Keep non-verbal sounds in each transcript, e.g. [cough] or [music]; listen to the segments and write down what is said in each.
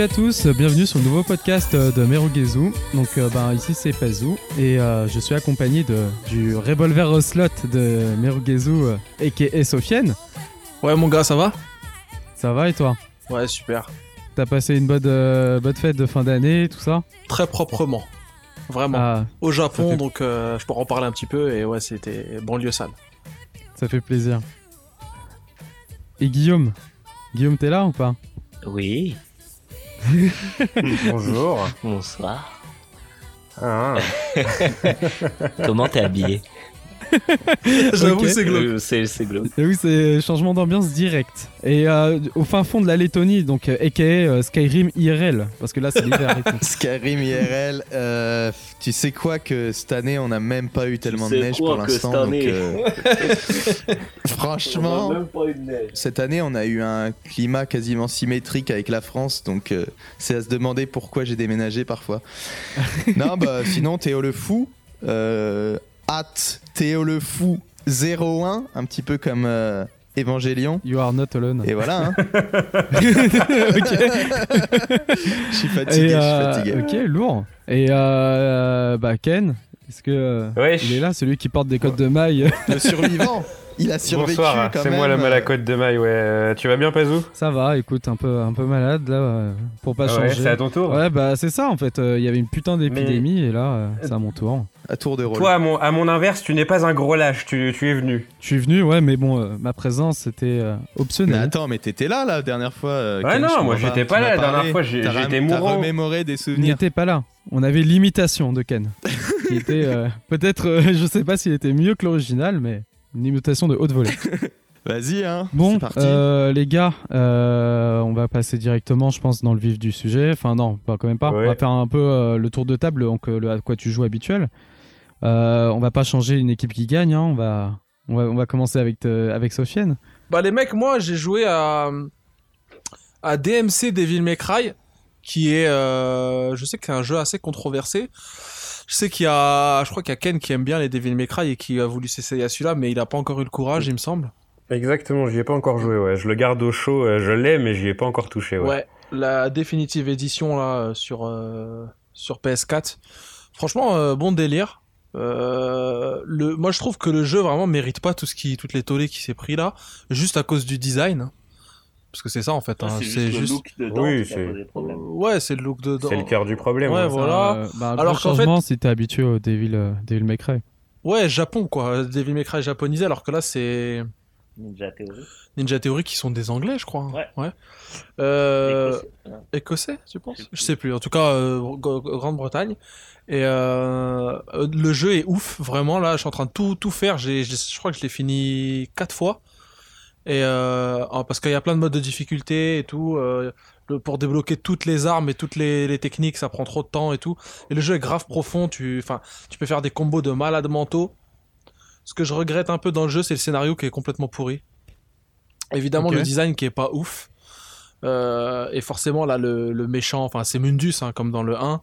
Salut à tous, bienvenue sur le nouveau podcast euh, de Merugezu. Donc euh, ben, ici c'est Pazou et euh, je suis accompagné de, du revolver au slot de Merugezu et qui est Sofiane. Ouais mon gars, ça va? Ça va et toi? Ouais, super. T'as passé une bonne, euh, bonne fête de fin d'année, tout ça? Très proprement. Vraiment. Ah, Au Japon, fait- donc euh, je pourrais en parler un petit peu et ouais, c'était banlieue sale. ça fait plaisir. Et Guillaume? Guillaume, t'es là ou pas? Oui, [laughs] Bonjour. bonsoir. Ah, [laughs] Comment t'es habillé? [laughs] J'avoue, Ok. c'est glauque. Euh, C'est c'est glauque. Oui, c'est changement d'ambiance direct. Et euh, au fin fond de la Lettonie, donc euh, aka euh, Skyrim IRL, parce que là c'est l'hiver. [laughs] Skyrim IRL, euh, tu sais quoi que cette année on n'a même pas eu tellement de sais neige quoi pour que l'instant. cette donc, année euh, [laughs] franchement, pas eu de neige. cette année on a eu un climat quasiment symétrique avec la France, donc euh, c'est à se demander pourquoi j'ai déménagé parfois. non, bah sinon Théo le fou, euh, at Théo le fou 01, un petit peu comme euh, Évangélion. You are not alone. Et voilà, hein. [laughs] ok. je suis fatigué, je euh, suis fatigué. ok, lourd. Et euh, bah Ken, est-ce que euh, Wesh. il est là, celui qui porte des cottes de maille? [laughs] Le survivant, il a survécu Bonsoir, quand c'est même. moi la malacôte de maille, ouais. Euh, Tu vas bien, Pazou? Ça va, écoute, un peu, un peu malade là, euh, pour pas Ah ouais, changer. c'est à ton tour Ouais, bah c'est ça en fait. euh, Il y avait une putain d'épidémie et là, euh, c'est à mon tour. À tour de rôle. Toi, à mon, à mon inverse, tu n'es pas un gros lâche, tu, tu es venu. Je suis venu, ouais, mais bon, euh, ma présence c'était euh, Mais optionnel. attends, mais t'étais là la dernière fois. euh, Ouais, non, moi, j'étais Tu pas là, la dernière fois, j'étais mourant. remémoré des Il souvenirs. n'était pas là. On avait l'imitation de Ken, [laughs] qui était euh, peut-être, euh, [laughs] je sais pas s'il était mieux que l'original, mais une imitation de haute volée. [laughs] Vas-y, hein. Bon, parti. euh, les gars, euh, on va passer directement, je pense, dans le vif du sujet. Enfin, non, pas quand même pas. Ouais. On va faire un peu euh, le tour de table, donc euh, le à quoi tu joues habituel. Euh, on va pas changer une équipe qui gagne. hein, On va, on va, on va commencer avec te- avec Sofiane. Bah les mecs, moi j'ai joué à à DMC Devil May Cry, qui est, euh, je sais que c'est un jeu assez controversé. Je sais qu'il y a, je crois qu'il y a Ken qui aime bien les Devil May Cry et qui a voulu s'essayer à celui-là, mais il a pas encore eu le courage, il me semble. Exactement, j'y ai pas encore joué, ouais. Je le garde au chaud, euh, je l'ai, mais j'y ai pas encore touché, ouais. Ouais, la définitive édition là euh, sur euh, sur PS4. Franchement, euh, bon délire. Euh, le, moi, je trouve que le jeu vraiment mérite pas tout ce qui, toutes les tollées qui s'est pris là, juste à cause du design. hein. Parce que c'est ça en fait. hein, c'est juste. dedans Oui, c'est- problème. Ouais, c'est le look dedans. C'est le cœur du problème. Ouais, ouais. voilà. Euh, bah, Alors qu'en fait- changement si t'es habitué au Devil, euh, Devil May Cry. Ouais, Japon quoi. Devil May Cry japonisé, alors que là c'est Ninja Theory. Ninja Theory qui sont des Anglais, je crois. hein. Ouais. Euh, Écossais. Tu penses? Je sais plus. En tout cas, euh, Gr- Gr- Grande-Bretagne. Et euh, euh, le jeu est ouf, vraiment. Là, je suis en train de tout, tout faire. J'ai, je crois que je l'ai fini quatre fois. Et euh, parce qu'il y a plein de modes de difficulté et tout. euh, pour débloquer toutes les armes et toutes les, les techniques, ça prend trop de temps et tout. Et le jeu est grave profond. Tu, enfin, tu peux faire des combos de malades mentaux. Ce que je regrette un peu dans le jeu, c'est le scénario qui est complètement pourri. Évidemment, le design qui est pas ouf. Euh, et forcément, là, le, le méchant, enfin, c'est Mundus, hein, comme dans le 1.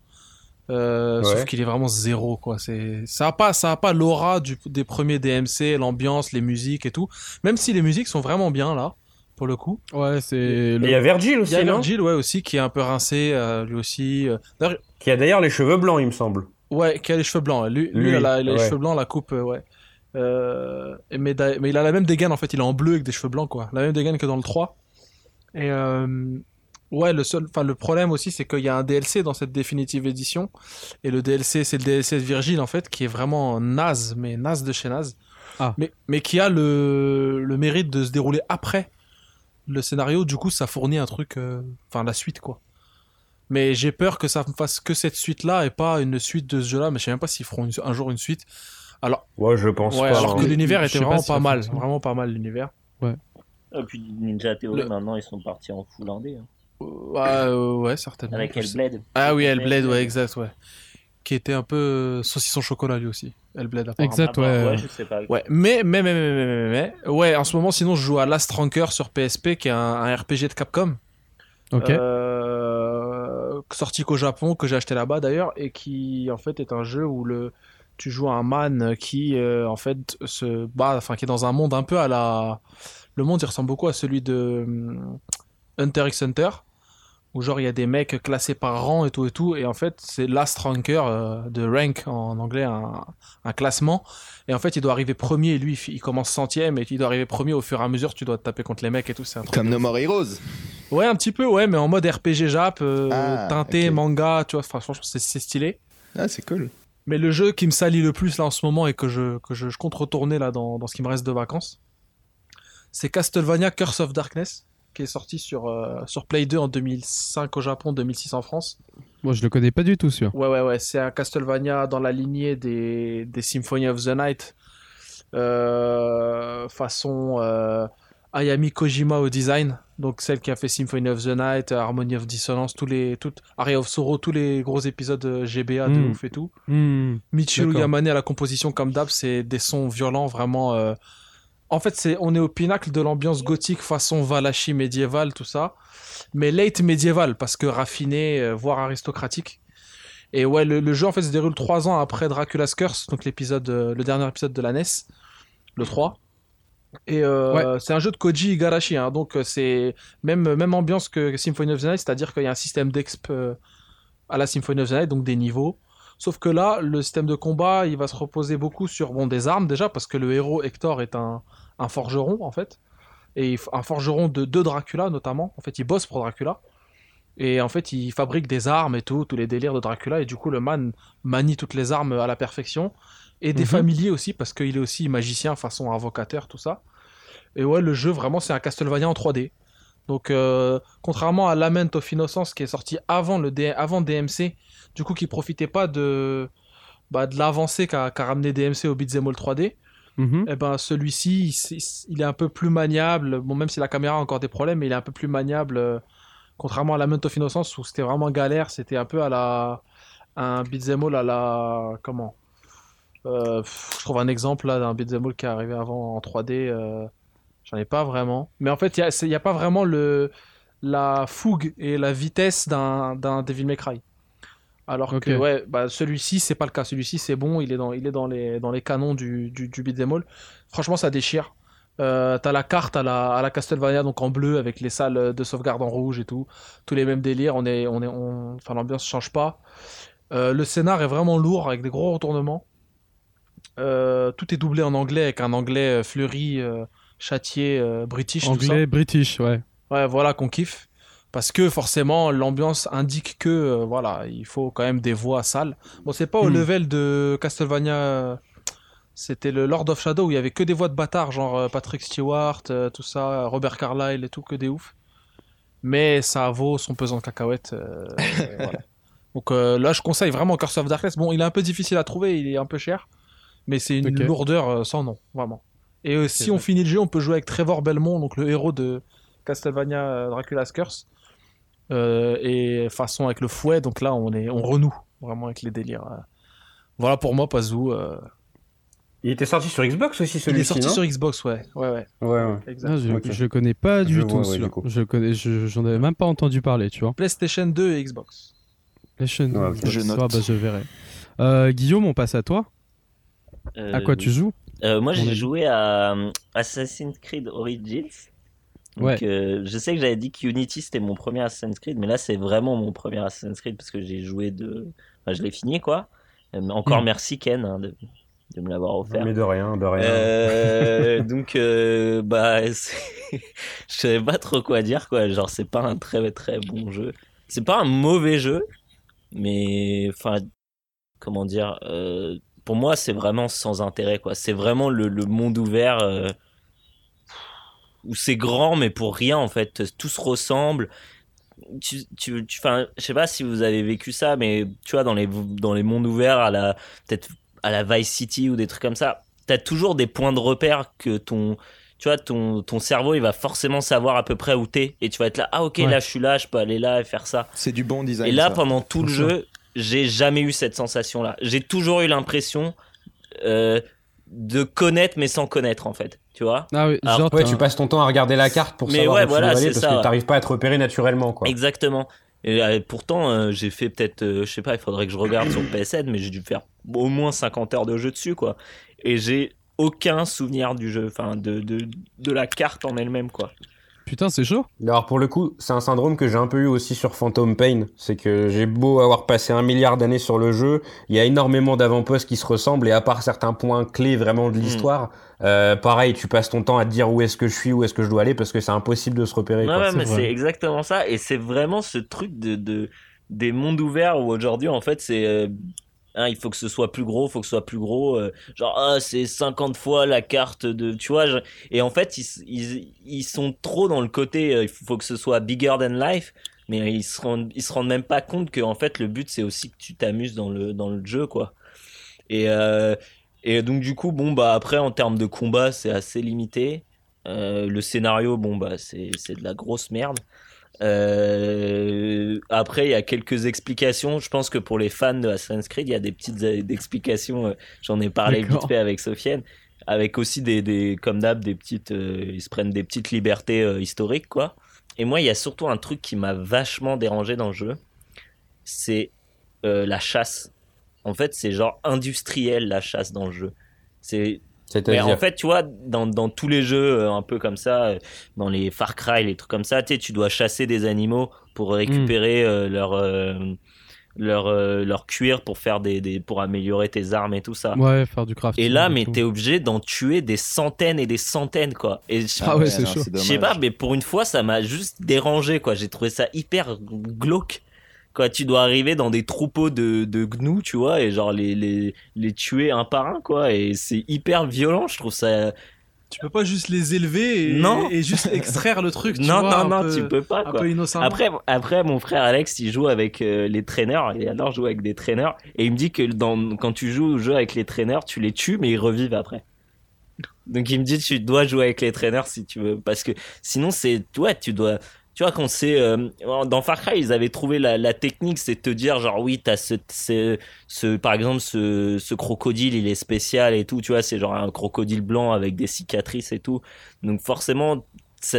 Euh, Ouais. Sauf qu'il est vraiment zéro, quoi. C'est, ça a pas, ça a pas l'aura du, des premiers DMC, l'ambiance, les musiques et tout. Même si les musiques sont vraiment bien, là, pour le coup. Ouais, c'est. Le- il y a Virgil Il aussi, y a non Virgil, ouais, aussi, qui est un peu rincé, euh, lui aussi. euh, Qui a d'ailleurs les cheveux blancs, il me semble. Ouais, qui a les cheveux blancs. Lui, lui, Lui, il a la- les ouais. cheveux blancs, la coupe, euh, ouais. Euh, mais, mais il a la même dégaine en fait, il est en bleu avec des cheveux blancs quoi. La même dégaine que dans le 3. Et euh, ouais, le seul, enfin le problème aussi c'est qu'il y a un DLC dans cette définitive édition. Et le DLC, c'est le DLC de Virgile en fait, qui est vraiment naze, mais naze de chez naze. Ah. Mais, mais qui a le, le mérite de se dérouler après le scénario. Du coup, ça fournit un truc, euh, enfin la suite quoi. Mais j'ai peur que ça me fasse que cette suite-là et pas une suite de ce jeu-là. Mais je sais même pas s'ils feront une- un jour une suite. Alors, Ouais, je pense ouais, pas. alors hein. que l'univers était pas vraiment si pas mal, vraiment pas mal l'univers. Et puis Ninja Theory, Le- maintenant, ils sont partis en full indé. hein. Euh, ouais, certainement. Avec Hellblade. Ah oui, Hellblade, ouais, exact, ouais. Qui était un peu euh, saucisson chocolat lui aussi. Hellblade, apparemment. Exact, ouais. Ouais, je sais pas. Ouais, mais, mais, mais, mais, mais, mais, Ouais, en ce moment, sinon, je joue à Last Ranker sur PSP, qui est un, RPG de Capcom. Ok. Euh, sorti qu'au Japon, que j'ai acheté là-bas d'ailleurs, et qui, en fait, est un jeu où le. Tu joues à un man qui, en fait, se bat, enfin, qui est dans un monde un peu à la. Le monde, il ressemble beaucoup à celui de hum, Hunter x Hunter où genre il y a des mecs classés par rang et tout et tout, et en fait c'est last ranker euh, de rank en anglais, un, un classement, et en fait il doit arriver premier, et lui il commence centième, et il doit arriver premier au fur et à mesure, tu dois te taper contre les mecs et tout, c'est un truc Comme No. More Heroes. Ouais, un petit peu, ouais, mais en mode RPG Jap, euh, Ah, teinté, manga, tu vois, franchement c'est c'est stylé. Ah, c'est cool. Mais le jeu qui me salit le plus là en ce moment et que je, que je, je compte retourner là dans, dans ce qui me reste de vacances, c'est Castlevania Curse of Darkness, qui est sorti sur, euh, sur Play 2 en 2005 au Japon, 2006 en France. Moi, je le connais pas du tout, sûr. Ouais, ouais, ouais, c'est un Castlevania dans la lignée des, des Symphony of the Night, euh, façon euh, Ayami Kojima au design, donc celle qui a fait Symphony of the Night, Harmony of Dissonance, tous les, tout, Aria of Sorrow, tous les gros épisodes GBA de Mm. ouf et tout. Hmm. Michiru. Yamane à la composition comme d'hab, c'est des sons violents vraiment. En fait, c'est on est au pinacle de l'ambiance gothique façon Valachi médiévale, tout ça, mais late médiéval parce que raffiné, euh, voire aristocratique. Et ouais, le, le jeu en fait se déroule trois ans après Dracula's Curse, donc l'épisode, euh, le dernier épisode de la NES, le 3. Et euh, c'est un jeu de Koji Igarashi, hein, donc c'est même, même ambiance que Symphony of the Night, c'est-à-dire qu'il y a un système d'exp à la Symphony of the Night, donc des niveaux. Sauf que là, le système de combat, il va se reposer beaucoup sur bon, des armes déjà, parce que le héros Hector est un, un forgeron en fait. Et un forgeron de, de Dracula notamment. En fait, il bosse pour Dracula. Et en fait, il fabrique des armes et tout, tous les délires de Dracula. Et du coup, le man manie toutes les armes à la perfection. Et des Mhm. familiers aussi, parce qu'il est aussi magicien façon invocateur, tout ça. Et ouais, le jeu, vraiment, c'est un Castlevania en 3D. Donc, euh, contrairement à Lament of Innocence qui est sorti avant, le D- avant DMC, du coup, qui profitait pas de, bah, de l'avancée qu'a ramené DMC au Beat'em All 3D, Mhm. eh ben, celui-ci, il, est un peu plus maniable. Bon, même si la caméra a encore des problèmes, mais il est un peu plus maniable. euh, contrairement à Lament of Innocence où c'était vraiment galère, c'était un peu à la. Un beat'em all à la. Comment Euh, Je trouve un exemple là d'un beat'em all qui est arrivé avant en 3D. euh, J'en ai pas vraiment. Mais en fait, il n'y a, pas vraiment le, la fougue et la vitesse d'un Devil May Cry. Alors que ouais, bah, celui-ci, c'est pas le cas. Celui-ci, c'est bon, il est dans, il est dans, les, dans les canons du, du, du beat'em all. Franchement, ça déchire. Euh, T'as la carte à la, à la Castlevania, donc en bleu, avec les salles de sauvegarde en rouge et tout. Tous les mêmes délires. On est, on est, on... Enfin, l'ambiance change pas. Euh, le scénar est vraiment lourd, avec des gros retournements. Euh, tout est doublé en anglais, avec un anglais fleuri, châtié, british. tout ça. Anglais, british, ouais. Ouais, voilà qu'on kiffe. Parce que forcément, l'ambiance indique que euh, voilà, il faut quand même des voix sales. Bon, c'est pas au Hmm. level de Castlevania. euh, C'était le Lord of Shadow où il y avait que des voix de bâtards, genre euh, Patrick Stewart, tout ça, Robert Carlyle et tout, que des ouf. Mais ça vaut son pesant de cacahuètes. [laughs] voilà. Donc là, je conseille vraiment Curse of Darkness. Bon, il est un peu difficile à trouver, il est un peu cher. Mais c'est une lourdeur sans nom, vraiment. Et si on finit le jeu, on peut jouer avec Trevor Belmont, donc le héros de Castlevania Dracula's Curse. Euh, et façon avec le fouet, donc là on, est, on renoue vraiment avec les délires. euh. Voilà pour moi, Pazou. euh, Il était sorti sur Xbox aussi il celui-ci, est sorti sur Xbox, ouais. Ouais, ouais. Ouais. Ah, je, Ok. je le connais pas du Je tout. vois, ouais, du je connais, je- j'en avais même pas entendu parler, tu vois. PlayStation 2 et Xbox. Ouais, ok. Je note. Ah, bah, je verrai. Euh, Guillaume, on passe à toi. Euh, À quoi tu joues? Euh, moi, j'ai joué à Assassin's Creed Origins. Donc, Ouais. euh, je sais que j'avais dit que Unity c'était mon premier Assassin's Creed, mais là c'est vraiment mon premier Assassin's Creed parce que j'ai joué de. Enfin, je l'ai fini quoi. Euh, mais encore Mm. merci Ken hein, de, de me l'avoir offert. Mais de rien, de rien. Euh, [laughs] donc euh, bah [laughs] je savais pas trop quoi dire quoi genre c'est pas un très très bon jeu c'est pas un mauvais jeu mais enfin comment dire euh, pour moi c'est vraiment sans intérêt quoi c'est vraiment le, le monde ouvert euh, où c'est grand mais pour rien en fait tout se ressemble tu, tu, tu, je sais pas si vous avez vécu ça, mais tu vois, dans les, dans les mondes ouverts, à la, peut-être à la Vice City ou des trucs comme ça, t'as toujours des points de repère que ton, tu vois, ton, ton cerveau, il va forcément savoir à peu près où t'es. Et tu vas être là, ah ok, Ouais. là je suis là, je peux aller là et faire ça. C'est du bon design. Et là, ça. pendant tout le jeu, j'ai jamais eu cette sensation-là. J'ai toujours eu l'impression euh, de connaître, mais sans connaître, en fait. Tu vois Ah oui, Alors, genre, Ouais, t'as tu passes ton temps à regarder la carte pour Mais savoir ouais, où tu voilà, dois aller parce ça, que t'arrives pas à te repérer naturellement, quoi. Exactement. Et euh, pourtant, euh, j'ai fait peut-être, euh, je sais pas, il faudrait que je regarde sur PSN, mais j'ai dû faire au moins 50 heures de jeu dessus, quoi. Et j'ai aucun souvenir du jeu, enfin, de, de, de la carte en elle-même, quoi. Putain, c'est chaud. Alors pour le coup, c'est un syndrome que j'ai un peu eu aussi sur Phantom Pain. C'est que j'ai beau avoir passé un milliard d'années sur le jeu, il y a énormément d'avant-postes qui se ressemblent et à part certains points clés vraiment de l'histoire, euh, pareil, tu passes ton temps à te dire où est-ce que je suis, où est-ce que je dois aller parce que c'est impossible de se repérer. Ouais, quoi. ouais, c'est mais c'est exactement ça. Et c'est vraiment ce truc de, de des mondes ouverts où aujourd'hui, en fait, c'est. euh, hein, il faut que ce soit plus gros, il faut que ce soit plus gros. euh, genre, ah, c'est 50 fois la carte de. Tu vois, et en fait, ils, ils, ils sont trop dans le côté. euh, il faut que ce soit bigger than life. Mais ils se rendent, ils se rendent même pas compte que en fait le but c'est aussi que tu t'amuses dans le dans le jeu quoi. Et euh, et donc du coup bon bah après en termes de combat c'est assez limité. Le scénario bon bah c'est de la grosse merde. Euh, après il y a quelques explications. Je pense que pour les fans de Assassin's Creed il y a des petites explications. euh, J'en ai parlé vite fait avec Sofiane. Avec aussi des, des comme d'hab des petites euh, ils se prennent des petites libertés euh, historiques quoi. Et moi, il y a surtout un truc qui m'a vachement dérangé dans le jeu, c'est la chasse. En fait, c'est genre industriel la chasse dans le jeu. C'est mais en fait, tu vois, dans, dans tous les jeux euh, un peu comme ça, euh, dans les Far Cry, les trucs comme ça, tu sais, tu dois chasser des animaux pour récupérer euh, leur euh, leur euh, leur cuir pour faire des, des pour améliorer tes armes et tout ça. Ouais, faire du crafting. Et là, mais tout. t'es obligé d'en tuer des centaines et des centaines, quoi. Et je- Ah ouais, c'est je sais pas, mais pour une fois, ça m'a juste dérangé, quoi. J'ai trouvé ça hyper glauque. Quoi, tu dois arriver dans des troupeaux de, de gnous, tu vois, et genre les, les, les tuer un par un, quoi. Et c'est hyper violent, je trouve ça. Tu peux pas juste les élever et, Non. et juste extraire le truc. [laughs] tu non, vois, non, non, peu- tu peux pas, Un peu. Après, après, mon frère Alex, il joue avec euh, les traîneurs. Il adore jouer avec des traîneurs. Et il me dit que dans, quand tu joues au jeu avec les traîneurs, tu les tues, mais ils revivent après. Donc il me dit tu dois jouer avec les traîneurs si tu veux, parce que sinon c'est ouais tu dois tu vois quand c'est euh, dans Far Cry ils avaient trouvé la, la technique c'est de te dire genre oui t'as ce, ce ce par exemple ce ce crocodile il est spécial et tout tu vois c'est genre un crocodile blanc avec des cicatrices et tout. Donc forcément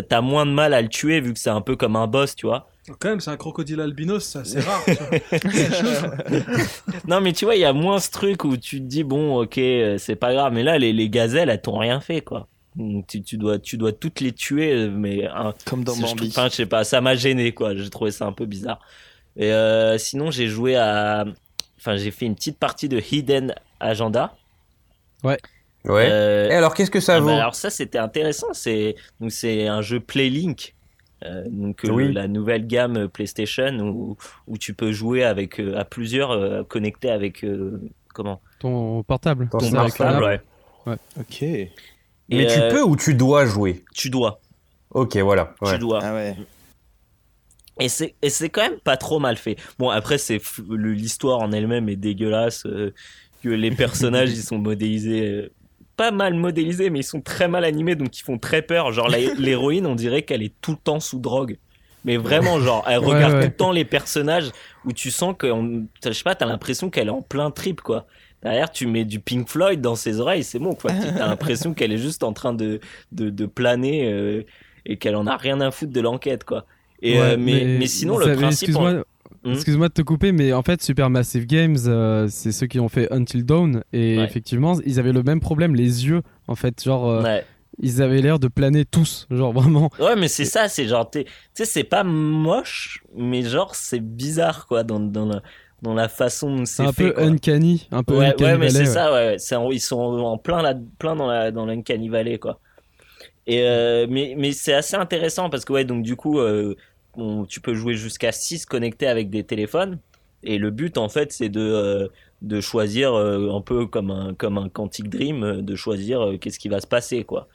t'as moins de mal à le tuer vu que c'est un peu comme un boss tu vois. Quand même, c'est un crocodile albinos, ça, c'est rare. [laughs] [laughs] non mais tu vois il y a moins ce truc où tu te dis bon ok euh, c'est pas grave. Mais là les, les gazelles elles t'ont rien fait quoi tu, tu dois tu dois toutes les tuer mais un, Comme dans je Bambi. Enfin, je sais pas, ça m'a gêné, quoi. J'ai trouvé ça un peu bizarre. Et euh, sinon, j'ai joué à. Enfin, j'ai fait une petite partie de Hidden Agenda. Ouais. Euh, Et alors, qu'est-ce que ça ah vaut? bah, alors ça, c'était intéressant. C'est donc c'est un jeu Playlink. Euh, donc euh, la nouvelle gamme PlayStation où, où tu peux jouer avec euh, à plusieurs euh, connectés avec euh, comment? Ton portable. Ton la- ouais. Ok. Et, Mais tu euh, peux ou tu dois jouer? Tu dois Ok, voilà. ouais. tu dois Ah ouais. Et c'est et c'est quand même pas trop mal fait. Bon après c'est l'histoire en elle-même est dégueulasse euh, que les personnages [laughs] ils sont modélisés euh, pas mal modélisés mais ils sont très mal animés donc ils font très peur. Genre la- [laughs] l'héroïne on dirait qu'elle est tout le temps sous drogue. Mais vraiment genre elle regarde ouais. tout le temps les personnages où tu sens que je sais pas t'as l'impression qu'elle est en plein trip quoi. Derrière, tu mets du Pink Floyd dans ses oreilles, c'est bon, quoi. T'as [laughs] l'impression qu'elle est juste en train de, de, de planer euh, et qu'elle en a rien à foutre de l'enquête, quoi. Et, Ouais, euh, mais, mais, sinon, vous le principe. Excuse-moi Hmm excuse-moi de te couper, mais en fait, Supermassive Games, euh, c'est ceux qui ont fait Until Dawn. Et Ouais. effectivement, ils avaient le même problème, les yeux. En fait, genre, Ouais. ils avaient l'air de planer tous. Genre, vraiment. ouais, mais c'est ça, c'est genre, tu sais, c'est pas moche, mais genre, c'est bizarre, quoi, dans, dans, dans la façon dont C'est c'est un fait. peu quoi. uncanny. Un peu Ouais, uncanny ouais, mais c'est ouais. ça, ouais. Ils sont en plein, là, plein dans la dans l'Uncanny Valley, quoi. Et euh, mais mais c'est assez intéressant parce que ouais, donc du coup, euh, on- tu peux jouer jusqu'à 6 connectés avec des téléphones. Et le but, en fait, c'est de euh, de choisir un peu comme un comme un Quantic Dream, de choisir qu'est-ce qui va se passer, quoi.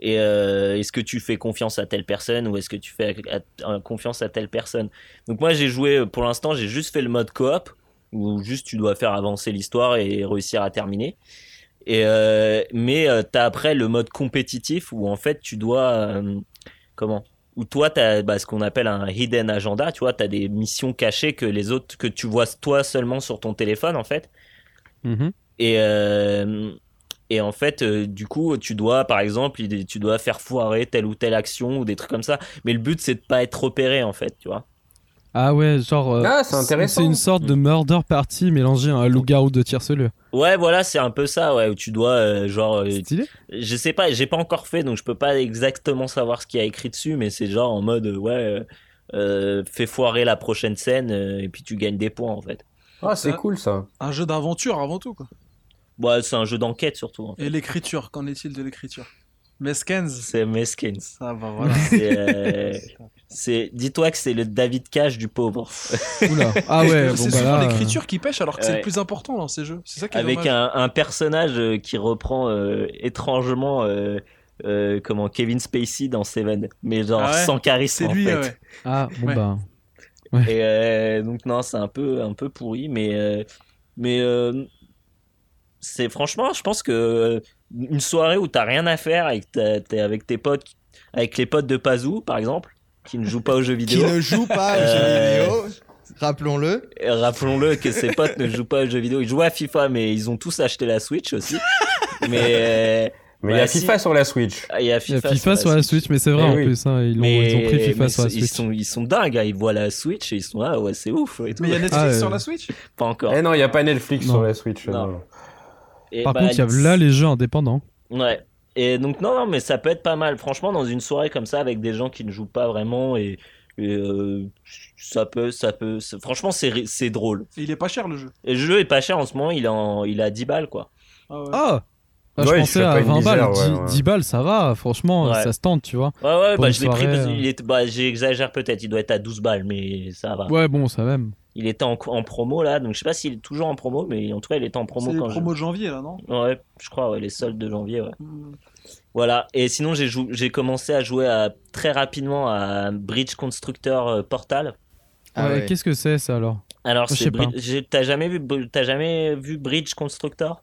Et euh, est-ce que tu fais confiance à telle personne ou est-ce que tu fais à- à- confiance à telle personne? Donc moi, j'ai joué pour l'instant, j'ai juste fait le mode coop où juste tu dois faire avancer l'histoire et réussir à terminer. Et euh, mais euh, t'as après le mode compétitif où en fait tu dois euh, comment? Où toi t'as bah, ce qu'on appelle un hidden agenda, tu vois, t'as des missions cachées que les autres que tu vois toi seulement sur ton téléphone en fait. Mhm. Et euh, et en fait, euh, du coup, tu dois, par exemple, tu dois faire foirer telle ou telle action ou des trucs comme ça. Mais le but, c'est de pas être repéré, en fait, tu vois. Ah ouais, genre. euh, Ah, c'est intéressant. C'est une sorte de murder party mélangé à un loup-garou de tierce-lieu. Ouais, voilà, c'est un peu ça, ouais, où tu dois, euh, genre, euh, Stylé. je sais pas, j'ai pas encore fait, donc je peux pas exactement savoir ce qu'il y a écrit dessus, mais c'est genre en mode, euh, ouais, fais foirer la prochaine scène, euh, et puis tu gagnes des points, en fait. Ah, c'est Ça- cool ça. Un jeu d'aventure avant tout, quoi. Ouais, c'est un jeu d'enquête surtout. en fait. Et l'écriture, qu'en est-il de l'écriture? Meskens? C'est Meskins. Ça va, [laughs] voilà. C'est, euh, c'est, dis-toi que c'est le David Cage du pauvre. Oula. [laughs] Ah ouais, bon c'est bah souvent là. l'écriture qui pêche alors que c'est le plus important dans ces jeux. C'est ça qui est Avec un, un personnage euh, qui reprend euh, étrangement, euh, euh, comment, Kevin Spacey dans Seven, mais genre Ah ouais sans charisme C'est en lui, fait. ouais. Ah bon Ouais. bah. Et euh, donc non, c'est un peu un peu pourri, mais euh, mais euh, c'est franchement, je pense que euh, une soirée où t'as rien à faire et que t'es avec tes potes, avec les potes de Pazou par exemple, qui ne jouent pas aux jeux Qui vidéo. ne joue pas aux Euh, jeux vidéo, rappelons-le. Rappelons-le que ses potes ne jouent pas aux jeux vidéo. Ils jouent à FIFA, mais ils ont tous acheté la Switch aussi. mais euh, Mais il y a si. FIFA sur la Switch. il y a Il y FIFA, a FIFA sur la Switch, mais c'est vrai Eh en oui. plus. hein, ils, Mais, ils ont pris FIFA mais sur la ils Switch. sont, ils sont dingues, hein. ils voient la Switch et ils sont ah ouais c'est ouf et tout. Mais il y a Netflix Ah, sur la Switch? Pas encore. Eh non, il n'y a pas Netflix Non. sur la Switch. Non. non. Et Par bah, contre, il y a là les jeux indépendants. Ouais. Et donc non non mais ça peut être pas mal. Franchement dans une soirée comme ça avec des gens qui ne jouent pas vraiment et, et, euh, ça peut ça peut franchement c'est drôle. Et il est pas cher le jeu. Et le jeu est pas cher en ce moment, il est en il est à 10 balles quoi. Ah ouais. Ah Ah, je Ouais, pensais à pas une 20 balles. ouais, 10, ouais. 10 balles, ça va. Franchement, Ouais. ça se tente, tu vois. Ouais ouais bah je l'ai pris parce euh. est bah j'exagère peut-être, il doit être à 12 balles mais ça va. Ouais, bon, ça même. Il était en, en promo là, donc je sais pas s'il est toujours en promo mais en tout cas il était en promo C'est les quand je- promos de janvier là, non? Ouais, je crois ouais, les soldes de janvier ouais. Hmm. Voilà, et sinon j'ai jou- j'ai commencé à jouer à, très rapidement à Bridge Constructor euh, Portal. Ah Ouais, ouais. Qu'est-ce que c'est, ça, alors? Alors Je c'est. Bri- t'as jamais vu t'as jamais vu Bridge Constructor?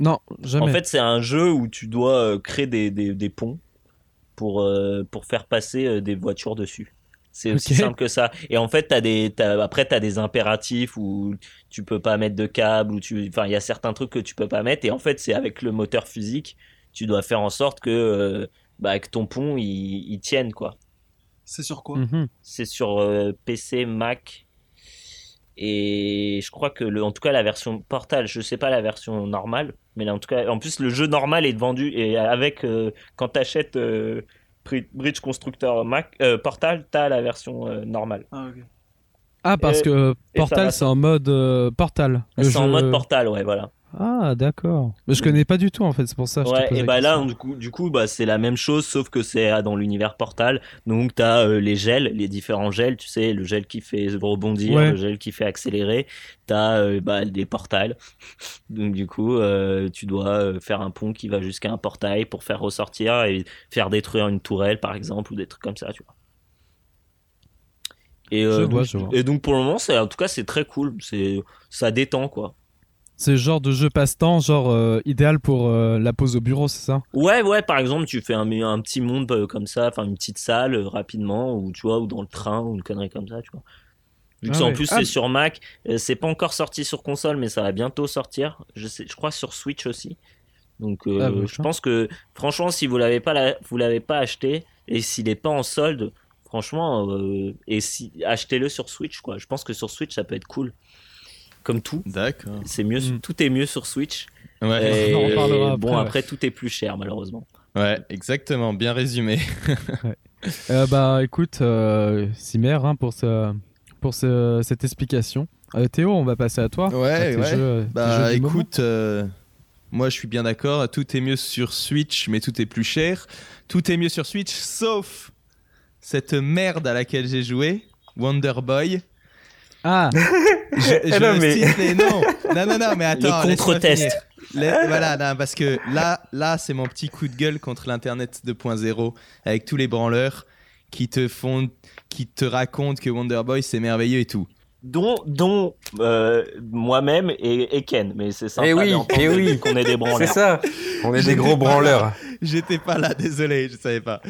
Non, jamais. En fait, c'est un jeu où tu dois euh, créer des, des, des ponts pour euh, pour faire passer des voitures dessus. C'est aussi simple que ça. Et en fait, t'as des t'as, après t'as des impératifs où tu peux pas mettre de câble ou tu enfin il y a certains trucs que tu peux pas mettre et en fait, c'est avec le moteur physique, tu dois faire en sorte que euh, bah, que ton pont il, il tienne quoi. C'est sur quoi? Mhm. C'est sur euh, PC, Mac. Et je crois que le, en tout cas la version Portal, je sais pas la version normale, mais là, en tout cas, en plus le jeu normal est vendu et avec euh, quand t'achètes euh, Bri- Bridge Constructor Mac euh, Portal, t'as la version euh, normale. Ah. Ah, parce Et- que Portal, c'est en mode euh, Portal. le C'est en mode Portal, ouais, voilà. Ah, d'accord. Mais je connais pas du tout, en fait, c'est pour ça. que je te Ouais, pose et bah là, du coup, du coup bah, c'est la même chose, sauf que c'est ah, dans l'univers Portal. Donc, tu as les gels, les différents gels, tu sais, le gel qui fait rebondir, Ouais. le gel qui fait accélérer. Tu as bah, des portails. [laughs] Donc, du coup, euh, tu dois euh, faire un pont qui va jusqu'à un portail pour faire ressortir et faire détruire une tourelle, par exemple, ou des trucs comme ça, tu vois. Et, euh, Je vois, donc, je vois. et donc, pour le moment, c'est, en tout cas, c'est très cool. Ça détend, quoi. C'est le genre de jeu passe-temps, genre euh, idéal pour euh, la pause au bureau, c'est ça? Ouais, ouais, par exemple, tu fais un, un petit monde euh, comme ça, enfin une petite salle rapidement, ou tu vois, ou dans le train, ou une connerie comme ça, tu vois. Vu que Ah en ouais. plus Ah. c'est sur Mac, c'est pas encore sorti sur console, mais ça va bientôt sortir. Je sais, je crois sur Switch aussi. Donc Ah, bah, je pense que franchement, si vous l'avez pas, la- vous l'avez pas acheté et s'il est pas en solde, franchement, et si achetez-le sur Switch, quoi. Je pense que sur Switch ça peut être cool. Comme tout, D'accord. c'est mieux, Mm. tout est mieux sur Switch. Ouais. Et [laughs] On reparlera bon, après, après tout est plus cher malheureusement. ouais, exactement, bien résumé. [laughs] Euh, Bah écoute, euh, Simer, hein, pour, ce, pour ce- cette explication. Euh, Théo, on va passer à toi. Ouais, À ouais. jeux, Bah écoute, euh, moi je suis bien d'accord, tout est mieux sur Switch, mais tout est plus cher. Tout est mieux sur Switch, sauf cette merde à laquelle j'ai joué, Wonder Boy. Ah, [laughs] Je, je non, mais- cite les [laughs] noms. Non, non, non, mais attends. Le contre-test. voilà, non, parce que là, là c'est mon petit coup de gueule contre l'Internet 2.0 avec tous les branleurs qui te font, qui te racontent que Wonder Boy c'est merveilleux et tout. dont, dont euh, moi-même et, et Ken. Mais c'est sympa Eh oui, d'entendre eh oui. qu'on est des C'est branleurs. ça. On est des gros branleurs. J'étais pas là, désolé, je savais pas.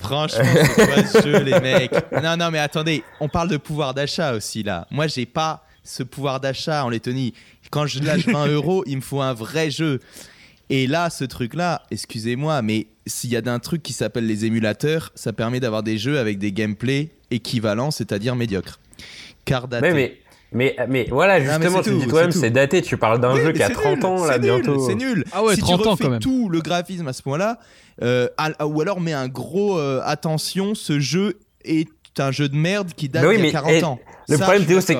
Franchement, c'est quoi ce jeu, les mecs Non, non, mais attendez, on parle de pouvoir d'achat aussi là. Moi, j'ai pas ce pouvoir d'achat en Lettonie. Quand je lâche 20 euros, il me faut un vrai jeu. Et là, ce truc-là, excusez-moi, mais s'il y a d'un truc qui s'appelle les émulateurs, ça permet d'avoir des jeux avec des gameplays équivalents, c'est-à-dire médiocres. Car daté. Mais, mais, mais, mais voilà, justement, c'est tu tout, dis toi-même, c'est daté. Tu parles d'un Oui, jeu qui a c'est 30 nul, ans, là, nul, bientôt. C'est nul. Ah ouais, si 30 tu ans, refais quand même. tout le graphisme à ce point-là, euh, ou alors mets un gros euh, attention, ce jeu est un jeu de merde qui date oui, d'il y mais, a 40 eh, ans. le Ça, problème, Théo, c'est.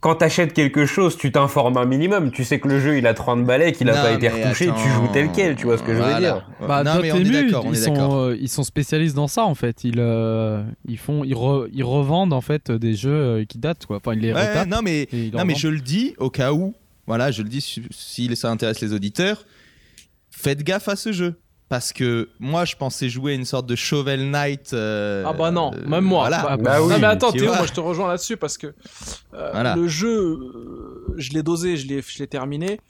Quand t'achètes quelque chose, tu t'informes un minimum. Tu sais que le jeu, il a 30 balais, qu'il a Non, pas été retouché, tu joues tel quel, tu vois ce que je veux dire. Bah, non, mais on est d'accord, ils sont, euh, ils sont spécialistes dans ça en fait. Ils, euh, ils font, ils, re- ils revendent en fait des jeux euh, qui datent quoi. Enfin, ils les Ouais, retapent. non, mais, non, mais je le dis au cas où, voilà, je le dis si ça intéresse les auditeurs, faites gaffe à ce jeu. Parce que moi, je pensais jouer à une sorte de Shovel Knight. euh, Ah bah non, euh, même moi. Voilà. Bah, Bah oui. non mais attends tu Théo, vois. moi je te rejoins là-dessus parce que euh, Voilà. le jeu, euh, je l'ai dosé, je l'ai, je l'ai terminé.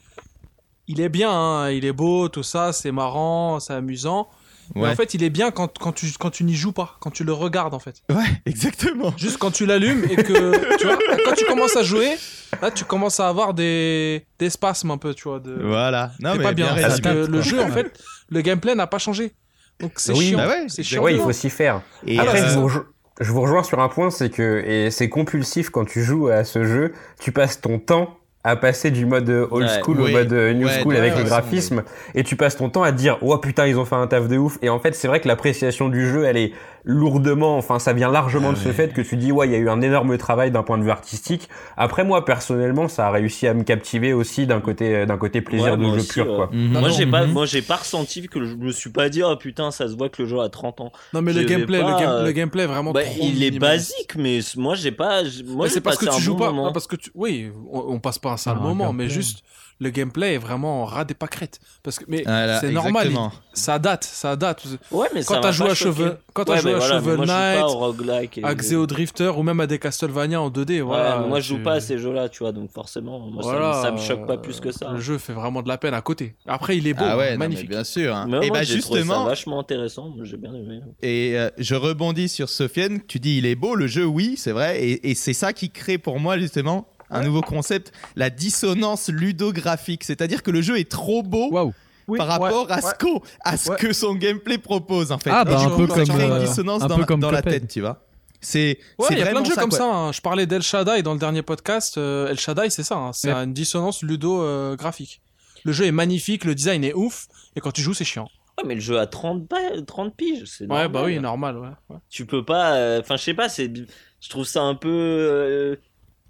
Il est bien, hein, il est beau, tout ça, c'est marrant, c'est amusant. Mais en fait, il est bien quand, quand tu, quand tu n'y joues pas, quand tu le regardes en fait. ouais, [laughs] exactement. Juste quand tu l'allumes et que, tu vois, quand tu commences à jouer, là tu commences à avoir des, des spasmes un peu, tu vois. De... Voilà. Non, c'est mais pas bien, parce que le jeu en fait, le gameplay n'a pas changé. Donc c'est Oui, chiant, bah ouais, c'est chiant. Ouais, il faut s'y faire. Et, Après, euh, je, vous rejo- je vous rejoins sur un point, c'est que et c'est compulsif quand tu joues à ce jeu, tu passes ton temps à passer du mode old Ouais. school au Oui. mode new Ouais, school avec façon, graphismes et tu passes ton temps à te dire oh putain ils ont fait un taf de ouf et en fait c'est vrai que l'appréciation du jeu elle est lourdement enfin ça vient largement Ah de ce ouais. fait que tu dis ouais il y a eu un énorme travail d'un point de vue artistique après moi personnellement ça a réussi à me captiver aussi d'un côté d'un côté plaisir Ouais, de jeu aussi, pur quoi Mhm. Moi j'ai pas, Mhm. moi j'ai pas ressenti que je me suis pas dit oh putain ça se voit que le jeu a 30 ans. Non mais le Je gameplay, pas, le, game- euh, le gameplay vraiment Bah, trop il est basique mais moi j'ai pas, moi c'est parce que tu un joues bon pas. moment. Non, parce que tu... Oui, on, on passe pas un sale Ah, un moment, mais juste le gameplay est vraiment ras des pâquerettes. Parce que mais Voilà, c'est normal, il- ça date, ça date. Ouais mais Quand t'as joué à. Shovel- quand t'as Ouais, joué mais à Shovel Knight, et- à Xeo Drifter ou même à des Castlevania en 2D. Ouais, Voilà, moi je joue pas à ces jeux-là, tu vois, donc forcément, moi, ça Voilà, ça, me choque pas plus que ça. Le jeu fait vraiment de la peine à côté. Après, il est beau, Ah ouais, non, mais magnifique. bien sûr. hein. Mais et moi, bah j'ai trouvé ça justement, vachement intéressant, j'ai bien aimé. Et euh, je rebondis sur Sofiane, tu dis il est beau, le jeu, oui, c'est vrai, et, et c'est ça qui crée pour moi justement un nouveau concept, la dissonance ludographique, c'est-à-dire que le jeu est trop beau. Oui, par ouais, rapport à, ouais. ce à ce Ouais. que son gameplay propose en fait. Ah, bah, un peu ça comme, crée une euh, dissonance un dans, peu comme dans la tête, tu vois. C'est Ouais, il y a plein de jeux ça, comme quoi. ça. hein. Je parlais d'El Shaddai dans le dernier podcast. euh, El Shaddai, c'est ça. hein. C'est Ouais. une dissonance ludo-graphique. le jeu est magnifique, le design est ouf, et quand tu joues, c'est chiant. Ouais, mais le jeu a 30, ba- 30 piges, c'est Ouais, normal. bah oui, normal. Ouais. ouais. Tu peux pas. euh, Enfin, je sais pas, c'est. Je trouve ça un peu.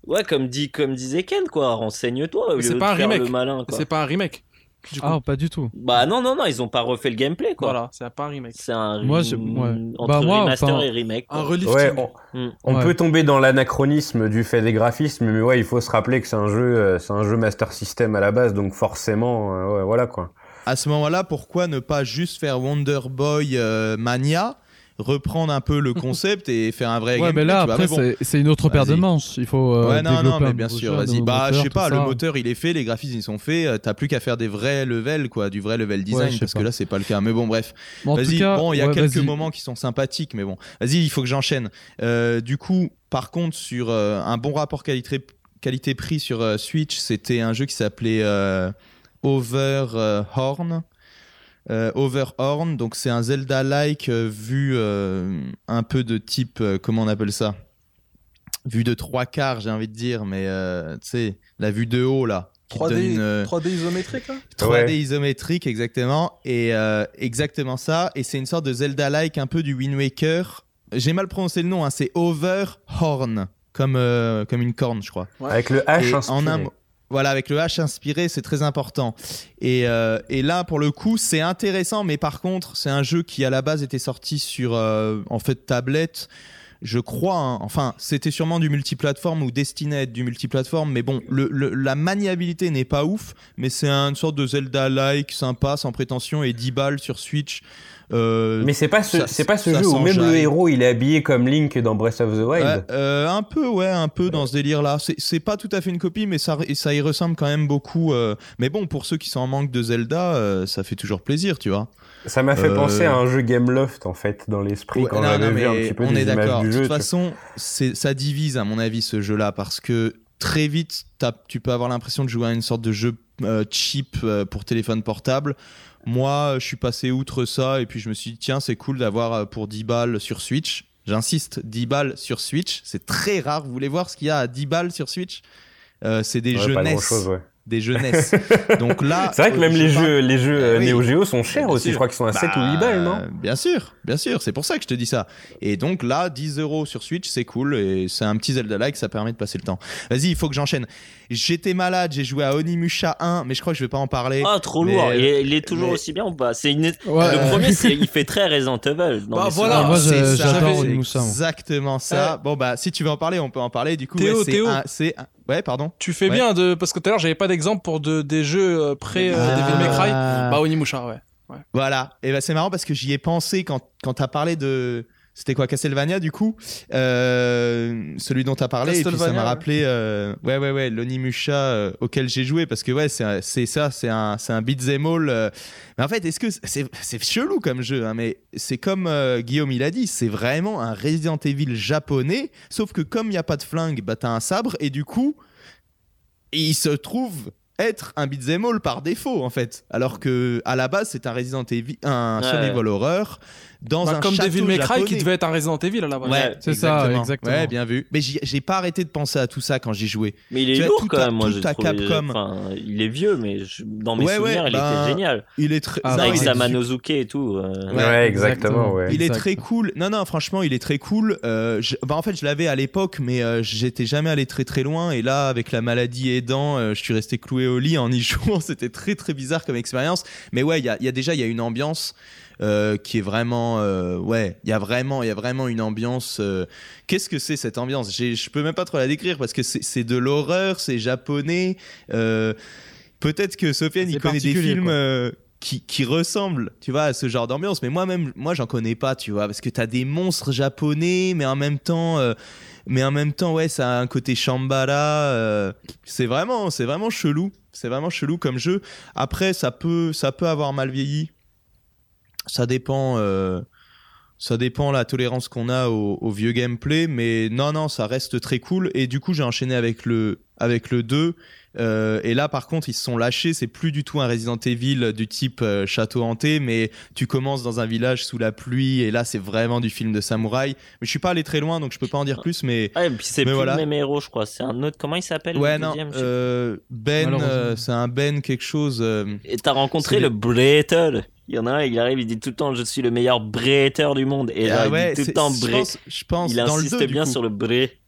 Ouais, comme, dit, comme disait Ken, quoi. Renseigne-toi. c'est pas un remake. Le malin, quoi. C'est pas un remake. Ah, pas du tout. Bah non, non, non, ils ont pas refait le gameplay, quoi. Voilà, c'est pas un remake. C'est un. Moi, je- ouais. Entre Bah, moi, remaster enfin- et remake. quoi. Un relifting. Ouais, on, on Ouais. peut tomber dans l'anachronisme du fait des graphismes, mais ouais, il faut se rappeler que c'est un jeu, euh, c'est un jeu Master System à la base, donc forcément, euh, ouais, voilà quoi. À ce moment-là, pourquoi ne pas juste faire Wonder Boy euh, Mania, reprendre un peu le [laughs] concept et faire un vrai Ouais, gameplay, mais là, après, bon. c'est- une autre paire de manches. Il faut. euh, ouais, non, non, mais bien sûr, vas-y. Bah, je sais pas, le ça. moteur il est fait, les graphismes ils sont faits, euh, t'as plus qu'à faire des vrais levels, quoi, du vrai level design, parce pas. que là c'est pas le cas. Mais bon, bref. Tout Vas-y, cas, bon, il y a ouais, quelques moments qui sont sympathiques, mais bon. Vas-y, il faut que j'enchaîne. Euh, du coup, par contre, sur euh, un bon rapport qualité- qualité-prix sur euh, Switch, c'était un jeu qui s'appelait euh, Overhorn. Euh, Overhorn, donc c'est un Zelda-like euh, vu euh, un peu de type, euh, comment on appelle ça? Vue de trois quarts, j'ai envie de dire, mais euh, tu sais, la vue de haut là. qui te 3D, donne une, euh, 3D isométrique, là? 3D Ouais. isométrique, exactement. Et euh, exactement ça. Et c'est une sorte de Zelda-like, un peu du Wind Waker. J'ai mal prononcé le nom, hein, c'est Overhorn, comme, euh, comme une corne, je crois. Ouais. Avec le H Et inspiré. en un mot- Voilà, avec le H inspiré, c'est très important. Et, euh, et là, pour le coup, c'est intéressant, mais par contre, c'est un jeu qui à la base était sorti sur euh, en fait tablette. Je crois, hein. enfin, c'était sûrement du multiplateforme ou destiné à être du multiplateforme, mais bon, la maniabilité n'est pas ouf, mais c'est une sorte de Zelda-like sympa, sans prétention, et 10 balles sur Switch. Euh, Mais c'est pas ce, c'est pas ce jeu où même le héros il est habillé comme Link dans Breath of the Wild. Ouais, euh, un peu, ouais, un peu dans ce délire-là. C'est- C'est pas tout à fait une copie, mais ça, ça y ressemble quand même beaucoup. euh. Mais bon, pour ceux qui sont en manque de Zelda, ça fait toujours plaisir, tu vois. Ça m'a fait penser à un jeu Gameloft en fait dans l'esprit Ouais, quand non, on avait non, vu un mais petit peu on des est d'accord. De toute façon, ça divise, à mon avis, ce jeu-là, parce que très vite, tu peux avoir l'impression de jouer à une sorte de jeu cheap pour téléphone portable. Moi, je suis passé outre ça, et puis je me suis dit, tiens, c'est cool d'avoir euh, pour 10 balles sur Switch. J'insiste, 10 balles sur Switch. C'est très rare. Vous voulez voir ce qu'il y a à 10 balles sur Switch? Euh, C'est des Ouais, jeux ouais. Des jeux NES. [laughs] Donc là. C'est vrai que euh, même je les jeux, les jeux euh, oui. Neo Geo sont chers Bien aussi. sûr. Je crois qu'ils sont à 7 ou Bah, 8 balles, non? Bien sûr, bien sûr. C'est pour ça que je te dis ça. Et donc là, 10 euros sur Switch, c'est cool. Et c'est un petit Zelda-like, ça permet de passer le temps. Vas-y, il faut que j'enchaîne. J'étais malade, j'ai joué à Onimusha 1, mais je crois que je vais pas en parler. Ah, trop Mais- lourd. Il est, il est toujours mais- aussi bien ou pas? C'est une... Ouais. Le premier, c'est [laughs] il fait très Resident Evil. dans Bah, voilà. Ah, moi, C'est ça, j'adore Onimusha, moi. Exactement ça. Bon bah si tu veux en parler, on peut en parler. Du coup, Théo, ouais, c'est Théo. un- c'est un- ouais, pardon. Tu fais Ouais. bien de parce que tout à l'heure j'avais pas d'exemple pour de, des jeux euh, pré euh, Ah. Devil May Cry. Bah Onimusha ouais. Voilà. Et bah c'est marrant parce que j'y ai pensé quand quand t'as parlé de c'était quoi Castlevania du coup? Euh, celui dont t'as parlé et puis ça m'a rappelé euh, ouais ouais ouais l'Onimusha euh, auquel j'ai joué parce que ouais c'est ça c'est un un beat'em all euh. mais en fait est-ce que c'est chelou comme jeu hein, mais c'est comme Guillaume il a dit c'est vraiment un Resident Evil japonais sauf que comme il y a pas de flingue bah t'as un sabre et du coup il se trouve être un beat'em all par défaut en fait alors que à la base c'est un Resident Evil un Ouais. survival horror dans Bah, un comme château Devil May Cry qui devait être un Resident Evil à la base. Ouais, C'est ça, exactement. Ouais, bien vu. Mais j'ai pas arrêté de penser à tout ça quand j'y jouais. Mais il est lourd quand même, moi tout j'ai à trouvé. Capcom. Enfin, il est vieux, mais je- dans mes Ouais, ouais, souvenirs, il bah, était génial. Il est très. Ah, Avec il est Sama su- Nozuke et tout. euh. Ouais, Ouais, exactement, ouais. Il est Exact. très cool. Non, non, franchement, il est très cool. Euh, je- bah, en fait, je l'avais à l'époque, mais euh, j'étais jamais allé très très loin. Et là, avec la maladie aidant, euh, je suis resté cloué au lit en y [laughs] jouant. C'était très très bizarre comme expérience. Mais ouais, il y a, il y a déjà il y a une ambiance. Euh, qui est vraiment euh, ouais il y a vraiment il y a vraiment une ambiance euh, qu'est-ce que c'est cette ambiance? Je peux même pas trop la décrire parce que c'est de l'horreur c'est japonais peut-être que Sofiane il connaît des films qui, qui ressemblent, tu vois, à ce genre d'ambiance. Mais moi-même, moi, j'en connais pas, tu vois, parce que t'as des monstres japonais, mais en même temps, euh, mais en même temps, ouais, ça a un côté Shambhala. euh, c'est vraiment, c'est vraiment chelou. C'est vraiment chelou comme jeu. Après, ça peut, ça peut avoir mal vieilli. Ça dépend. euh, ça dépend la tolérance qu'on a au, vieux gameplay, mais non, non, ça reste très cool. Et du coup, j'ai enchaîné avec le, avec le 2. Euh, et là, par contre, ils se sont lâchés. C'est plus du tout un Resident Evil du type euh, château hanté, mais tu commences dans un village sous la pluie. Et là, c'est vraiment du film de samouraï. Mais je suis pas allé très loin, donc je peux pas en dire plus. Mais Ouais, et puis c'est plus voilà. le même héros, je crois. C'est un autre. Comment il s'appelle ouais, le non. deuxième, je sais euh, ben, euh, c'est un Ben quelque chose. euh, Et t'as rencontré le Bretel. Il y en a un, il arrive, il dit tout le temps Je suis le meilleur Breter du monde. Et là, ah il ouais, dit tout le temps je Bré. pense, je pense Il dans le insiste 2, du bien sur le Bré.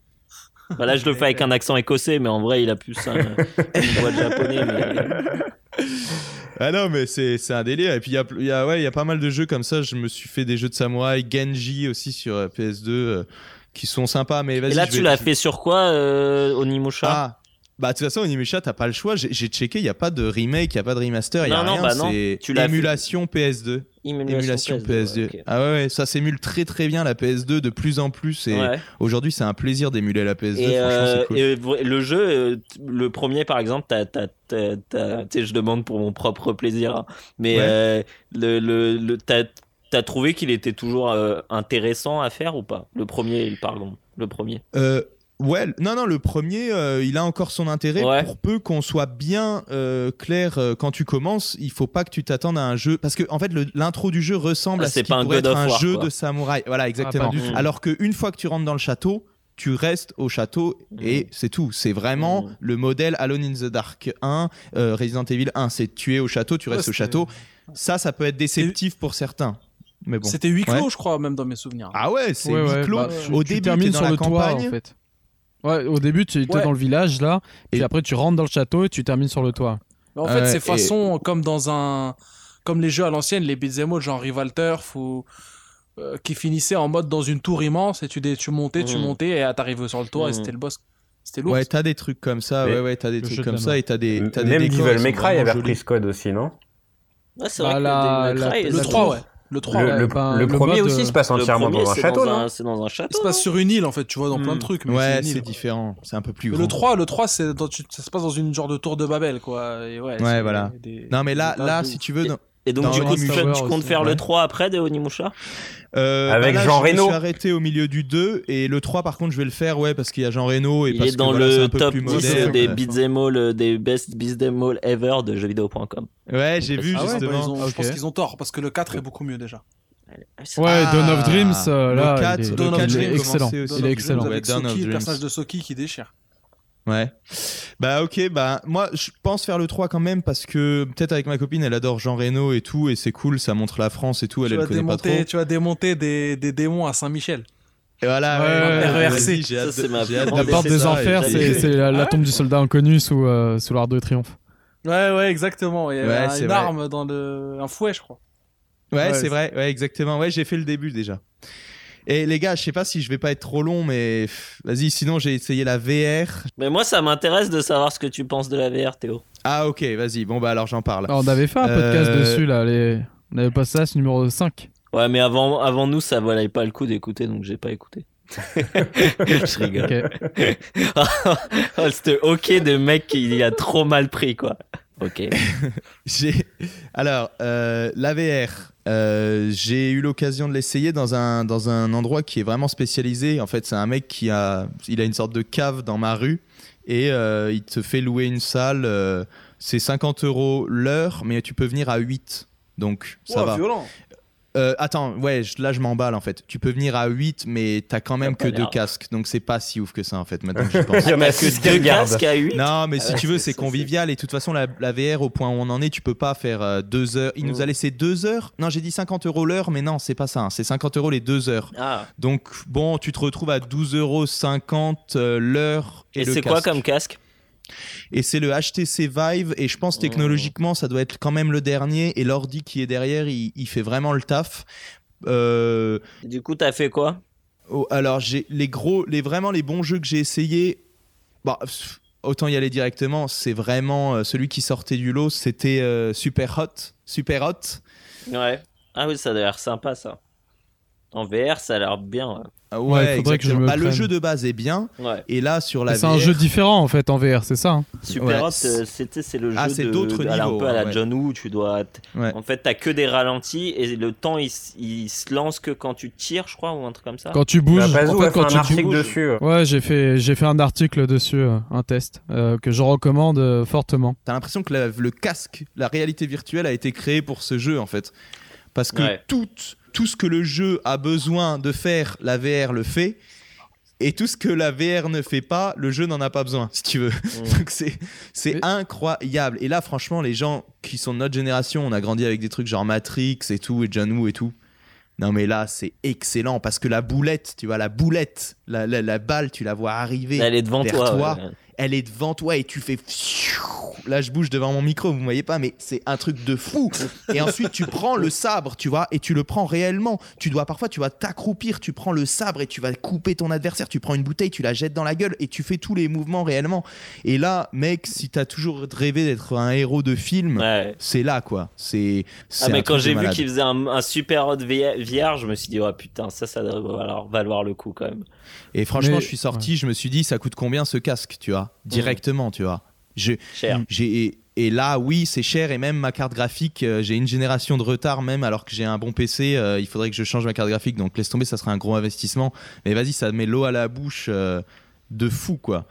Bah là, je le fais avec un accent écossais, mais en vrai, il a plus un, une voix de japonais. Mais... Ah non, mais c'est un délire. Et puis, il y y, a, ouais, y a pas mal de jeux comme ça. Je me suis fait des jeux de samouraï, Genji aussi sur euh, PS2, euh, qui sont sympas. Mais. Et là, tu l'as fait sur quoi, euh, Onimusha Ah, bah de toute façon, Onimusha, t'as pas le choix. J'ai checké, il y a pas de remake, il y a pas de remaster, il y a Non, non, rien. bah non. c'est émulation PS2. Émulation PS2. ok. Ah ouais, ouais, ça s'émule très très bien la PS2 de plus en plus. Et Ouais. aujourd'hui, c'est un plaisir d'émuler la PS2. Et, franchement, euh, cool. et le jeu, euh, le premier par exemple, je demande pour mon propre plaisir, hein, mais euh, le, le, le, t'as, t'as trouvé qu'il était toujours euh, intéressant à faire ou pas? Le premier, pardon, le premier. Euh, ouais, non, non, le premier, euh, il a encore son intérêt. Ouais. Pour peu qu'on soit bien euh, clair euh, quand tu commences, il faut pas que tu t'attendes à un jeu. Parce que, en fait, l'intro du jeu ressemble Ah, à ce c'est qui pas un pourrait être of un War, jeu quoi. de samouraï. Voilà, exactement. du tout. Alors qu'une fois que tu rentres dans le château, tu restes au château et c'est tout. C'est vraiment Mhm. le modèle Alone in the Dark 1, euh, Resident Evil 1. C'est tu es au château, tu Ouais, restes au château. Ça, ça peut être déceptif pour certains. Bon. C'était huis clos, Ouais. je crois, même dans mes souvenirs. Ah ouais, c'est Ouais, huis clos. bah, tu- au tu début, termines t'es dans sur la le toit campagne. en fait. Ouais, au début, tu es Ouais. dans le village là, puis Et- après tu rentres dans le château et tu termines sur le toit. Mais en fait, c'est et- façon comme dans un. Comme les jeux à l'ancienne, les beat'em all, genre Rival Turf, ou. euh, qui finissaient en mode dans une tour immense et tu, dé- tu montais, tu Mhm. montais et t'arrivais sur le toit et Mhm. c'était le boss. C'était lourd. Ouais, t'as des trucs comme ça. Mais ouais, ouais, t'as des trucs de comme ça et t'as des, des Même Devil May Cry avait repris ce code aussi, non? Ouais, c'est Bah, vrai que la- le Devil May la- Cry, le la- 3, ouais. Le 3, Le, ouais. le- le le premier mode, aussi se passe entièrement premier, dans un château, non C'est dans un Il château. se passe sur une île en fait, tu vois, dans plein Hmm. de trucs. mais Ouais, c'est différent. C'est un peu plus grand. le 3, le 3 c'est dans- tu- ça se passe dans une genre de tour de Babel, quoi. Et ouais, voilà. des- Non, mais là, là, si tu veux, dans- Et donc, Dans du coup, tu, tu aussi, comptes faire ouais. le 3 après de Onimusha? Euh, Avec bah là, Jean je me Reno. suis arrêté au milieu du 2 et le 3 par contre je vais le faire ouais parce qu'il y a Jean Reno et Il parce est dans que, voilà, le un peu top plus 10 moderne. des beat'em all, euh, des best beat'em all ever de jeuxvideo.com. Ouais, j'ai vu Ah ouais, bah, justement. ont- Ok. Je pense qu'ils ont tort parce que le 4 est beaucoup mieux déjà. Ouais, Ah, Dawn of Dreams, euh, là, le 4, il est, le Dawn of 4, il est excellent. Il est excellent. Avec Soki, le personnage de Soki qui déchire. Ouais. Bah ok, bah moi je pense faire le 3 quand même parce que peut-être avec ma copine elle adore Jean Reno et tout et c'est cool, ça montre la France et tout, elle, tu, elle vas connaît pas trop. démonter, tu vas démonter des, des démons à Saint-Michel. Et voilà, Ouais, ouais, j'ai hâte de- ma hâte La porte des enfers, c'est c'est la, la tombe du soldat inconnu sous, euh, sous l'Arc de Triomphe. Ouais, ouais, exactement. Il y a c'est une vrai. arme dans le. Un fouet, je crois. Ouais, c'est- vrai, ouais, exactement. Ouais, j'ai fait le début déjà. Et les gars, je sais pas si je vais pas être trop long, mais vas-y, sinon j'ai essayé la VR. Mais moi, ça m'intéresse de savoir ce que tu penses de la VR, Théo. Ah ok, vas-y, bon bah alors j'en parle. Alors, on avait fait un podcast Euh, dessus, là. Les... On avait passé ça, ce numéro 5. Ouais, mais avant, avant nous, ça valait pas le coup d'écouter, donc j'ai pas écouté. [laughs] je rigole. Ok. [laughs] oh, C'était ok de mec qui a trop mal pris, quoi. Ok. [laughs] J'ai alors euh, la VR. Euh, j'ai eu l'occasion de l'essayer dans un dans un endroit qui est vraiment spécialisé. En fait, c'est un mec qui a il a une sorte de cave dans ma rue et euh, il te fait louer une salle. euh, c'est 50 euros l'heure, mais tu peux venir à 8. Donc ça Ouais, va. violent. Euh, attends, ouais, je- là je m'emballe en fait. Tu peux venir à 8, mais t'as quand même que deux casques. Donc c'est pas si ouf que ça en fait, maintenant que j'y pense. Il y en a T'as six que qui deux casques à 8 Non, mais si Ah tu veux, c'est convivial. Et de toute façon, la, la VR, au point où on en est, tu peux pas faire euh, deux heures. Il nous a laissé deux heures. Non, j'ai dit 50 euros l'heure, mais non, c'est pas ça. hein. C'est 50 euros les deux heures. Ah. Donc, bon, tu te retrouves à 12,50 euros euh, l'heure. Et, Et c'est quoi comme casque? Et c'est le HTC Vive. Et je pense technologiquement, ça doit être quand même le dernier. Et l'ordi qui est derrière, il, il fait vraiment le taf. Euh, Du coup, t'as fait quoi? Oh, alors j'ai les gros, les vraiment les bons jeux que j'ai essayé. Bah, autant y aller directement. C'est vraiment euh, celui qui sortait du lot. C'était euh, Super Hot, Super Hot. Ouais. Ah oui, ça a l'air sympa, ça. En VR, ça a l'air bien. ouais. Ah Ouais, faudrait que je me Bah, le jeu de base est bien. Ouais. Et là sur la C'est un VR, jeu différent, en fait, en VR, c'est ça hein Super Ouais. Hot, euh, c'était c'est le jeu Ah, c'est de, d'autres un niveaux, peu à la ouais. John Woo, tu dois t- Ouais. en fait t'as que des ralentis et le temps il, il se lance que quand tu tires je crois ou un truc comme ça Quand tu bouges, Bah, en fait, quand un tu article bouges- dessus. euh. Ouais, j'ai fait, j'ai fait un article dessus, euh, un test, euh, que je recommande euh, fortement. t'as l'impression que la- le casque, la réalité virtuelle a été créé pour ce jeu en fait, parce que Ouais. Tout ce que le jeu a besoin de faire, la VR le fait. Et tout ce que la VR ne fait pas, le jeu n'en a pas besoin, si tu veux. Mm. [laughs] Donc c'est c'est Mais- incroyable. Et là, franchement, les gens qui sont de notre génération, on a grandi avec des trucs genre Matrix et tout, et John Woo et tout. Non mais là, c'est excellent parce que la boulette, tu vois, la boulette, la, la, la balle, tu la vois arriver. elle est devant vers toi, toi. ouais. Elle est devant toi et tu fais. Là, je bouge devant mon micro, vous voyez pas, mais c'est un truc de fou. Et ensuite, tu prends le sabre, tu vois, et tu le prends réellement. Tu dois parfois, tu vas t'accroupir, tu prends le sabre et tu vas couper ton adversaire. Tu prends une bouteille, tu la jettes dans la gueule et tu fais tous les mouvements réellement. Et là, mec, si t'as toujours rêvé d'être un héros de film, Ouais. c'est là, quoi. C'est. Ah mais quand j'ai vu qu'il faisait un, un super hot VR, je me suis dit oh putain ça ça devrait valoir, valoir le coup quand même. Et franchement, Mais- je suis sorti, je me suis dit, ça coûte combien ce casque, tu vois Directement, tu vois. Je, Cher. J'ai et là oui c'est cher et même ma carte graphique euh, j'ai une génération de retard même alors que j'ai un bon PC euh, il faudrait que je change ma carte graphique donc laisse tomber ça sera un gros investissement mais vas-y ça met l'eau à la bouche euh, de fou quoi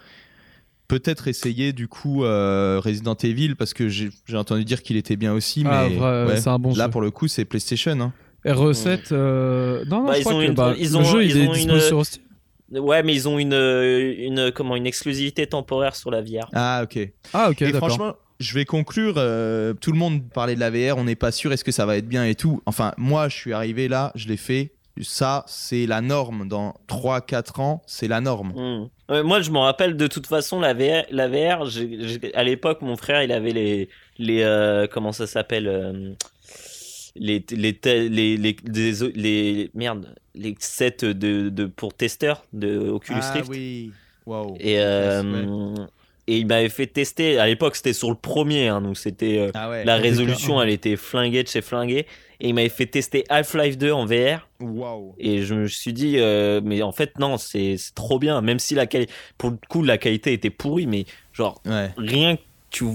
peut-être essayer du coup euh, Resident Evil parce que j'ai j'ai entendu dire qu'il était bien aussi mais Ah, vrai, ouais. c'est un bon là jeu. pour le coup c'est PlayStation hein. RE7, euh, non, non, Bah, je ils crois ont que une- bah, ils le ont- jeu ils il est ont une- sur Steam. Ouais mais ils ont une une comment une exclusivité temporaire sur la VR. ah ok Ah, ok, d'accord. franchement, je vais conclure. euh, tout le monde parlait de la VR, on n'est pas sûr, est-ce que ça va être bien et tout. Enfin, moi, je suis arrivé là, je l'ai fait. Ça, c'est la norme. Dans 3-4 ans, c'est la norme. Hmm. Moi, je me rappelle de toute façon la VR. La VR à l'époque, mon frère, il avait les les euh, comment ça s'appelle les les les les merde les sets de, de pour testeurs de Oculus ah Rift. oui. Wow. Et euh, Ouais. et il m'avait fait tester. À l'époque, c'était sur le premier, hein, donc c'était euh, Ah ouais. la résolution, elle était flinguée de chez flinguée. Et il m'avait fait tester Half-Life 2 en VR. Wow. Et je me suis dit, euh, mais en fait, non, c'est trop bien. Même si la qualité, pour le coup, la qualité était pourrie, mais genre, Ouais. rien que tu,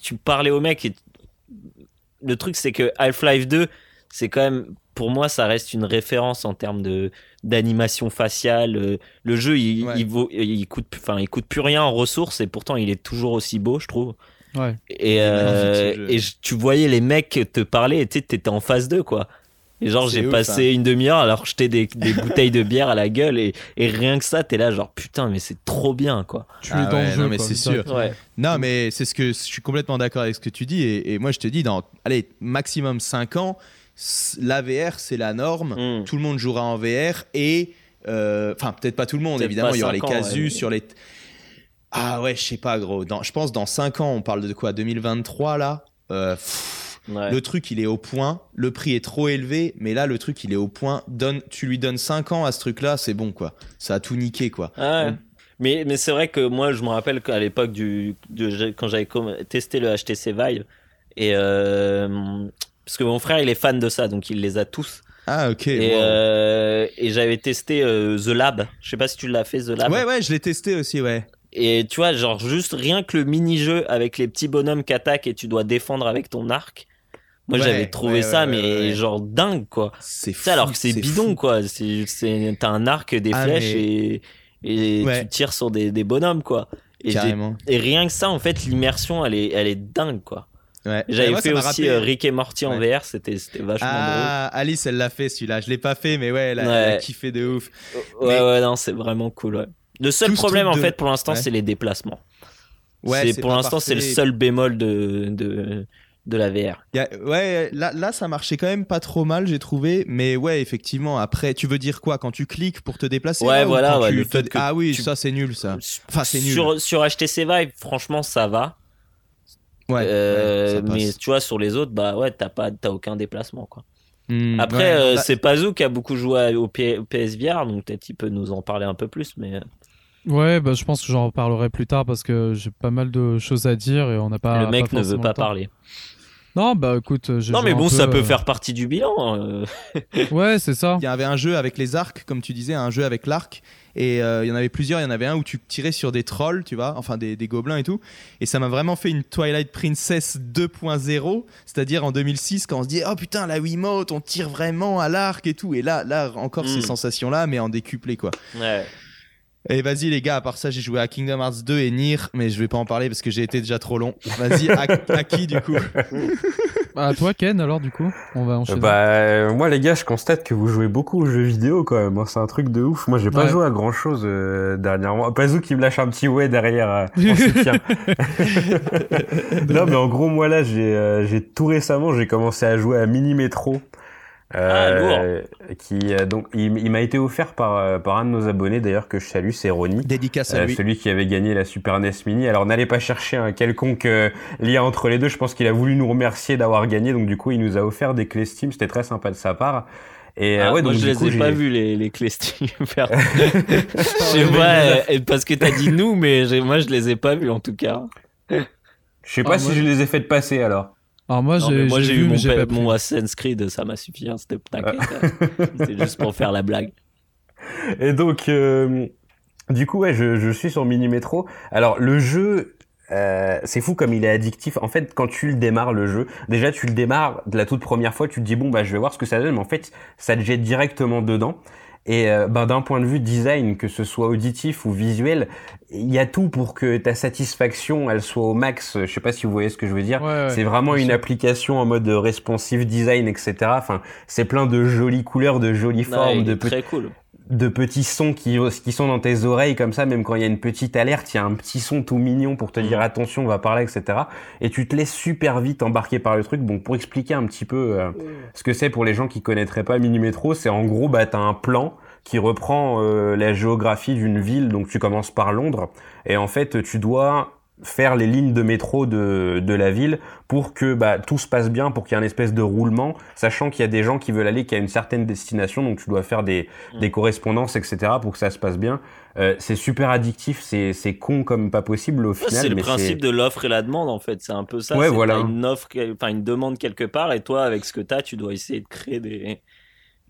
tu parlais au mec et le truc, c'est que Half-Life 2, c'est quand même, pour moi, ça reste une référence en termes de d'animation faciale. Euh, Le jeu, il, Ouais. il vaut, il coûte, enfin, il coûte plus rien en ressources et pourtant, il est toujours aussi beau, je trouve. Ouais. Et, euh, et je- tu voyais les mecs te parler et tu sais, t'étais en phase 2, quoi. Et genre, j'ai passé hein. une demi-heure à leur jeter des, des bouteilles de bière à la gueule et, et rien que ça, t'es là, genre putain, mais c'est trop bien quoi. Tu Ah es dans ouais, le jeu. non, mais c'est sûr. Ouais. Non, mais c'est ce que je suis complètement d'accord avec ce que tu dis. Et, et moi, je te dis, dans allez, maximum 5 ans, c- la VR, c'est la norme. Mm. Tout le monde jouera en VR. Et, euh, enfin, peut-être pas tout le monde, évidemment. Il y aura les 5 ans, casus ouais. sur les. Ah ouais, je sais pas, gros. Dans, je pense dans 5 ans, on parle de quoi? 2023 là? Euh, pff, Ouais. Le truc, il est au point. Le prix est trop élevé. Mais là, le truc, il est au point. Donne, tu lui donnes 5 ans à ce truc-là, c'est bon, quoi. Ça a tout niqué, quoi. Ah ouais. Mais, mais c'est vrai que moi, je me rappelle qu'à l'époque du, quand j'avais testé le HTC Vive, et euh, parce que mon frère, il est fan de ça, donc il les a tous. Ah, ok. Et, wow. euh, et j'avais testé euh, The Lab. Je sais pas si tu l'as fait, The Lab. Ouais, ouais, je l'ai testé aussi, ouais. Et tu vois, genre juste rien que le mini-jeu avec les petits bonhommes qui attaquent et tu dois défendre avec ton arc. Moi, Ouais, j'avais trouvé ouais, ça, mais genre dingue, quoi. C'est sais, alors que c'est fou, bidon, fou. quoi. T'as un arc, des Ah, flèches mais- et, et tu tires sur des, des bonhommes, quoi. Et, et rien que ça, en fait, l'immersion, elle est, elle est dingue, quoi. Ouais. J'avais fait aussi rappelé- euh, Rick et Morty en Ouais. VR, c'était, vachement Ah, Alice, elle l'a fait celui-là. Je l'ai pas fait, mais ouais, elle a, Ouais. elle a kiffé de ouf. drôle. Ouais, Mais- ouais, non, c'est vraiment cool, ouais. Le seul Tout problème, en de- fait, pour l'instant, c'est les déplacements. Ouais, c'est, pour l'instant, c'est le seul bémol de, de, de la VR. Ouais, là, là, ça marchait quand même pas trop mal, j'ai trouvé. Mais ouais, effectivement, après, tu veux dire quoi? Quand tu cliques pour te déplacer Ouais, là, ou voilà, ouais, tu te- Ah oui, tu- ça, c'est nul, ça. Enfin, c'est nul. Sur, sur HTC Vive, franchement, ça va. Ouais, Euh, ouais, mais tu vois, sur les autres, bah ouais, t'as pas, t'as aucun déplacement, quoi. Hmm, Après, ouais, euh, bah, c'est Pazou qui a beaucoup joué au, P- au PSVR, donc peut-être il peut nous en parler un peu plus, mais euh, Ouais, bah, je pense que j'en reparlerai plus tard parce que j'ai pas mal de choses à dire et on n'a pas. le mec ne veut pas parler. Non, bah écoute, j'ai Non, mais bon, peu, ça peut euh, faire partie du bilan. euh. [laughs] Ouais, c'est ça. Il y avait un jeu avec les arcs, comme tu disais, un jeu avec l'arc. Et euh, il y en avait plusieurs. Il y en avait un où tu tirais sur des trolls, tu vois, enfin des, des gobelins et tout. Et ça m'a vraiment fait une Twilight Princess 2.0, c'est-à-dire en 2006 quand on se dit oh putain la Wiimote, on tire vraiment à l'arc et tout. Et là, là encore Mm. ces sensations-là, mais en décuplé quoi. Ouais. Et vas-y les gars, à part ça, j'ai joué à Kingdom Hearts 2 et Nier, mais je vais pas en parler parce que j'ai été déjà trop long. Vas-y, à, à qui du coup [laughs] À toi, Ken, alors, du coup On va enchaîner. Bah, euh, moi, les gars, je constate que vous jouez beaucoup aux jeux vidéo, quand même. Moi, C'est un truc de ouf. Moi, j'ai pas Ouais. joué à grand chose dernièrement. Pazou qui me lâche un petit ouais derrière euh, en [laughs] soutien. [laughs] non, mais en gros, moi, là, j'ai euh, j'ai tout récemment, j'ai commencé à jouer à Mini Metro. Euh, qui euh, donc il, il m'a été offert par euh, par un de nos abonnés d'ailleurs que je salue c'est Ronnie Dédicace à Euh, lui. celui qui avait gagné la Super NES Mini. Alors n'allez pas chercher un quelconque euh, lien entre les deux. Je pense qu'il a voulu nous remercier d'avoir gagné. Donc du coup, il nous a offert des clés Steam. C'était très sympa de sa part. Et euh, Ah, ouais, moi, donc je les coup, ai pas vus, les, les clés Steam. [laughs] [laughs] [laughs] Je sais pas, parce que t'as dit nous, mais moi, je les ai pas vus, en tout cas. Je sais pas Ah, si moi- je les ai faites passer alors. Alors, moi, j'ai moi, j'ai vu, eu mon, j'ai pa- Assassin's Creed, ça m'a suffi, hein, c'était t'inquiète. C'était juste pour faire la blague. [laughs] Et donc, euh, du coup, ouais, je, je suis sur Mini Metro. Alors, le jeu, euh, c'est fou comme il est addictif. En fait, quand tu le démarres, le jeu, déjà, tu le démarres de la toute première fois, tu te dis, bon, bah, je vais voir ce que ça donne, mais en fait, ça te jette directement dedans. Et euh, ben, d'un point de vue design, que ce soit auditif ou visuel, il y a tout pour que ta satisfaction, elle soit au max. Je sais pas si vous voyez ce que je veux dire. Ouais, ouais, c'est vraiment une application en mode responsive design, etc. Enfin, c'est plein de jolies couleurs, de jolies Ouais, formes, il de très cool. De petits sons qui, qui sont dans tes oreilles comme ça, même quand il y a une petite alerte, il y a un petit son tout mignon pour te dire attention, on va parler, etc. Et tu te laisses super vite embarquer par le truc. Bon, pour expliquer un petit peu euh, ce que c'est pour les gens qui connaîtraient pas Mini Metro, c'est en gros, bah, t'as un plan qui reprend euh, la géographie d'une ville. Donc tu commences par Londres et en fait tu dois faire les lignes de métro de, de la ville pour que bah, tout se passe bien, pour qu'il y ait un espèce de roulement, sachant qu'il y a des gens qui veulent aller qu'à une certaine destination, donc tu dois faire des, Mm. des correspondances, etc. pour que ça se passe bien. Euh, c'est super addictif, c'est c'est con comme pas possible au Ouais, final. c'est le mais principe de l'offre et la demande en fait, c'est un peu ça. Ouais, c'est voilà. une offre, enfin une demande quelque part et toi avec ce que t'as, tu dois essayer de créer des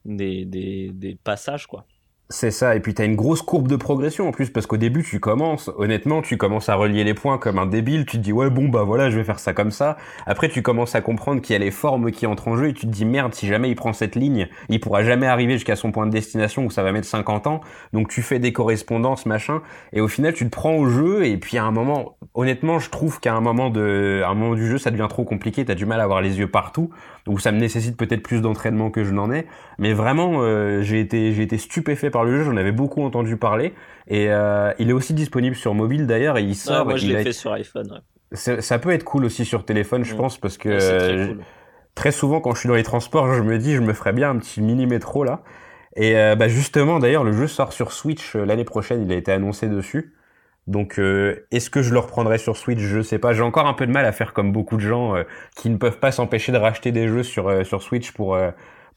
des, des, des passages quoi. C'est ça, et puis t'as une grosse courbe de progression en plus, parce qu'au début tu commences, honnêtement, tu commences à relier les points comme un débile, tu te dis ouais bon bah voilà je vais faire ça comme ça, après tu commences à comprendre qu'il y a les formes qui entrent en jeu et tu te dis merde si jamais il prend cette ligne, il pourra jamais arriver jusqu'à son point de destination où ça va mettre 50 ans, donc tu fais des correspondances machin, et au final tu te prends au jeu et puis à un moment, honnêtement je trouve qu'à un moment de, à un moment du jeu ça devient trop compliqué, t'as du mal à avoir les yeux partout, donc ça me nécessite peut-être plus d'entraînement que je n'en ai, mais vraiment euh, j'ai été j'ai été stupéfait le jeu, j'en avais beaucoup entendu parler et euh, il est aussi disponible sur mobile d'ailleurs et il sort. Ah, moi, je l'ai a- fait sur iPhone. ouais. Ça peut être cool aussi sur téléphone, je Mm. pense, parce que très cool. très souvent quand je suis dans les transports, je me dis je me ferais bien un petit mini métro là. Et euh, bah justement, d'ailleurs, le jeu sort sur Switch euh, l'année prochaine, il a été annoncé dessus. Donc, euh, est-ce que je le reprendrai sur Switch? Je sais pas. J'ai encore un peu de mal à faire comme beaucoup de gens euh, qui ne peuvent pas s'empêcher de racheter des jeux sur euh, sur Switch pour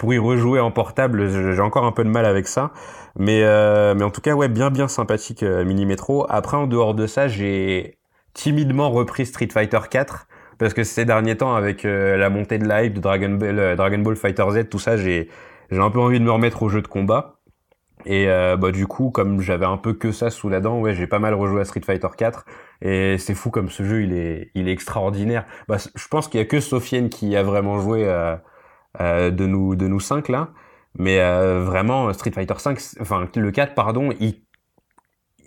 pour y rejouer en portable. J'ai encore un peu de mal avec ça. Mais euh, mais en tout cas, ouais, bien bien sympathique euh, Mini Metro. Après, en dehors de ça, j'ai timidement repris Street Fighter 4 parce que ces derniers temps, avec euh, la montée de live de Dragon Ball, euh, Dragon Ball Fighter Z, tout ça, j'ai j'ai un peu envie de me remettre au jeu de combat. Et euh, bah du coup, comme j'avais un peu que ça sous la dent, ouais, j'ai pas mal rejoué à Street Fighter 4 et c'est fou comme ce jeu, il est il est extraordinaire. Bah, je pense qu'il y a que Sofiane qui a vraiment joué euh, de nous de nous cinq là, mais euh, vraiment Street Fighter 5, enfin le 4 pardon, il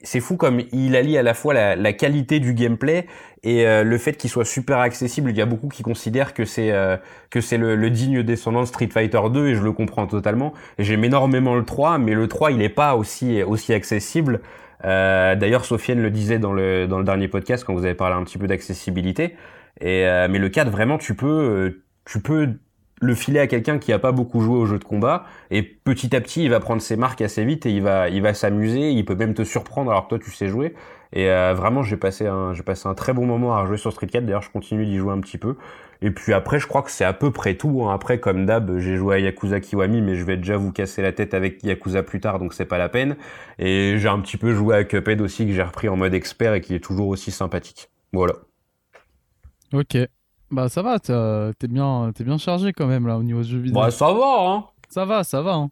c'est fou comme il allie à la fois la, la qualité du gameplay et euh, le fait qu'il soit super accessible. Il y a beaucoup qui considèrent que c'est euh, que c'est le, le digne descendant de Street Fighter 2 et je le comprends totalement. J'aime énormément le 3, mais le 3 il est pas aussi aussi accessible. Euh, D'ailleurs, Sofiane le disait dans le dans le dernier podcast quand vous avez parlé un petit peu d'accessibilité. Et euh, mais le 4 vraiment tu peux euh, tu peux le filer à quelqu'un qui a pas beaucoup joué au jeu de combat et petit à petit il va prendre ses marques assez vite et il va il va s'amuser il peut même te surprendre alors que toi tu sais jouer. Et euh, vraiment j'ai passé un j'ai passé un très bon moment à jouer sur Street 4 d'ailleurs je continue d'y jouer un petit peu. Et puis après je crois que c'est à peu près tout hein. après comme d'hab j'ai joué à Yakuza Kiwami mais je vais déjà vous casser la tête avec Yakuza plus tard donc c'est pas la peine. Et j'ai un petit peu joué à Cuphead aussi que j'ai repris en mode expert et qui est toujours aussi sympathique. Voilà. Ok. Bah ça va, t'es bien, bien chargé quand même là au niveau du jeu vidéo. bah ça va hein Ça va, ça va. hein.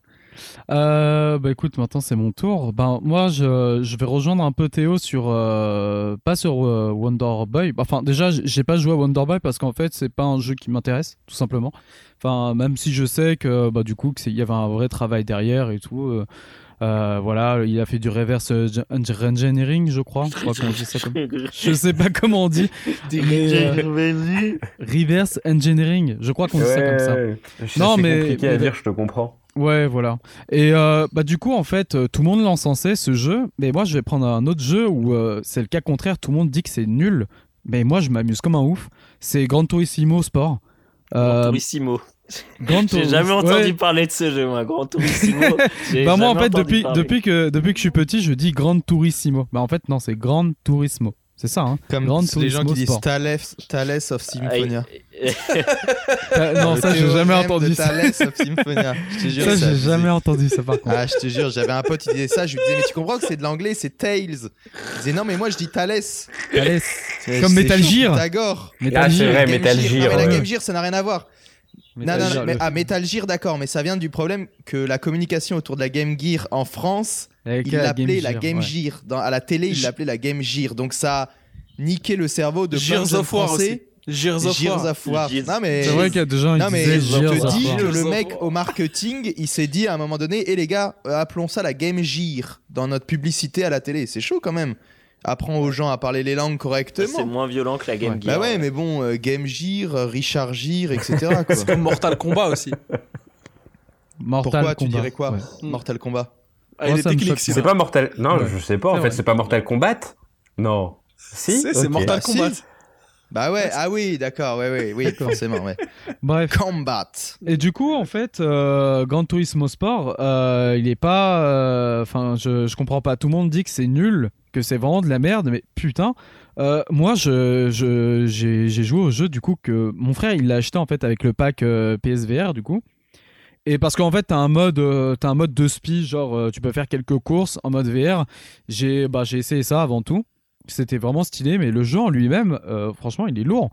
Euh, bah écoute, maintenant c'est mon tour. Ben moi, je, je vais rejoindre un peu Théo sur euh, pas sur euh, Wonder Boy. Enfin déjà, j'ai pas joué à Wonder Boy parce qu'en fait, c'est pas un jeu qui m'intéresse, tout simplement. Enfin, même si je sais que bah du coup, qu'il y avait un vrai travail derrière et tout. Euh, voilà, il a fait du reverse euh, engineering, je crois. Je crois qu'on dit ça comme. Je sais pas comment on dit. mais, euh, reverse engineering, je crois qu'on dit ça comme ça. Ouais, c'est Non, mais- compliqué à dire je te comprends Ouais, voilà. Et euh, bah du coup, en fait, euh, tout le monde l'encensait ce jeu, mais moi, je vais prendre un autre jeu où euh, c'est le cas contraire. Tout le monde dit que c'est nul, mais moi, je m'amuse comme un ouf. C'est Gran Turismo Sport. Euh, Turissimo. [laughs] J'ai Turismo- jamais entendu Ouais. parler de ce jeu, moi. Grand [laughs] Turissimo. j'ai Bah moi, en fait, depuis, parler. depuis que depuis que je suis petit, je dis Gran Turismo. Bah en fait, non, c'est Gran Turismo. C'est ça, hein. Comme Gran les gens Turismo qui disent. Thales, Thales of Symphonia. [laughs] Non, ça, j'ai jamais entendu ça. Thales of Symphonia. Je te jure, Ça, j'ai jamais entendu ça, par contre. Ah, je te jure, j'avais un pote, il disait ça, je lui disais, mais tu comprends que c'est de l'anglais, c'est Tales. Il disait, non, mais moi je dis Thales. C'est- Comme Metal Gear. Metal Ah, c'est Gear. vrai, Metal Gear. Mais la. Game Gear, ça n'a rien à voir. Metal non, non, Gear, mais, le- ah, Metal Gear, d'accord, mais ça vient du problème que la communication autour de la Game Gear en France, avec il la l'appelait la Gear, Game ouais. Gear. Dans, à la télé, il l'appelait la Game Gear. Donc ça a niqué le cerveau de plein de Gears jeunes of War français. Gears of Gears War. of War. Gears. Non, mais... C'est vrai qu'il y a des gens Non qui mais disaient je te of dis que le mec au marketing, il s'est dit à un moment donné, et les gars, euh, appelons ça la Game Gear dans notre publicité à la télé. C'est chaud quand même. Apprends aux gens à parler les langues C'est correctement. moins violent que la Game Ouais. Gear. Bah ouais, mais bon, euh, Game Gear, Richard Gear, etc. C'est comme Mortal Kombat aussi. Mortal Pourquoi tu Kombat, dirais quoi ouais. Mortal Kombat. Ah, Moi, il c'est C'est pas Mortal. Non, Ouais. je sais pas. En C'est fait, c'est pas Mortal Kombat. Non. Si. C'est c'est. Mortal Ah, si. Bah ouais, ah oui, d'accord, ouais, ouais, oui, forcément, ouais. [laughs] Bref. Combat. Et du coup, en fait, euh, Gran Turismo Sport, euh, il est pas. euh, Enfin, je, je comprends pas. Tout le monde dit que c'est nul, que c'est vraiment de la merde, mais putain. euh, moi, je, je- j'ai, j'ai joué au jeu du coup que mon frère il l'a acheté en fait avec le pack euh, PSVR du coup. Et parce qu'en fait, t'as un mode, euh, t'as un mode de spi, genre tu peux faire quelques courses en mode VR. J'ai, bah, j'ai essayé ça avant tout. C'était vraiment stylé, mais le jeu en lui-même, euh, franchement, il est lourd.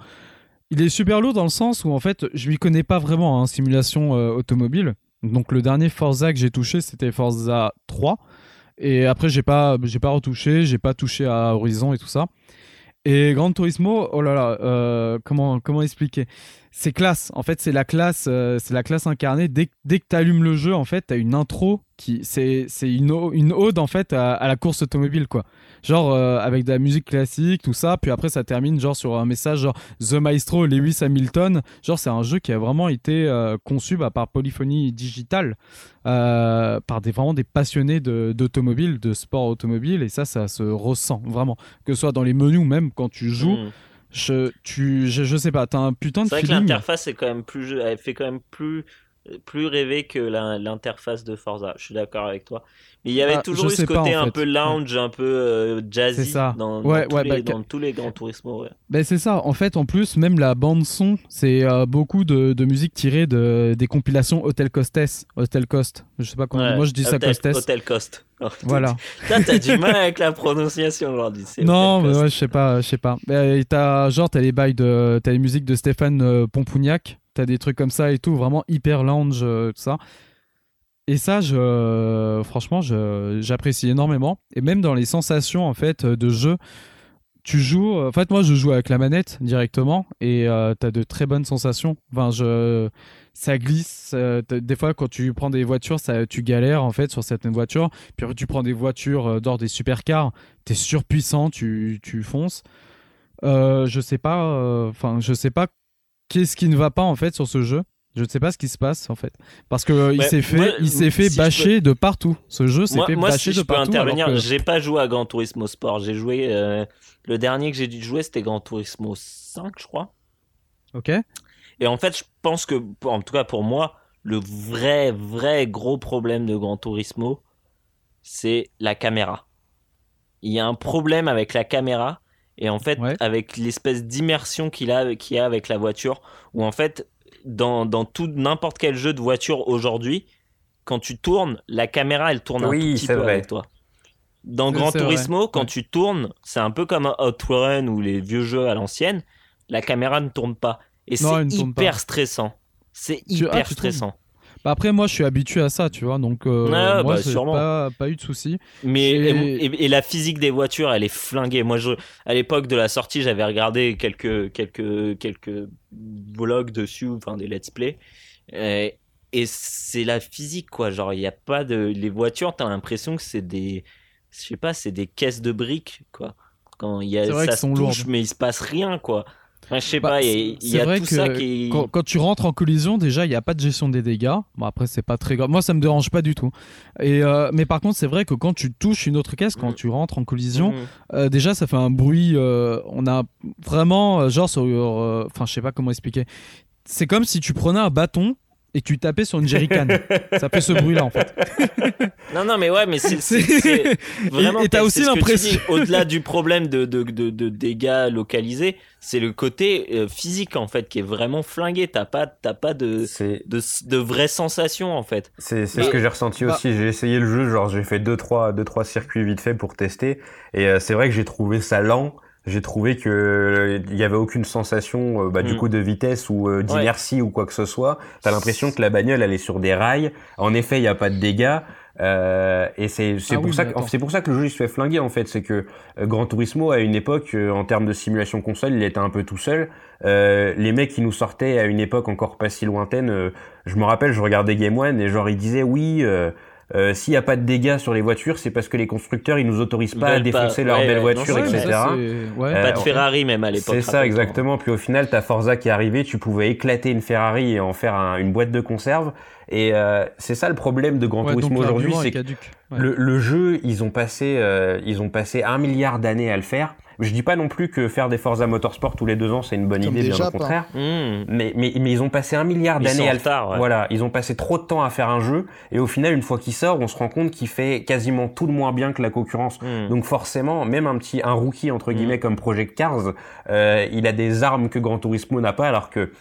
Il est super lourd dans le sens où en fait, je lui connais pas vraiment en simulation euh, automobile. Donc le dernier Forza que j'ai touché, c'était Forza 3. Et après, j'ai pas, j'ai pas retouché, j'ai pas touché à Horizon et tout ça. Et Gran Turismo, oh là là, euh, comment, comment expliquer? C'est classe. En fait, c'est la classe, c'est la classe incarnée. Dès, dès que tu allumes le jeu, en fait, tu as une intro qui, c'est, c'est une, une ode en fait à, à la course automobile, quoi. Genre euh, avec de la musique classique, tout ça. Puis après, ça termine genre sur un message genre The Maestro Lewis Hamilton. Genre, c'est un jeu qui a vraiment été euh, conçu bah, par Polyphonie Digital, euh, par des vraiment des passionnés de- d'automobile, de, sport automobile. Et ça, ça se ressent vraiment, que ce soit dans les menus ou même quand tu joues. Mm. Je, tu, je, je sais pas, t'as un putain de C'est vrai que l'interface est quand même plus, elle fait quand même plus, plus rêver que l'interface de Forza. Je suis d'accord avec toi. Mais il y avait Bah, toujours eu ce pas, côté un fait. peu lounge, un peu euh, jazzy ça. Dans, Ouais, dans tous ouais, les, bah, dans tous les grands tourismos. Ouais. Ben c'est ça, en fait, en plus, même la bande-son, c'est euh, beaucoup de, de musique tirée de, des compilations Hotel Costes. Hotel Cost, je sais pas comment. Moi, je dis ça Costes. Hotel Cost. Voilà. [laughs] Toi, t'as du mal avec la prononciation aujourd'hui. Non, mais ouais, je sais pas, je sais pas. Mais t'as genre t'as les bails de, t'as les musiques de Stéphane euh, Pompougnac, t'as des trucs comme ça et tout, vraiment hyper lounge, euh, tout ça. Et ça, je, franchement, j'apprécie énormément. Et même dans les sensations en fait de jeu, tu joues. En fait, moi, je joue avec la manette directement et euh, t'as de très bonnes sensations. Enfin, je, ça glisse. euh, des fois, quand tu prends des voitures, ça, tu galères en fait sur certaines voitures. Puis tu prends des voitures euh, d'ordre des supercars, t'es surpuissant, tu, tu fonces. Euh, je sais pas. euh, Enfin, je sais pas qu'est-ce qui ne va pas en fait sur ce jeu? Je ne sais pas ce qui se passe en fait, parce que euh, il s'est fait, moi, il s'est fait si je peux- bâcher de partout. Ce jeu s'est Moi, fait moi, bâcher si je de peux partout. alors intervenir, que- j'ai pas joué à Gran Turismo Sport. J'ai joué. euh, le dernier que j'ai dû jouer, c'était Gran Turismo 5, je crois. Ok. Et en fait, je pense que, en tout cas pour moi, le vrai, vrai gros problème de Gran Turismo, c'est la caméra. Il y a un problème avec la caméra et en fait, Ouais. avec l'espèce d'immersion qu'il a, qu'il y a avec la voiture, où en fait, dans, dans tout n'importe quel jeu de voiture aujourd'hui, quand tu tournes, la caméra elle tourne un Oui, tout petit c'est peu vrai. avec toi. Dans Gran vrai. Turismo, quand Ouais. tu tournes, c'est un peu comme un Outrun ou les vieux jeux à l'ancienne, la caméra ne tourne pas. Et c'est hyper stressant. C'est ah, hyper stressant. Bah après, moi, je suis habitué à ça, tu vois. Donc, euh, Ouais, moi, bah, sûrement. pas, pas eu de soucis. Mais Et- et, et- et la physique des voitures, elle est flinguée. Moi, je, à l'époque de la sortie, j'avais regardé quelques quelques quelques vlogs dessus, enfin des let's play. Et, et c'est la physique, quoi. Genre, il y a pas de les voitures. T'as l'impression que c'est des, je sais pas, c'est des caisses de briques, quoi. Quand il y a ça se touche, lourdes. mais il se passe rien, quoi. Enfin, je sais Bah, pas. Il y a- y, vrai tout que ça qui. Quand, quand tu rentres en collision, déjà, il n'y a pas de gestion des dégâts. Bon, après, c'est pas très grave. Moi, ça me dérange pas du tout. Et, euh, mais par contre, c'est vrai que quand tu touches une autre caisse, quand Mhm. tu rentres en collision, Mhm. euh, déjà, ça fait un bruit. euh, on a vraiment, genre, sur. Enfin, je sais pas comment expliquer. C'est comme si tu prenais un bâton et que tu tapais sur une jerrycan. ça fait ce bruit-là, en fait. [laughs] Non, non, mais ouais, mais c'est [laughs] Vraiment, Et- t'as aussi l'impression- Au-delà du problème de, de, de, de dégâts localisés, c'est le côté euh, physique en fait qui est vraiment flingué. T'as pas, t'as pas de, de, de vraies sensations en fait. c'est Mais- ce que j'ai ressenti bah- aussi. J'ai essayé le jeu, genre j'ai fait deux trois deux trois circuits vite fait pour tester et euh, c'est vrai que j'ai trouvé ça lent. J'ai trouvé que euh, il y avait aucune sensation euh, bah, du Mm. coup de vitesse ou euh, d'inertie ou quoi que ce soit. T'as l'impression que la bagnole elle est sur des rails. En effet, il y a pas de dégâts. Euh, et c'est c'est Ah pour oui, ça c'est pour ça que le jeu il se fait flinguer en fait. C'est que euh, Gran Turismo à une époque euh, en termes de simulation console il était un peu tout seul. Euh, les mecs qui nous sortaient à une époque encore pas si lointaine, euh, je me rappelle, je regardais Game One et genre ils disaient oui. Euh, euh, S'il n'y a pas de dégâts sur les voitures, c'est parce que les constructeurs ils nous autorisent pas à pas. défoncer leurs Ouais, belles ouais, voitures, etc. ça, ouais. Euh, pas de on- Ferrari même à l'époque. C'est ça exactement. Puis au final, t'as Forza qui est arrivé, tu pouvais éclater une Ferrari et en faire un- une boîte de conserve. Et euh, c'est ça le problème de Gran Turismo aujourd'hui, c'est que le, le jeu, ils ont passé, euh, ils ont passé un milliard d'années à le faire. Je dis pas non plus que faire des Forza Motorsport tous les deux ans c'est une bonne Comme idée, bien au hein. contraire. Mmh. Mais, mais, mais ils ont passé un milliard d'années à le faire. ouais. Voilà, ils ont passé trop de temps à faire un jeu et au final, une fois qu'il sort, on se rend compte qu'il fait quasiment tout de moins bien que la concurrence. Mmh. Donc forcément, même un petit un rookie entre Mm. guillemets comme Project Cars, euh, il a des armes que Gran Turismo n'a pas, alors que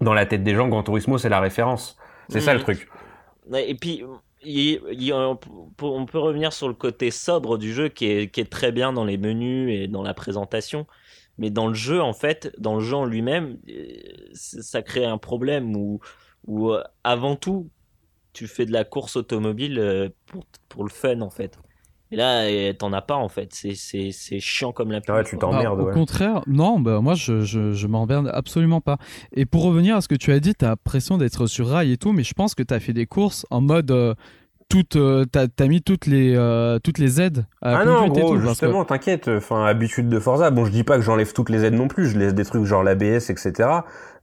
dans la tête des gens, Gran Turismo c'est la référence. C'est ça le truc. Et puis, on peut- revenir sur le côté sobre du jeu qui est, très bien dans les menus et dans la présentation. Mais dans le jeu, en fait, dans le jeu en lui-même, euh, ça crée un problème où, où euh, avant tout, tu fais de la course automobile euh, pour le fun en fait. Et là, euh, t'en as pas en fait. C'est- C'est c'est chiant comme la. Ouais, tu t'en- Bah, T'emmerdes, au ouais. contraire, non, bah, moi je, je, je m'emmerde absolument pas. Et pour revenir à ce que tu as dit, t'as l'impression d'être sur rail et tout, mais je pense que t'as fait des courses en mode. euh, toutes, euh, t'as, t'as mis toutes les, euh, toutes les aides à Ah non, et gros, tout, parce que- justement, t'inquiète. Enfin, habitude de Forza. Bon, je dis pas que j'enlève toutes les aides non plus. Je laisse des trucs genre l'ABS, etc.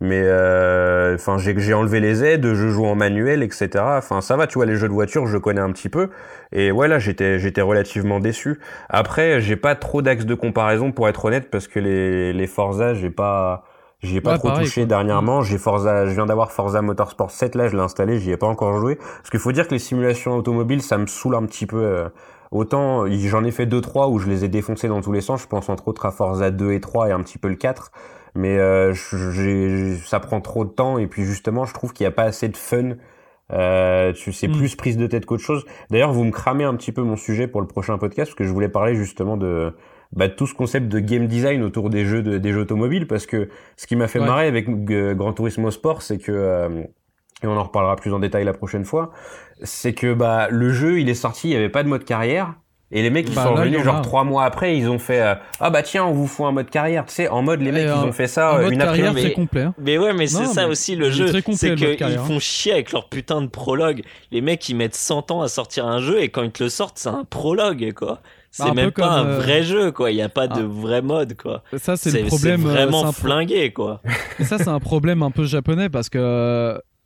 Mais euh, enfin, j'ai j'ai enlevé les aides. Je joue en manuel, etc. Enfin, ça va. Tu vois, les jeux de voiture, je connais un petit peu. Et ouais, là, j'étais j'étais relativement déçu. Après, j'ai pas trop d'axes de comparaison pour être honnête, parce que les les Forza, j'ai pas J'y ai pas Ouais, trop pareil, touché quoi. dernièrement. J'ai Forza, je viens d'avoir Forza Motorsport 7 là, je l'ai installé, j'y ai pas encore joué. Parce qu'il faut dire que les simulations automobiles, ça me saoule un petit peu. euh, Autant j'en ai fait deux trois où je les ai défoncés dans tous les sens. Je pense entre autres à Forza 2 et 3 et un petit peu le 4. Mais euh, ça prend trop de temps et puis justement, je trouve qu'il n'y a pas assez de fun. Euh, c'est Mm. plus prise de tête qu'autre chose. D'ailleurs, vous me cramez un petit peu mon sujet pour le prochain podcast parce que je voulais parler justement de bah, de tout ce concept de game design autour des jeux de, des jeux automobiles parce que ce qui m'a fait Ouais. marrer avec euh, Gran Turismo Sport, c'est que euh, et on en reparlera plus en détail la prochaine fois, c'est que bah le jeu il est sorti, il y avait pas de mode carrière. Et les mecs ils Bah, sont là, en genre a. trois mois après, ils ont fait euh, ah bah tiens on vous fout un mode carrière, tu sais en mode les Et, mecs ils ont fait ça en euh, mode une carrière après mais- complet. hein. Mais ouais, mais c'est ça mais aussi le jeu, c'est qu'ils carrière, hein. font chier avec leur putain de prologue. Les mecs ils mettent 100 ans à sortir un jeu et quand ils te le sortent, c'est un prologue quoi. C'est Bah, même pas un euh, vrai jeu quoi, il y a pas de ah. vrai mode quoi. Ça, c'est le problème. c'est euh, vraiment un flingué quoi. [laughs] Et ça, c'est un problème un peu japonais parce que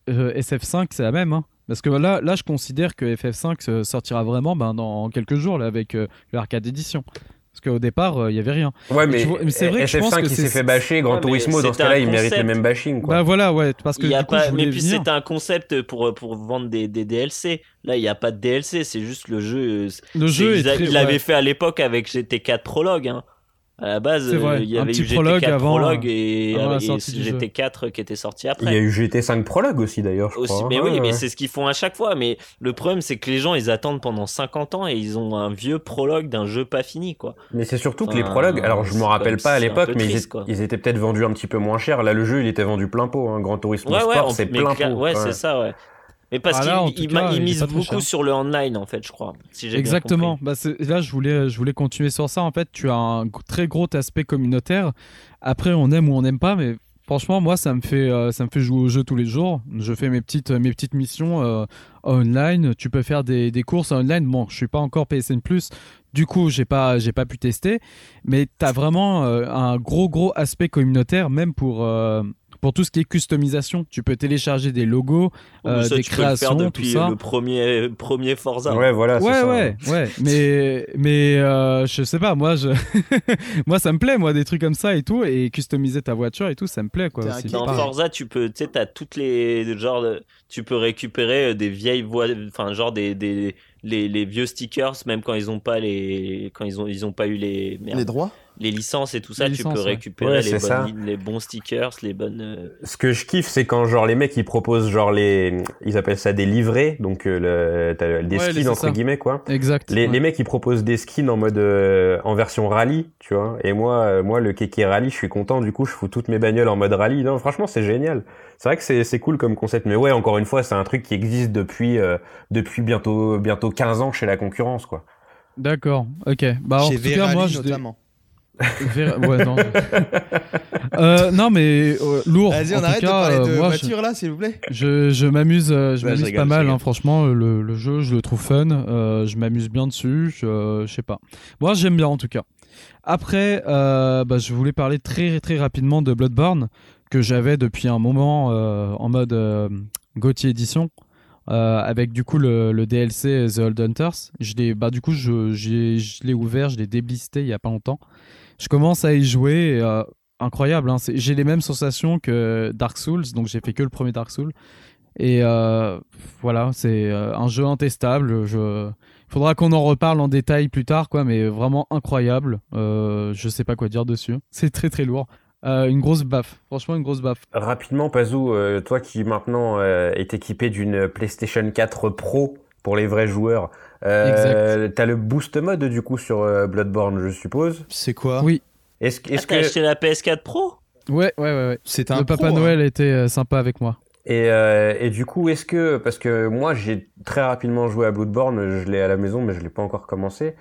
euh, SF5, c'est la même. hein. Parce que là, là, je considère que FF5 euh, sortira vraiment ben, dans quelques jours là, avec euh, le Arcade Edition. Parce qu'au départ, euh, il y avait rien. Ouais Mais mais, tu vois- mais c'est vrai que je pense SF5 que il s'est c'est- fait bâcher, Gran Ouais, Turismo dans ce cas-là il mérite le même bashing quoi. Bah voilà, ouais, parce que Il y a du coup, pas, je voulais mais puis c'était un concept pour pour vendre des, des DLC. Là, il y a pas de DLC, c'est juste le jeu. euh, Le c'est- jeu est très- il l'avait ouais. fait à l'époque avec GT4 Prologue. Hein. À la base, vrai, euh, il y un avait petit eu prologue GT4 avant, Prologue et, avant et sortie du jeu. GT4 qui était sorti Il y a après. eu GT5 Prologue aussi d'ailleurs je Aussi, crois. mais Ouais, oui, mais c'est ce qu'ils font à chaque fois. Mais le problème, c'est que les gens, ils attendent pendant 50 ans et ils ont un vieux prologue d'un jeu pas fini, quoi. Mais c'est surtout que les prologues, alors je me rappelle pas à un l'époque, mais ils, triste, étaient- quoi. ils étaient peut-être vendus un petit peu moins cher. Là, le jeu, il était vendu plein pot. Hein. Gran Turismo Ouais, ouais, Sport, c'est plein pot. Ouais, Ouais. c'est ça, ouais. Mais parce Ah, là, en qu'ils tout ils- cas, ils il est misent pas très beaucoup sur le online, en fait, je crois. Si j'ai bien Exactement. Bah, là, je voulais, je voulais continuer sur ça. En fait, tu as un très gros aspect communautaire. Après, on aime ou on n'aime pas, mais franchement, moi, ça me fait, euh, ça me fait jouer au jeu tous les jours. Je fais mes petites, mes petites missions euh, online. Tu peux faire des, des courses online. Bon, je suis pas encore PSN Plus. Du coup, j'ai pas, j'ai pas pu tester. Mais tu as vraiment euh, un gros, gros aspect communautaire, même pour. Pour tout ce qui est customisation, tu peux télécharger des logos, Mais euh, ça, des tu peux le faire créations, tout depuis ça. le premier, premier Forza. Ouais, voilà, Ouais, ça. ouais, ouais. [laughs] Mais, mais euh, je sais pas, moi, je... [laughs] moi, ça me plaît, moi, des trucs comme ça et tout. Et customiser ta voiture et tout, ça me plaît, quoi. Aussi. Dans. Forza, tu peux, tu sais, t'as toutes les, genre, de- tu peux récupérer euh, des vieilles voies, enfin, genre des, des, les, les vieux stickers, même quand ils ont pas les, quand ils ont, ils ont pas eu les, merde, Les droits les licences et tout ça, Les tu licences, peux récupérer Ouais, les, bonnes, les bons stickers, les bonnes. euh, Ce que je kiffe, c'est quand genre les mecs ils proposent genre les, ils appellent ça des livrets, donc euh, le, t'as des Ouais, skins entre ça. guillemets quoi. Exact. Les, ouais. les mecs ils proposent des skins en mode euh, en version rallye, tu vois. Et moi, euh, moi le kéké rallye, je suis content. Du coup, je fous toutes mes bagnoles en mode rallye. Non, franchement, c'est génial. C'est vrai que c'est c'est cool comme concept. Mais ouais, encore une fois, c'est un truc qui existe depuis euh, depuis bientôt bientôt 15 ans chez la concurrence quoi. D'accord, ok. Bah, en Chez tout cas, moi, notamment. Ver- Ouais, non. Euh, non, mais euh, lourd. Vas-y, En on tout arrête de cas, parler euh, de moi, je- voiture là, s'il vous plaît. Je, je m'amuse, je je m'amuse pas je mal, hein, franchement. Le, le jeu, je le trouve fun. euh, je m'amuse bien dessus. Je, je sais pas. Moi, j'aime bien en tout cas. Après, euh, bah, je voulais parler très très rapidement de Bloodborne que j'avais depuis un moment euh, en mode euh, Gauthier édition. euh, avec du coup le, le DLC The Old Hunters. Je l'ai, bah, du coup, je, j'ai- je l'ai ouvert, je l'ai déblisté il y a pas longtemps. Je commence à y jouer. euh, incroyable. hein, j'ai les mêmes sensations que Dark Souls, donc j'ai fait que le premier Dark Souls. Et euh, voilà, c'est euh, un jeu intestable. Il faudra qu'on en reparle en détail plus tard, quoi, mais vraiment incroyable. Euh, je sais pas quoi dire dessus. [laughs] C'est très très lourd. Une grosse baffe, franchement une grosse baffe. Rapidement, Pazou, toi qui maintenant est équipé d'une PlayStation 4 Pro pour les vrais joueurs, euh, t'as le boost mode du coup sur euh, Bloodborne, je suppose. C'est quoi? Oui. Est-ce Ah, t'as que acheté la PS4 Pro? Ouais, ouais, ouais. ouais. C'est un Le Papa pro, hein. Noël était euh, sympa avec moi. Et, euh, et du coup, est-ce que parce que moi j'ai très rapidement joué à Bloodborne, je l'ai à la maison, mais je l'ai pas encore commencé.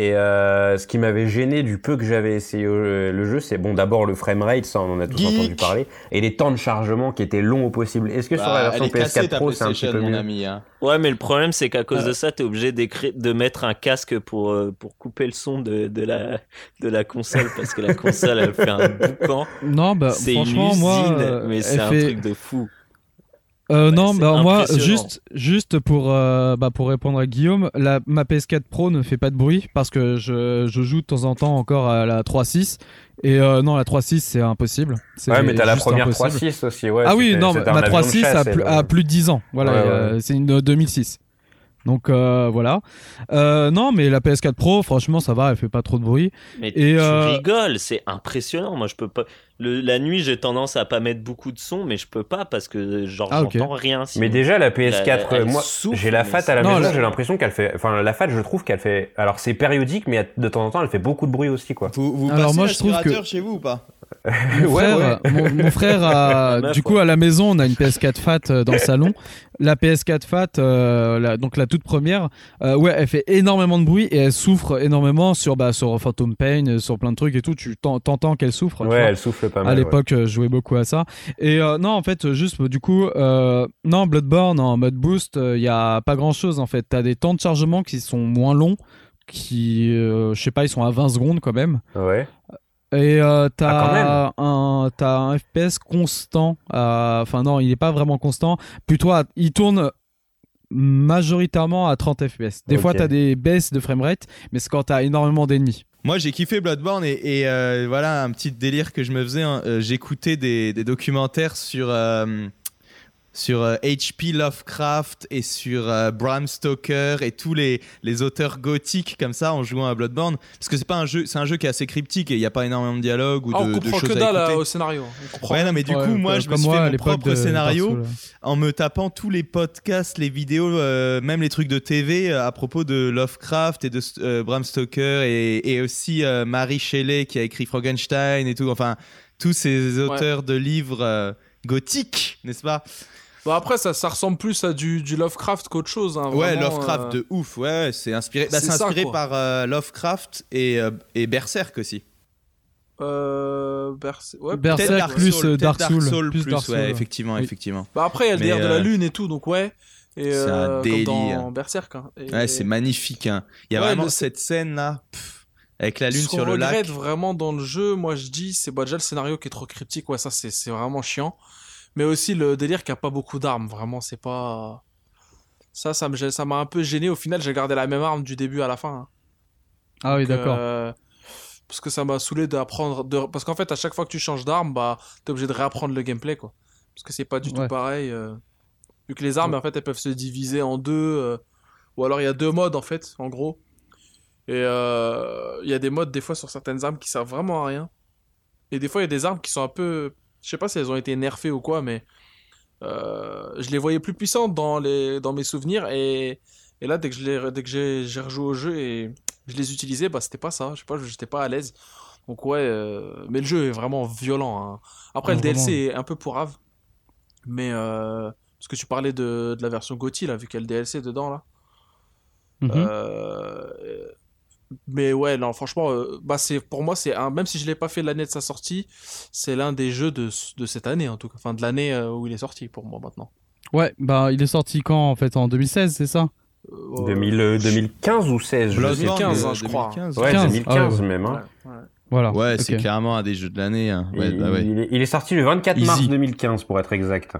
Et euh, ce qui m'avait gêné du peu que j'avais essayé euh, le jeu, c'est bon d'abord le framerate, ça on en a tous Geek. entendu parler, et les temps de chargement qui étaient longs au possible. Est-ce que sur la Bah, version elle est cassée, PS4 ta Pro c'est un petit peu mon mieux ami. hein. Ouais, mais le problème, c'est qu'à cause de ça, t'es obligé d'écrire, de mettre un casque pour, euh, pour couper le son de, de, la, de la console, parce que la console, elle fait un boucan. Non, bah, c'est une franchement, usine, moi, euh, mais c'est un fait- truc de fou. Euh, Ouais, non, bah, moi, juste, juste pour, euh, bah, pour répondre à Guillaume, la, ma PS4 Pro ne fait pas de bruit parce que je, je joue de temps en temps encore à la 3.6. Et euh, non, la 3.6, c'est impossible. Ouais, mais t'as la première impossible. 3.6 aussi, ouais. ah oui, non, ma avion de 3.6 chasse, a, a plus de 10 ans. Voilà, Ouais, ouais. euh, c'est une 2006. Donc euh, voilà. Euh, non, mais la PS4 Pro, franchement, ça va, elle fait pas trop de bruit. Mais Et, tu euh, rigoles, c'est impressionnant. Moi, je peux pas. Le, la nuit, j'ai tendance à pas mettre beaucoup de son, mais je peux pas parce que genre Ah, j'entends rien. sinon. Mais déjà la PS4, Elle- elle euh, moi j'ai la FAT à la Non, maison, j'ai l'impression qu'elle fait, enfin la FAT je trouve qu'elle fait, alors c'est périodique mais de temps en temps elle fait beaucoup de bruit aussi quoi. Vous, vous Alors, passez moi, je trouve que- chez vous ou pas? Mon Ouais, frère, Mon, mon frère a, [laughs] du coup, ouais. à la maison, on a une PS4 Fat euh, dans le salon. La PS4 Fat, euh, la- donc la toute première, euh, ouais, elle fait énormément de bruit et elle souffre énormément sur, bah, sur Phantom Pain, sur plein de trucs et tout. Tu t'en- t'entends qu'elle souffre. Ouais, elle souffle pas mal. À ouais. l'époque, euh, je jouais beaucoup à ça. Et euh, non, en fait, juste du coup, non, Bloodborne en mode boost, il y a pas grand chose en fait. T'as des temps de chargement qui sont moins longs, qui, euh, je sais pas, ils sont à 20 secondes quand même. Ouais. Et euh, Ah, t'as un, t'as un FPS constant. à- Enfin, non, il est pas vraiment constant. Plutôt, à- il tourne majoritairement à 30 FPS. Des fois, t'as des baisses de framerate, mais c'est quand t'as énormément d'ennemis. Moi, j'ai kiffé Bloodborne et, et, euh, voilà un petit délire que je me faisais. hein. Euh, J'écoutais des, des documentaires sur euh, sur euh, H.P. Lovecraft et sur euh, Bram Stoker et tous les, les auteurs gothiques comme ça en jouant à Bloodborne parce que c'est pas un jeu, c'est un jeu qui est assez cryptique et il n'y a pas énormément de dialogue ou Ah, on de, de comprend choses que à dalle écouter. euh, au scénario. On comprend. Ouais, non, mais du Ouais, coup, moi, je me suis moi, fait mon propre de scénario en me tapant tous les podcasts, les vidéos, euh, même les trucs de TV euh, à propos de Lovecraft et de euh, Bram Stoker et, et aussi euh, Mary Shelley qui a écrit Frankenstein et tout. Enfin, tous ces auteurs de livres euh, gothiques, n'est-ce pas? Bon, après, ça, ça ressemble plus à du, du Lovecraft qu'autre chose. hein, Ouais, vraiment, Lovecraft euh, de ouf. Ouais, c'est inspiré. Bah, c'est ça, inspiré quoi. par euh, Lovecraft et, euh, et Berserk aussi. Euh, Berse- ouais, Berserk peut-être, plus, ouais. euh, peut-être Dark Souls, plus plus, Dark Souls, ouais, ouais. effectivement, Oui. effectivement. Bah après, il y a le délire de la euh, lune et tout, donc ouais. C'est un euh, comme dans délire. Berserk. hein. Et- Ouais, c'est magnifique. hein. Il y a Ouais, vraiment le- cette scène là, pff, avec la lune Ce qu'on sur le lac. regrette vraiment dans le jeu, moi je dis, c'est bah, déjà le scénario qui est trop cryptique, ouais, ça c'est c'est vraiment chiant. Mais aussi le délire qu'il n'y a pas beaucoup d'armes, vraiment, c'est pas. Ça, ça m'a un peu gêné. Au final, j'ai gardé la même arme du début à la fin. hein. Ah oui, d'accord. euh, Parce que ça m'a saoulé d'apprendre. De... Parce qu'en fait, à chaque fois que tu changes d'arme, bah, t'es obligé de réapprendre le gameplay, quoi. Parce que c'est pas du Ouais. tout pareil. euh. Vu que les armes, en fait, elles peuvent se diviser en deux. euh, Ou alors, il y a deux modes, en fait, en gros. Et euh, il y a des modes, des fois, sur certaines armes qui servent vraiment à rien. Et des fois, il y a des armes qui sont un peu. Je sais pas si elles ont été nerfées ou quoi, mais. euh, je les voyais plus puissantes dans, les... dans mes souvenirs. Et, et là, dès que j'ai rejoué au jeu et je les utilisais, bah c'était pas ça. Je sais pas, j'étais pas à l'aise. Donc ouais, euh, mais le jeu est vraiment violent. hein. Après, le DLC vraiment. est un peu pourrave. Mais euh, parce que tu parlais de, de la version GOTY là, vu qu'il y a le DLC dedans là. Mhm. Euh, mais ouais, non, franchement, euh, bah c'est pour moi c'est un même si je l'ai pas fait l'année de sa sortie, c'est l'un des jeux de, de cette année en tout cas, enfin de l'année euh, où il est sorti pour moi maintenant. Ouais, bah il est sorti quand en fait En 2016, c'est ça? Euh, 2000, euh, 2015 ou 16 je sais Bloodborne, 2015, euh, hein, je crois. 2015. Ouais, 15, 2015 ah ouais. même. ouais, Hein. ouais. Voilà. Ouais, c'est clairement un des jeux de l'année. hein. Ouais, il, bah ouais. il est, il est sorti le 24 mars Easy. 2015 pour être exact.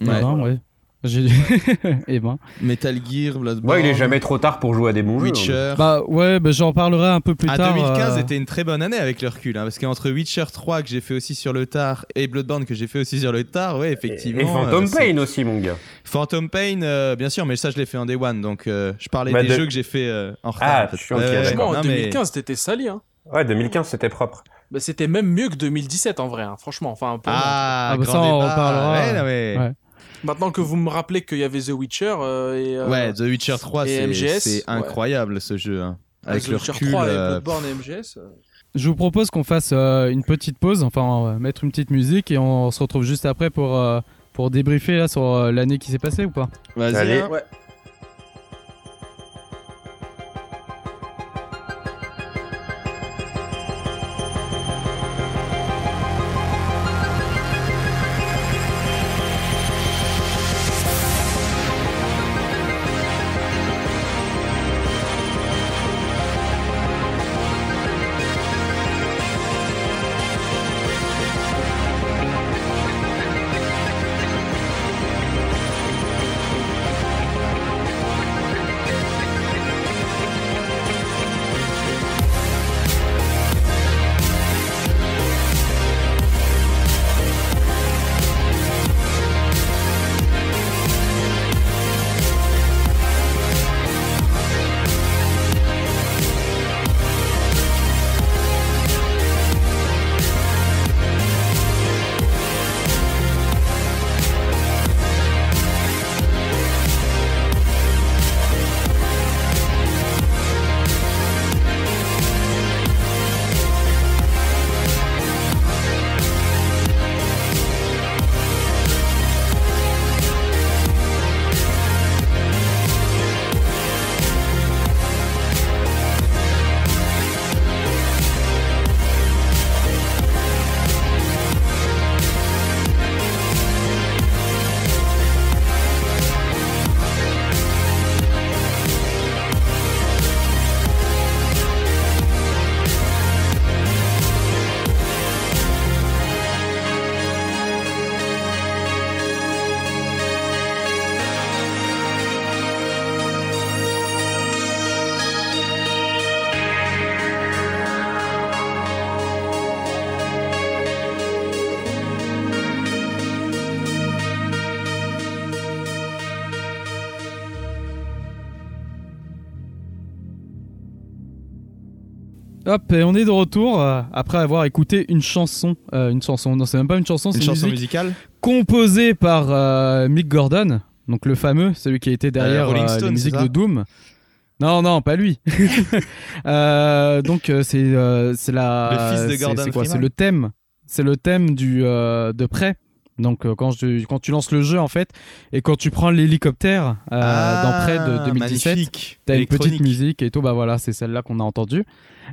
Ouais. Ouais. [laughs] Eh ben. Metal Gear, Bloodborne. Ouais, il est jamais trop tard pour jouer à des bons jeux. hein. Witcher. Bah ouais, bah, j'en parlerai un peu plus Ah, tard. 2015 euh, était une très bonne année avec le recul, hein, parce qu'entre Witcher 3 que j'ai fait aussi sur le tard et Bloodborne que j'ai fait aussi sur le tard, ouais, effectivement. Et Phantom euh, Pain aussi, mon gars. Phantom Pain, euh, bien sûr, mais ça je l'ai fait en Day One, donc euh, je parlais Bah, des de- jeux que j'ai fait euh, en retard. Ah, en fait. je suis Ouais, ouais, d'accord. Franchement, en mais- 2015, t'étais sali. Hein. Ouais, 2015 c'était propre. Bah, c'était même mieux que 2017 en vrai, hein, franchement. Enfin, pour moi. Ah, Ah, bah, grand ça, on débat. reparlera. Ouais, non, mais- Ouais. Maintenant que vous me rappelez qu'il y avait The Witcher euh, et, euh, Ouais, The Witcher 3, et c'est MGS, c'est ouais. incroyable ce jeu. hein. Avec The le Witcher recul. 3 et euh, Bloodborne et MGS. Je vous propose qu'on fasse euh, une petite pause, enfin on va mettre une petite musique et on se retrouve juste après pour, euh, pour débriefer là sur euh, l'année qui s'est passée ou pas Vas-y. Allez. hein. Ouais. Hop, et on est de retour euh, après avoir écouté une chanson. euh, une chanson, non, c'est même pas une chanson, c'est Une une chanson musique musicale composée par euh, Mick Gordon, donc le fameux, celui qui a été derrière c'est ça de Doom. Non, non, pas lui. [laughs] Donc c'est c'est la. Le fils de Gordon C'est quoi C'est le thème. C'est le thème du de près. Donc euh, quand je, quand tu lances le jeu en fait et quand tu prends l'hélicoptère euh, dans près de 2017. Ah, Magnifique. T'as une petite musique et tout, bah voilà, c'est celle-là qu'on a entendue.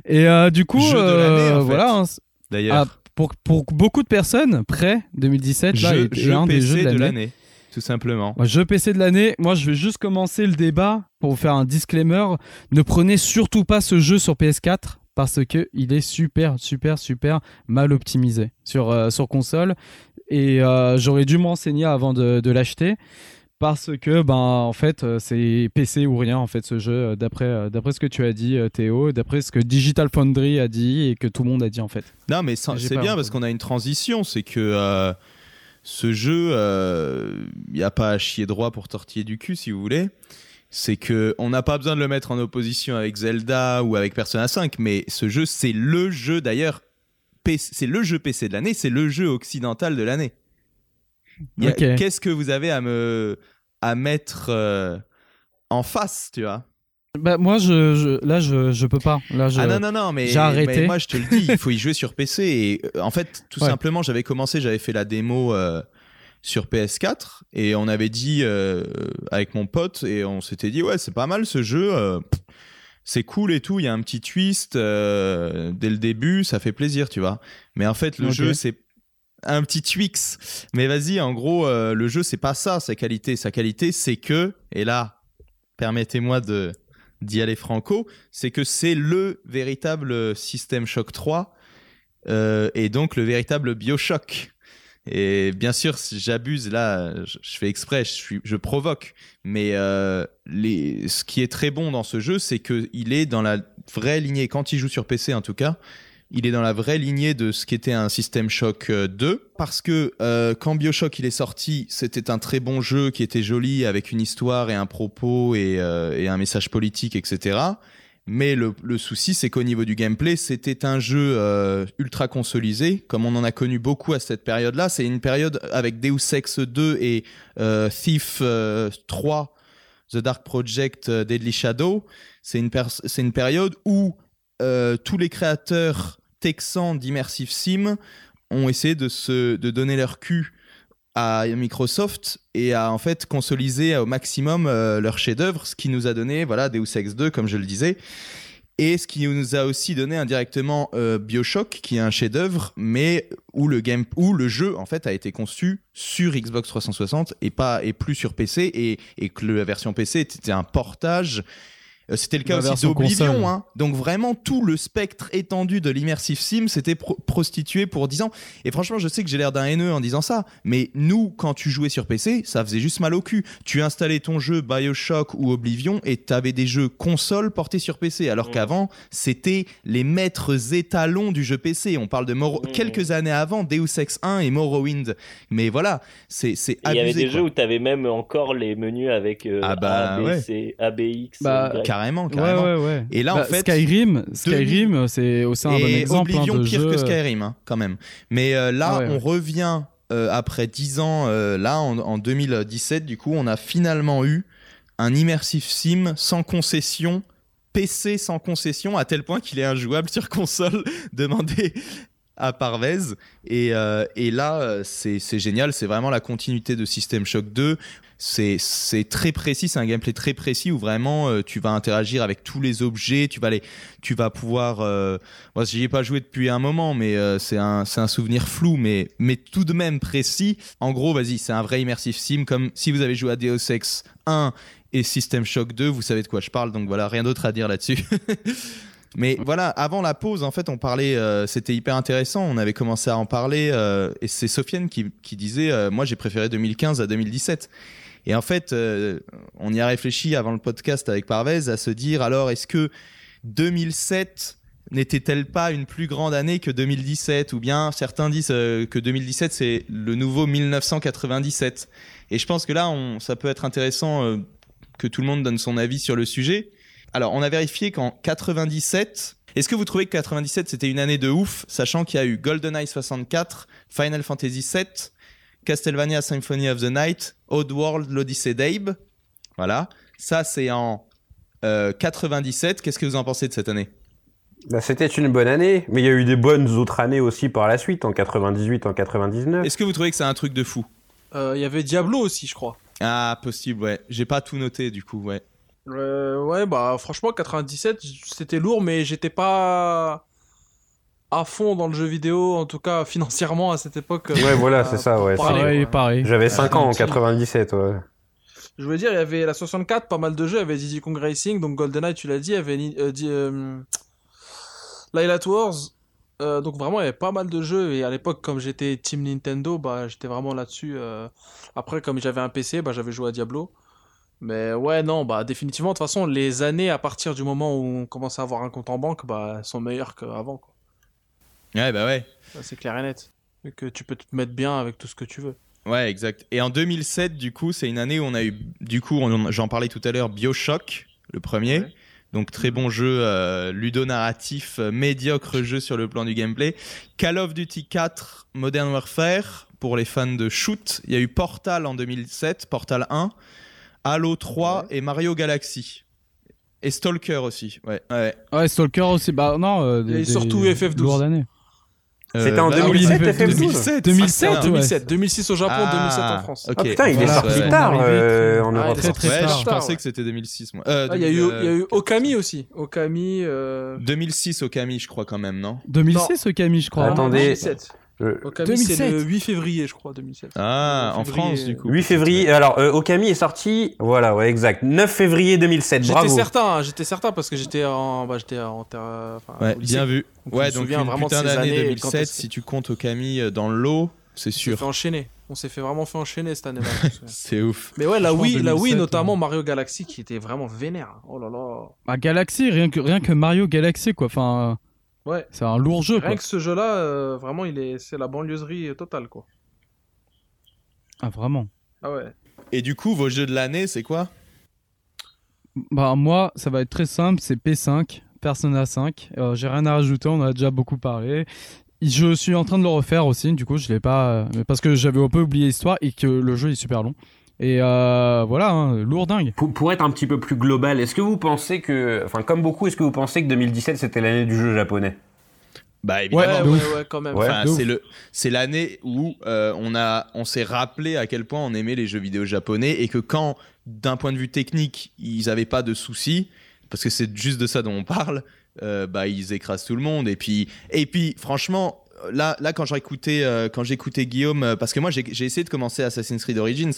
Et euh, du coup, Jeu de euh, l'année, en fait. voilà, hein, D'ailleurs. ah, pour, pour beaucoup de personnes, près 2017, là, jeu est jeu un des PC jeux de l'année. Tout simplement. Ouais, jeu PC de l'année, moi je vais juste commencer le débat pour vous faire un disclaimer. Ne prenez surtout pas ce jeu sur PS4 parce que il est super, super, super mal optimisé sur, euh, sur console. Et euh, j'aurais dû m'enseigner avant de, de l'acheter parce que ben en fait euh, c'est PC ou rien en fait ce jeu euh, d'après d'après ce que tu as dit Théo, d'après ce que Digital Foundry a dit et que tout le monde a dit en fait. Non, mais c'est bien parce qu'on a une transition. C'est que euh, ce jeu, il n'y a pas à chier droit pour tortiller du cul, si vous voulez. C'est que on n'a pas besoin de le mettre en opposition avec Zelda ou avec Persona 5, mais ce jeu, c'est le jeu d'ailleurs. C'est le jeu PC de l'année, c'est le jeu occidental de l'année. Qu'est-ce que vous avez à me à mettre euh, en face, tu vois? Bah moi je, je- là je, je peux pas. Là je Ah non, non, non, mais, j'ai arrêté. mais moi je te le dis, il faut y jouer sur PC. Et euh, en fait, tout Ouais. simplement, j'avais commencé, j'avais fait la démo euh, sur PS4 et on avait dit euh, avec mon pote et on s'était dit, ouais, c'est pas mal ce jeu. euh, c'est cool et tout, il y a un petit twist euh, dès le début, ça fait plaisir, tu vois. Mais en fait, le jeu, c'est un petit Twix. Mais vas-y, en gros, euh, le jeu, c'est pas ça, sa qualité. Sa qualité, c'est que, et là, permettez-moi de d'y aller franco, c'est que c'est le véritable System Shock 3 euh, et donc le véritable Bioshock. Et bien sûr, si j'abuse, là, je, fais exprès, je, provoque. Mais euh, ce qui est très bon dans ce jeu, c'est qu'il est dans la vraie lignée, quand il joue sur PC en tout cas, il est dans la vraie lignée de ce qu'était un System Shock euh, 2. Parce que euh, quand Bioshock il est sorti, c'était un très bon jeu qui était joli avec une histoire et un propos euh, et un message politique, etc. Mais le, souci, c'est qu'au niveau du gameplay, c'était un jeu euh, ultra consolisé, comme on en a connu beaucoup à cette période-là. C'est une période avec Deus Ex 2 et euh, Thief euh, 3, The Dark Project, euh, Deadly Shadow. C'est une, période où euh, tous les créateurs texans d'Immersive Sim ont essayé de, se, de donner leur cul à Microsoft et à en fait consolider au maximum euh, leur chef-d'œuvre, ce qui nous a donné voilà Deus Ex 2 comme je le disais. Et ce qui nous a aussi donné indirectement euh, BioShock, qui est un chef-d'œuvre, mais où le game, où le jeu en fait a été conçu sur Xbox 360 et pas et plus sur PC, et, et que la version PC était un portage C'était le cas La aussi d'Oblivion. Hein. Donc vraiment tout le spectre étendu de l'immersive sim s'était pro- prostitué pour 10 ans. Et franchement, je sais que j'ai l'air d'un haineux en disant ça, mais nous, quand tu jouais sur PC, ça faisait juste mal au cul. Tu installais ton jeu Bioshock ou Oblivion et t'avais des jeux console portés sur PC, alors Mm. qu'avant, c'était les maîtres étalons du jeu PC. On parle de Mor- Mm. quelques années avant Deus Ex 1 et Morrowind. Mais voilà, c'est c'est Et Il y avait abusé. des quoi. jeux où t'avais même encore les menus avec euh, Ah bah, A, B, ouais. C, ABX. Bah, Y. Carrément, carrément. Ouais, ouais, ouais. Et là, en Bah, fait, Skyrim, Skyrim, c'est aussi un bon exemple hein, Oblivion de pire jeu. que Skyrim hein, quand même. Mais euh, là, on revient euh, après 10 ans. euh, là, en, en 2017, du coup, on a finalement eu un immersive sim sans concession. PC sans concession à tel point qu'il est injouable sur console. [laughs] Demandez à Parvez. Et, euh, et là, euh, c'est génial. C'est vraiment la continuité de System Shock 2. C'est très précis. C'est un gameplay très précis où vraiment euh, tu vas interagir avec tous les objets. Tu vas, les, tu vas pouvoir. euh, moi, j'y ai pas joué depuis un moment, mais c'est un, un souvenir flou, mais, mais tout de même précis. En gros, vas-y, c'est un vrai immersive sim. Comme si vous avez joué à Deus Ex 1 et System Shock 2, vous savez de quoi je parle. Donc voilà, rien d'autre à dire là-dessus. [laughs] Mais voilà, avant la pause, en fait, on parlait, euh, c'était hyper intéressant. On avait commencé à en parler, euh, et c'est Sofiane qui, qui disait, euh, moi, j'ai préféré 2015 à 2017. Et en fait, euh, on y a réfléchi avant le podcast avec Parvez à se dire, alors, est-ce que 2007 n'était-elle pas une plus grande année que 2017 Ou bien certains disent euh, que 2017 c'est le nouveau 1997. Et je pense que là, on, ça peut être intéressant euh, que tout le monde donne son avis sur le sujet. Alors, on a vérifié qu'en 97, est-ce que vous trouvez que 97 c'était une année de ouf, sachant qu'il y a eu GoldenEye 64, Final Fantasy 7, Castlevania Symphony of the Night, Oddworld, l'Odyssée d'Abe. Voilà. Ça, c'est en euh, 97. Qu'est-ce que vous en pensez de cette année? Bah, c'était une bonne année, mais il y a eu des bonnes autres années aussi par la suite, en 98, en 99. Est-ce que vous trouvez que c'est un truc de fou? Euh, Il y avait Diablo aussi, je crois. Ah, possible, ouais. J'ai pas tout noté, du coup, ouais. Euh, ouais, bah franchement, 97, c'était lourd, mais j'étais pas à fond dans le jeu vidéo, en tout cas [laughs] financièrement à cette époque. Ouais, voilà, Euh, c'est ça, ouais. pareil, Pareil, ouais. pareil. J'avais 5 ans en tranquille. 97, ouais. Je voulais dire, il y avait la 64, pas mal de jeux, il y avait Diddy Kong Racing, donc GoldenEye, tu l'as dit, il y avait euh, di- euh, Light Wars. Euh, donc vraiment, il y avait pas mal de jeux, et à l'époque, comme j'étais Team Nintendo, bah j'étais vraiment là-dessus. euh. Après, comme j'avais un PC, bah j'avais joué à Diablo. Mais ouais, non, bah définitivement, de toute façon, les années à partir du moment où on commence à avoir un compte en banque, bah sont meilleures qu'avant, quoi. Ouais, bah ouais. C'est clair et net. Et que tu peux te mettre bien avec tout ce que tu veux. Ouais, exact. Et en 2007, du coup, c'est une année où on a eu, du coup, j'en parlais tout à l'heure, Bioshock, le premier. Ouais. Donc très bon jeu euh, ludonarratif, euh, médiocre jeu sur le plan du gameplay. Call of Duty 4, Modern Warfare, pour les fans de shoot. Il y a eu Portal en 2007, Portal 1, Halo 3 et Mario Galaxy. Et Stalker aussi, ouais. ouais. Ouais, Stalker aussi. Bah non. euh, des- Et des surtout FF12. lourdes années. C'était en bah, 2007, oui, FF12. 2007. 2007, Ah, ouais. 2007, 2006 au Japon, Ah, 2007 en France. ok. Ah putain, il est sorti ouais. tard On est euh, en très- Europe. très, très Ouais, tard. je pensais ouais. que c'était 2006, moi. Euh, Ah, Il y a eu, euh, il y a eu Okami aussi. Okami. Euh... 2006 Okami, je crois quand même, non? 2006, Camille, je crois. Attendez. 2007. Je- Okami, c'est 2007. le 8 février, je crois, 2007. Ah, en France, du coup. 8 février. Alors, euh, Okami est sorti. Voilà, ouais, exact. 9 février 2007. J'étais Bravo. certain, hein, j'étais certain parce que j'étais en, bah, j'étais en terre, enfin, Ouais, bien vu. Donc, ouais, donc une vraiment de putain ces d'année années et quand 2007, est-ce que- si tu comptes Okami euh, dans le lot, c'est On s'est sûr. fait enchaîner. On s'est fait vraiment fait enchaîner cette année-là. [laughs] C'est ouf. Mais ouais, la Wii, la 2007, Wii ouais. notamment Mario Galaxy qui était vraiment vénère. Oh là là. Ah, Galaxy, rien que, rien que Mario Galaxy, quoi. Enfin, Ouais. c'est un lourd jeu, quoi. Rien que ce jeu-là, euh, vraiment, il est, c'est la banlieusserie totale, quoi. Ah, vraiment. Ah ouais. Et du coup, vos jeux de l'année, c'est quoi? Bah, moi, ça va être très simple. C'est P5, Persona 5. Euh, J'ai rien à rajouter, on en a déjà beaucoup parlé. Je suis en train de le refaire aussi, du coup, je l'ai pas. euh, parce que j'avais un peu oublié l'histoire et que le jeu est super long. Et euh, voilà, hein, lourd dingue. Pour, pour être un petit peu plus global, est-ce que vous pensez que, enfin, comme beaucoup, est-ce que vous pensez que 2017 c'était l'année du jeu japonais? Bah Ouais, évidemment. ouais, ouf. ouais, quand même. Ouais. Enfin, c'est le c'est l'année où euh, on a on s'est rappelé à quel point on aimait les jeux vidéo japonais et que quand d'un point de vue technique ils avaient pas de soucis parce que c'est juste de ça dont on parle euh, bah ils écrasent tout le monde et puis et puis franchement là là quand j'écoutais euh, quand j'écoutais Guillaume euh, parce que moi j'ai j'ai essayé de commencer Assassin's Creed Origins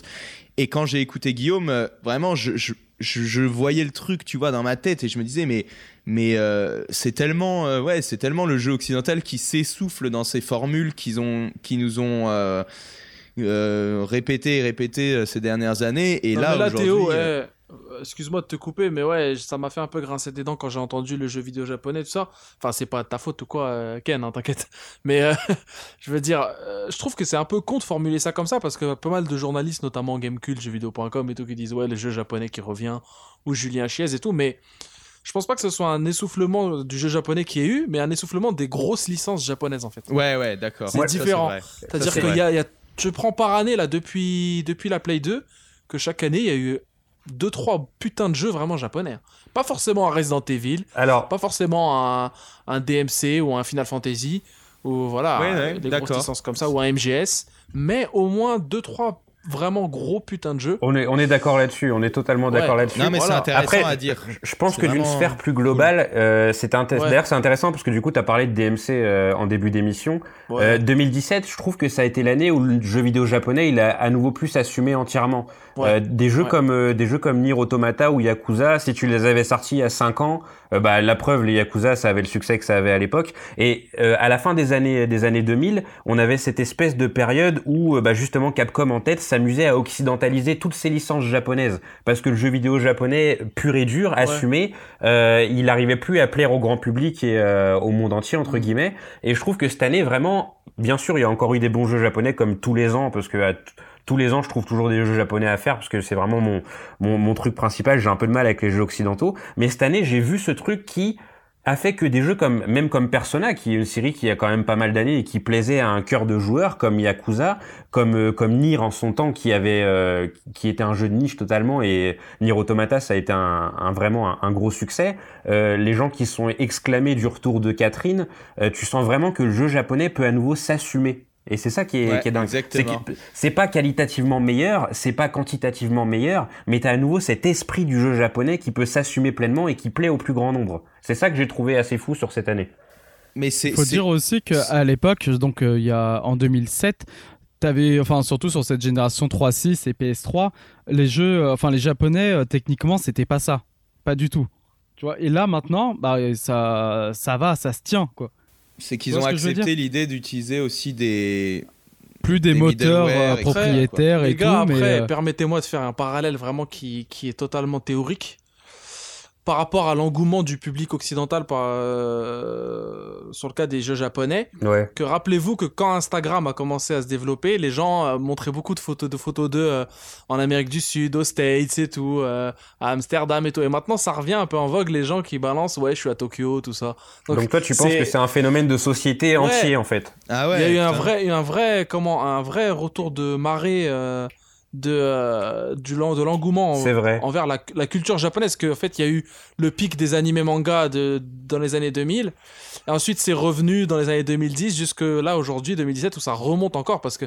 et quand j'ai écouté Guillaume euh, vraiment je, je je, je voyais le truc, tu vois, dans ma tête et je me disais, mais, mais euh, c'est tellement, euh, ouais, c'est tellement le jeu occidental qui s'essouffle dans ces formules qu'ils ont, qui nous ont euh, euh, répété et répété euh, ces dernières années. Et Non, là, là, aujourd'hui, euh, ouais, euh, excuse-moi de te couper, mais ouais, ça m'a fait un peu grincer des dents quand j'ai entendu le jeu vidéo japonais, tout ça. Enfin, c'est pas ta faute ou quoi, euh, Ken, hein, t'inquiète. [laughs] Mais euh, [laughs] je veux dire, euh, je trouve que c'est un peu con de formuler ça comme ça parce que pas mal de journalistes, notamment Gamecult, jeuxvideo.com et tout, qui disent ouais, le jeu japonais qui revient, ou Julien Chiez et tout, mais. Je pense pas que ce soit un essoufflement du jeu japonais qui ait eu, mais un essoufflement des grosses licences japonaises en fait. ouais, ouais, d'accord. C'est différent. C'est-à-dire c'est qu'il y a, y a- je prends par année là depuis depuis la Play 2 que chaque année il y a eu deux trois putains de jeux vraiment japonais. hein. Pas forcément un Resident Evil, Alors, pas forcément un, un DMC ou un Final Fantasy ou voilà Ouais, ouais, des d'accord. grosses licences comme ça ou un MGS, mais au moins deux trois vraiment gros putains de jeux. on est, on est d'accord là-dessus, on est totalement d'accord Ouais. là-dessus. Non, mais Voilà. c'est intéressant Après, à dire. Je pense que d'une sphère plus globale, euh, c'est inté- Ouais. d'ailleurs c'est intéressant parce que du coup tu as parlé de DMC euh, en début d'émission. Ouais. Euh, 2017, je trouve que ça a été l'année où le jeu vidéo japonais il a à nouveau pu s'assumer entièrement. Ouais. Euh, des jeux Ouais. comme euh, des jeux comme Nier Automata ou Yakuza, si tu les avais sortis il y a 5 ans, euh, bah la preuve les Yakuza ça avait le succès que ça avait à l'époque. Et euh, à la fin des années des années 2000, on avait cette espèce de période où euh, bah, justement Capcom en tête s'amusait à occidentaliser toutes ces licences japonaises. Parce que le jeu vidéo japonais pur et dur assumé, euh, il n'arrivait plus à plaire au grand public et euh, au monde entier entre guillemets. Et je trouve que cette année vraiment bien sûr il y a encore eu des bons jeux japonais comme tous les ans parce que à tous les ans, je trouve toujours des jeux japonais à faire parce que c'est vraiment mon, mon, mon truc principal. J'ai un peu de mal avec les jeux occidentaux. Mais cette année, j'ai vu ce truc qui a fait que des jeux comme, même comme Persona, qui est une série qui a quand même pas mal d'années et qui plaisait à un cœur de joueurs, comme Yakuza, comme, euh, comme Nier en son temps, qui avait, euh, qui était un jeu de niche totalement et Nier Automata, ça a été un, un vraiment un, gros succès. Euh, les gens qui sont exclamés du retour de Catherine, euh, tu sens vraiment que le jeu japonais peut à nouveau s'assumer. Et c'est ça qui est, Ouais, qui est dingue. C'est exactement. que- c'est pas qualitativement meilleur, c'est pas quantitativement meilleur, mais t'as à nouveau cet esprit du jeu japonais qui peut s'assumer pleinement et qui plaît au plus grand nombre. C'est ça que j'ai trouvé assez fou sur cette année. Mais c'est. faut c'est- dire aussi qu'à l'époque, donc euh, il y a en 2007, t'avais, enfin surtout sur cette génération 3.6 et PS3, les jeux, euh, enfin les japonais, euh, techniquement, c'était pas ça, pas du tout. Tu vois, et là maintenant, bah ça, ça va, ça se tient quoi. C'est qu'ils ont accepté l'idée d'utiliser aussi des. Plus des, Des moteurs euh, propriétaires Les et gars, tout, mais après, permettez-moi de faire un parallèle vraiment qui, qui est totalement théorique. Par rapport à l'engouement du public occidental par, euh, sur le cas des jeux japonais, Ouais. que rappelez-vous que quand Instagram a commencé à se développer, les gens euh, montraient beaucoup de photos de photos d'eux euh, en Amérique du Sud, aux States et tout, euh, à Amsterdam et tout. Et maintenant, ça revient un peu en vogue, les gens qui balancent, ouais, je suis à Tokyo, tout ça. Donc, toi, tu penses que c'est un phénomène de société Ouais. entier en fait Ah ouais. il y a eu un vrai, un vrai, comment, un vrai retour de marée euh, de, euh, du, de l'engouement en- C'est vrai. envers la, la culture japonaise. Que, en fait, il y a eu le pic des animés manga de, dans les années 2000. Et ensuite, c'est revenu dans les années 2010 jusque là, aujourd'hui, 2017, où ça remonte encore parce que.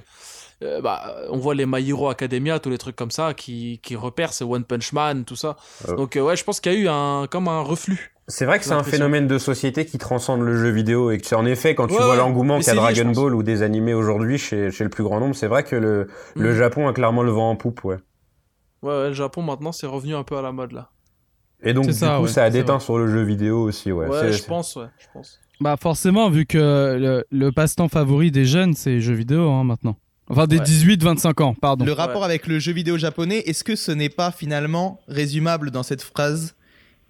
euh, bah, on voit les My Hero Academia, tous les trucs comme ça qui, qui repèrent, c'est One Punch Man, tout ça. Euh. Donc, euh, ouais, je pense qu'il y a eu un, comme un reflux. C'est vrai que c'est un phénomène de société qui transcende le jeu vidéo et que c'est en effet quand tu Ouais, vois ouais. l'engouement qu'a lié, Dragon. Ball ou des animés aujourd'hui chez, chez le plus grand nombre, c'est vrai que le, le Mhm. Japon a clairement le vent en poupe, ouais. Ouais, ouais, le Japon maintenant, c'est revenu un peu à la mode là. Et donc du ça, coup, ouais, ça a déteint sur le jeu vidéo aussi, ouais. Je pense, ouais, je pense. bah forcément, vu que le, le passe-temps favori des jeunes, c'est les jeux vidéo hein, maintenant. Enfin, des Ouais. 18-25 ans, pardon. Le rapport avec le jeu vidéo japonais, est-ce que ce n'est pas finalement résumable dans cette phrase?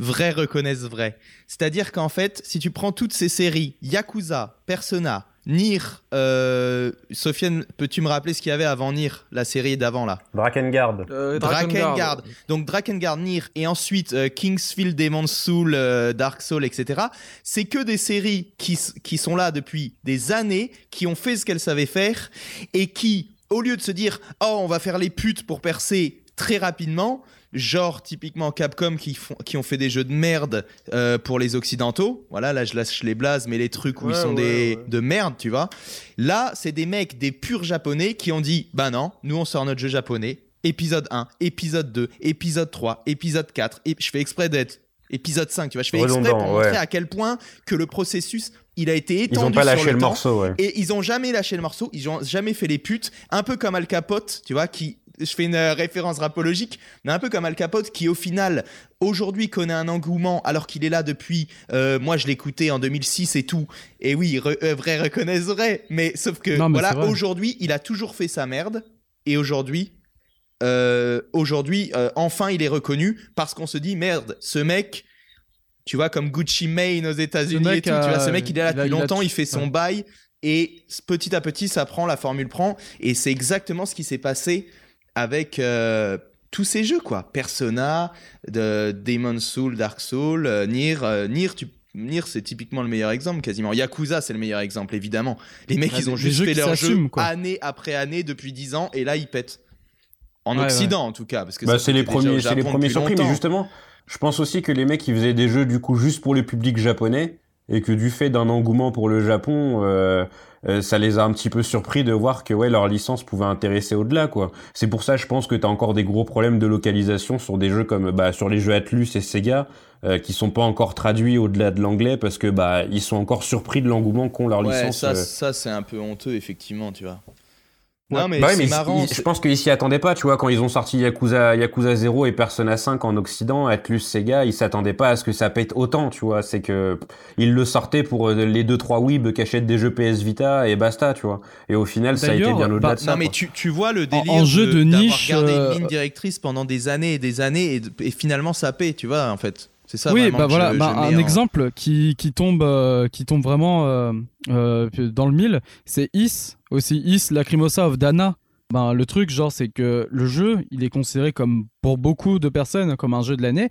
Vrai reconnaissent vrai C'est-à-dire qu'en fait, si tu prends toutes ces séries, Yakuza, Persona, Nier, euh, Sofiane, peux-tu me rappeler ce qu'il y avait avant Nier, la série d'avant là? Drakengard. Euh, Drakengard. Donc Drakengard, Nier et ensuite euh, Kingsfield, Demon's Soul, euh, Dark Soul, etc. C'est que des séries qui, qui sont là depuis des années, qui ont fait ce qu'elles savaient faire et qui, au lieu de se dire oh on va faire les putes pour percer, très rapidement, genre typiquement Capcom qui, font, qui ont fait des jeux de merde euh, pour les occidentaux. Voilà, là je lâche les blazes, mais les trucs où Ouais, ils sont ouais, des ouais. de merde, tu vois. Là, c'est des mecs, des purs japonais qui ont dit, bah non, nous on sort notre jeu japonais. Épisode 1, épisode 2, épisode 3, épisode 4. Et je fais exprès d'être épisode 5, tu vois. Je fais exprès pour montrer à quel point que le processus, il a été Ils étendu ont pas sur lâché le, temps. morceau, ouais. Et ils ont jamais lâché le morceau, ils ont jamais fait les putes, un peu comme Al Capote, tu vois, qui je fais une euh, référence rapologique, mais un peu comme Al Capote qui au final aujourd'hui connaît un engouement alors qu'il est là depuis euh, moi je l'écoutais en 2006 et tout. Et oui, re- euh, vrai reconnaissent vrai, mais sauf que Non, mais voilà, aujourd'hui, il a toujours fait sa merde et aujourd'hui euh, aujourd'hui enfin il est reconnu parce qu'on se dit merde, ce mec tu vois, comme Gucci Mane aux États-Unis et tout. Tu vois, ce mec, il est là il a- depuis il a longtemps, il fait son ouais. bail. Et petit à petit, ça prend, la formule prend. Et c'est exactement ce qui s'est passé avec euh, tous ces jeux, quoi. Persona, de Demon's Soul, Dark Soul, euh, Nier. euh, Nier, tu... Nier, c'est typiquement le meilleur exemple, quasiment. Yakuza, c'est le meilleur exemple, évidemment. Les mecs, Ouais, ils ont juste fait leur jeu quoi. année après année depuis 10 ans. Et là, ils pètent. En Ouais, Occident, en tout cas. Parce que Bah, c'est les premiers, c'est les premiers surpris, mais justement, je pense aussi que les mecs qui faisaient des jeux du coup juste pour le public japonais et que du fait d'un engouement pour le Japon, euh, ça les a un petit peu surpris de voir que ouais leur licence pouvait intéresser au-delà quoi. C'est pour ça je pense que t'as encore des gros problèmes de localisation sur des jeux comme bah sur les jeux Atlus et Sega euh, qui sont pas encore traduits au-delà de l'anglais parce que bah ils sont encore surpris de l'engouement qu'ont leur Ouais, licence. ça, euh, ça c'est un peu honteux, effectivement, tu vois. Non, mais Bah ouais, c'est mais marrant. je pense qu'ils s'y attendaient pas, tu vois, quand ils ont sorti Yakuza, Yakuza 0 et Persona 5 en Occident, Atlus, Sega, ils s'attendaient pas à ce que ça pète autant, tu vois. C'est que ils le sortaient pour euh, les 2-3 weebs qui achètent des jeux PS Vita et basta, tu vois. Et au final, ça a été bien au-delà bah, de ça. Non, mais tu, tu vois le délire en jeu de d'avoir niche, gardé euh, une ligne directrice pendant des années et des années et, et finalement ça paie, tu vois, en fait. C'est ça oui, bah voilà, je- bah, je un en- exemple qui, qui tombe euh, qui tombe vraiment euh, euh, dans le mille, c'est Is aussi Is Lacrimosa of Dana. Ben le truc genre c'est que le jeu, il est considéré comme pour beaucoup de personnes comme un jeu de l'année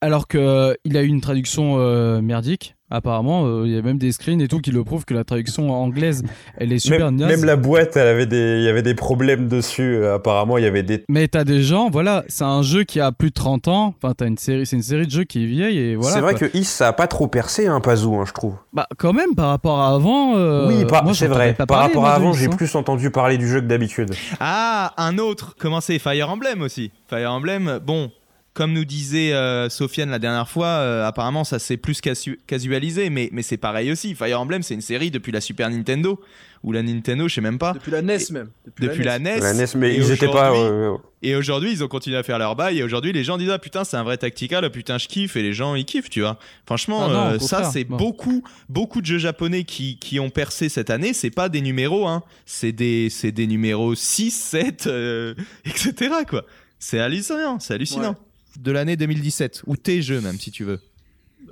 alors que euh, il a eu une traduction euh, merdique. Apparemment, euh, il y a même des screens et tout qui le prouvent que la traduction anglaise, elle est super même, naze. même la boîte, elle avait des, il y avait des problèmes dessus. euh, apparemment, il y avait des. Mais t'as des gens, voilà, c'est un jeu qui a plus de 30 ans. Enfin, t'as une série, c'est une série de jeux qui est vieille et voilà. c'est vrai quoi. que Is, ça a pas trop percé, hein, Pazou, hein, je trouve. Bah, quand même, par rapport à avant. euh, oui, c'est vrai. pas Par rapport moi, à avant, j'ai hein. plus entendu parler du jeu que d'habitude. Ah, un autre, comment c'est Fire Emblem aussi. Fire Emblem, bon, comme nous disait euh, Sofiane la dernière fois, euh, apparemment ça s'est plus casu- casualisé, mais, mais c'est pareil aussi. Fire Emblem, c'est une série depuis la Super Nintendo, ou la Nintendo, je sais même pas. Depuis la NES même. Depuis la NES. La NES, mais Et ils étaient pas. euh, Et aujourd'hui, ils ont continué à faire leur bail. Et aujourd'hui, les gens disent Ah putain, c'est un vrai tactical. Ah, putain, je kiffe. Et les gens, ils kiffent, tu vois. Franchement, Ah non, euh, ça, c'est Bon. beaucoup, beaucoup de jeux japonais qui, qui ont percé cette année. C'est pas des numéros, hein. C'est des, c'est des numéros 6, 7, euh, [laughs] etc. quoi. C'est hallucinant. C'est hallucinant. Ouais. De l'année 2017. Ou tes jeux, même, si tu veux.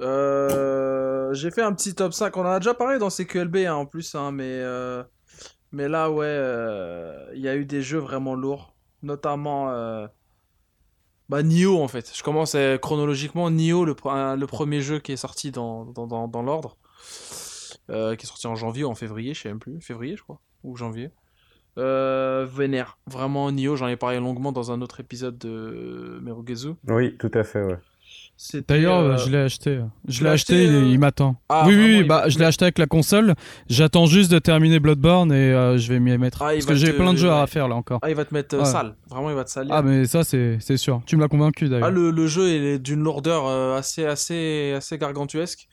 Euh, j'ai fait un petit top 5. On en a déjà parlé dans CQLB hein, en plus, hein, mais, euh, mais là, ouais, euh, il y a eu des jeux vraiment lourds. Notamment bah, Nioh en fait. Je commence chronologiquement. Nioh, le, premier jeu qui est sorti dans, dans, dans, l'ordre. Qui est sorti en janvier ou en février, je sais même plus. Février, je crois. Ou janvier. Euh, vénère. Vraiment, Nioh, j'en ai parlé longuement dans un autre épisode de Merugezu. Oui, tout à fait, ouais. C'était, D'ailleurs, euh, je l'ai acheté. Je l'ai acheté, acheté, il, euh il m'attend. Ah, oui, oui, bah, je l'ai acheté avec la console. J'attends juste de terminer Bloodborne et euh, je vais m'y mettre. Ah, Parce que j'ai te- plein de jeux à faire là encore. Ah, il va te mettre Ouais. sale. Vraiment, il va te salir. Ah, mais ça, c'est c'est sûr. Tu me l'as convaincu d'ailleurs. Ah, le, le jeu est d'une lourdeur euh, assez, assez, assez gargantuesque.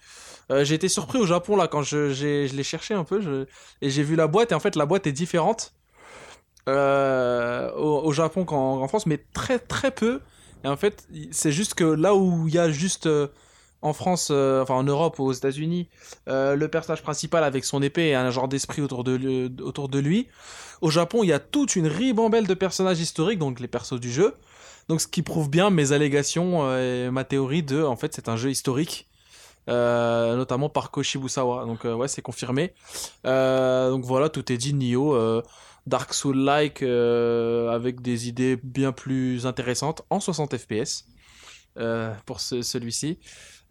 Euh, j'ai été surpris au Japon là quand je, j'ai- je l'ai cherché un peu je- et j'ai vu la boîte et en fait la boîte est différente euh, au, Japon qu'en en France mais très très peu. Et en fait c'est juste que là où il y a juste euh, en France euh, enfin en Europe aux États-Unis le personnage principal avec son épée et un genre d'esprit autour de, lui- au Japon il y a toute une ribambelle de personnages historiques donc les persos du jeu. Donc ce qui prouve bien mes allégations et ma théorie de en fait c'est un jeu historique notamment par Koshibusawa. Donc euh, ouais c'est confirmé. Donc voilà tout est dit euh, Dark Soul like avec des idées bien plus intéressantes en 60 fps euh, pour ce- celui-ci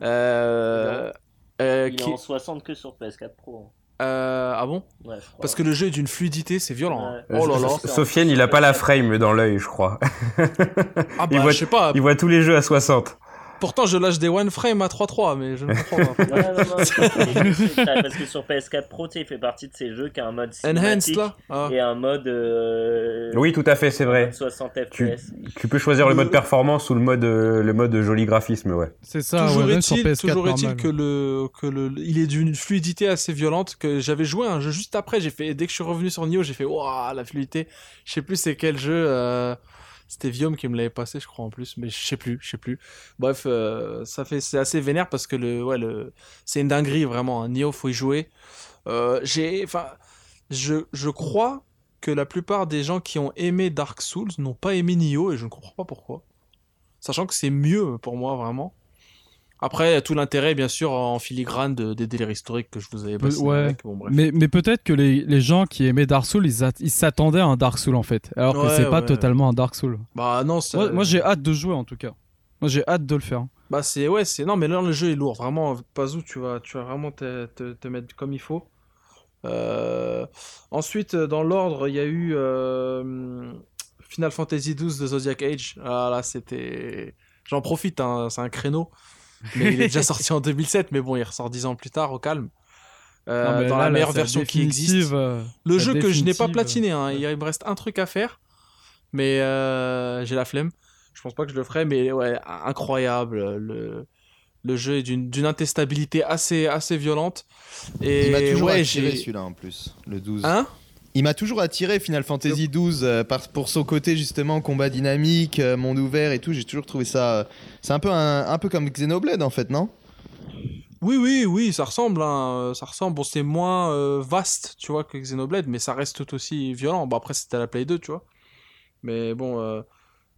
euh, euh, Il est qui- en 60 que sur PS4 Pro. Euh, ah bon Ouais. Parce que le jeu est d'une fluidité, c'est violent. hein. Ouais. Oh là là. Euh, Sofiane, il a pas la frame dans l'œil, je crois. Ah [laughs] il bah, voit- je sais pas. Il voit tous les jeux à 60. Pourtant, je lâche des one frame à 3-3, mais je ne comprends pas. [laughs] Non, non, c'est- parce que sur PS4 Pro, tu sais, il fait partie de ces jeux qui a un mode Enhanced là ah. et un mode euh, Oui, tout à fait, c'est vrai. 60 Tu, FPS. tu peux choisir le mode performance ou le mode, euh, le mode joli graphisme, ouais. C'est ça, toujours ouais, même sur est-il, PS4 toujours est-il normal. que le, que le, il est d'une fluidité assez violente que j'avais joué un jeu juste après. J'ai fait, dès que je suis revenu sur Nioh, j'ai fait, waouh, la fluidité. Je sais plus c'est quel jeu. euh, C'était Viom qui me l'avait passé, je crois en plus, mais je sais plus, je sais plus. Bref, euh, ça fait, c'est assez vénère parce que le, ouais, le, c'est une dinguerie vraiment. Hein. Nioh, faut y jouer. Euh, j'ai, enfin, je, je crois que la plupart des gens qui ont aimé Dark Souls n'ont pas aimé Nioh et je ne comprends pas pourquoi. Sachant que c'est mieux pour moi vraiment. Après, tout l'intérêt, bien sûr, en filigrane de- des délires historiques que je vous avais passé. ouais. avec. Bon, bref. Mais, mais peut-être que les, les gens qui aimaient Dark Souls, ils at- ils s'attendaient à un Dark Souls en fait. Alors que Ouais, c'est pas ouais. totalement un Dark Souls. Bah non, ça- Moi, moi, j'ai hâte de jouer en tout cas. Moi j'ai hâte de le faire. Bah c'est ouais, c'est non, mais là le jeu est lourd, vraiment. Pas où tu vas, tu vas vraiment te, te, te mettre comme il faut. Euh, Ensuite, dans l'ordre, il y a eu euh, Final Fantasy XII de Zodiac Age. Ah là, c'était. J'en profite, hein, c'est un créneau. Mais il est déjà [laughs] sorti en 2007, mais bon, il ressort 10 ans plus tard, au calme. Euh, Non, dans là, la là, meilleure version qui existe. euh, Le jeu que je n'ai pas platiné, hein. ouais. il me reste un truc à faire, mais euh, j'ai la flemme. Je pense pas que je le ferai, mais ouais, incroyable. Le, le jeu est d'une d'une intestabilité assez, assez violente. Et Il m'a toujours ouais, attiré j'ai- celui-là en plus, le 12. Hein? Il m'a toujours attiré Final Fantasy XII euh, par, pour son côté justement combat dynamique, euh, monde ouvert et tout. J'ai toujours trouvé ça. euh, c'est un peu un, un peu comme Xenoblade en fait, non? Oui, oui, oui, ça ressemble. hein, Ça ressemble. Bon, c'est moins euh, vaste, tu vois, que Xenoblade, mais ça reste tout aussi violent. Bon, après, c'était à la Play 2, tu vois. Mais bon, euh,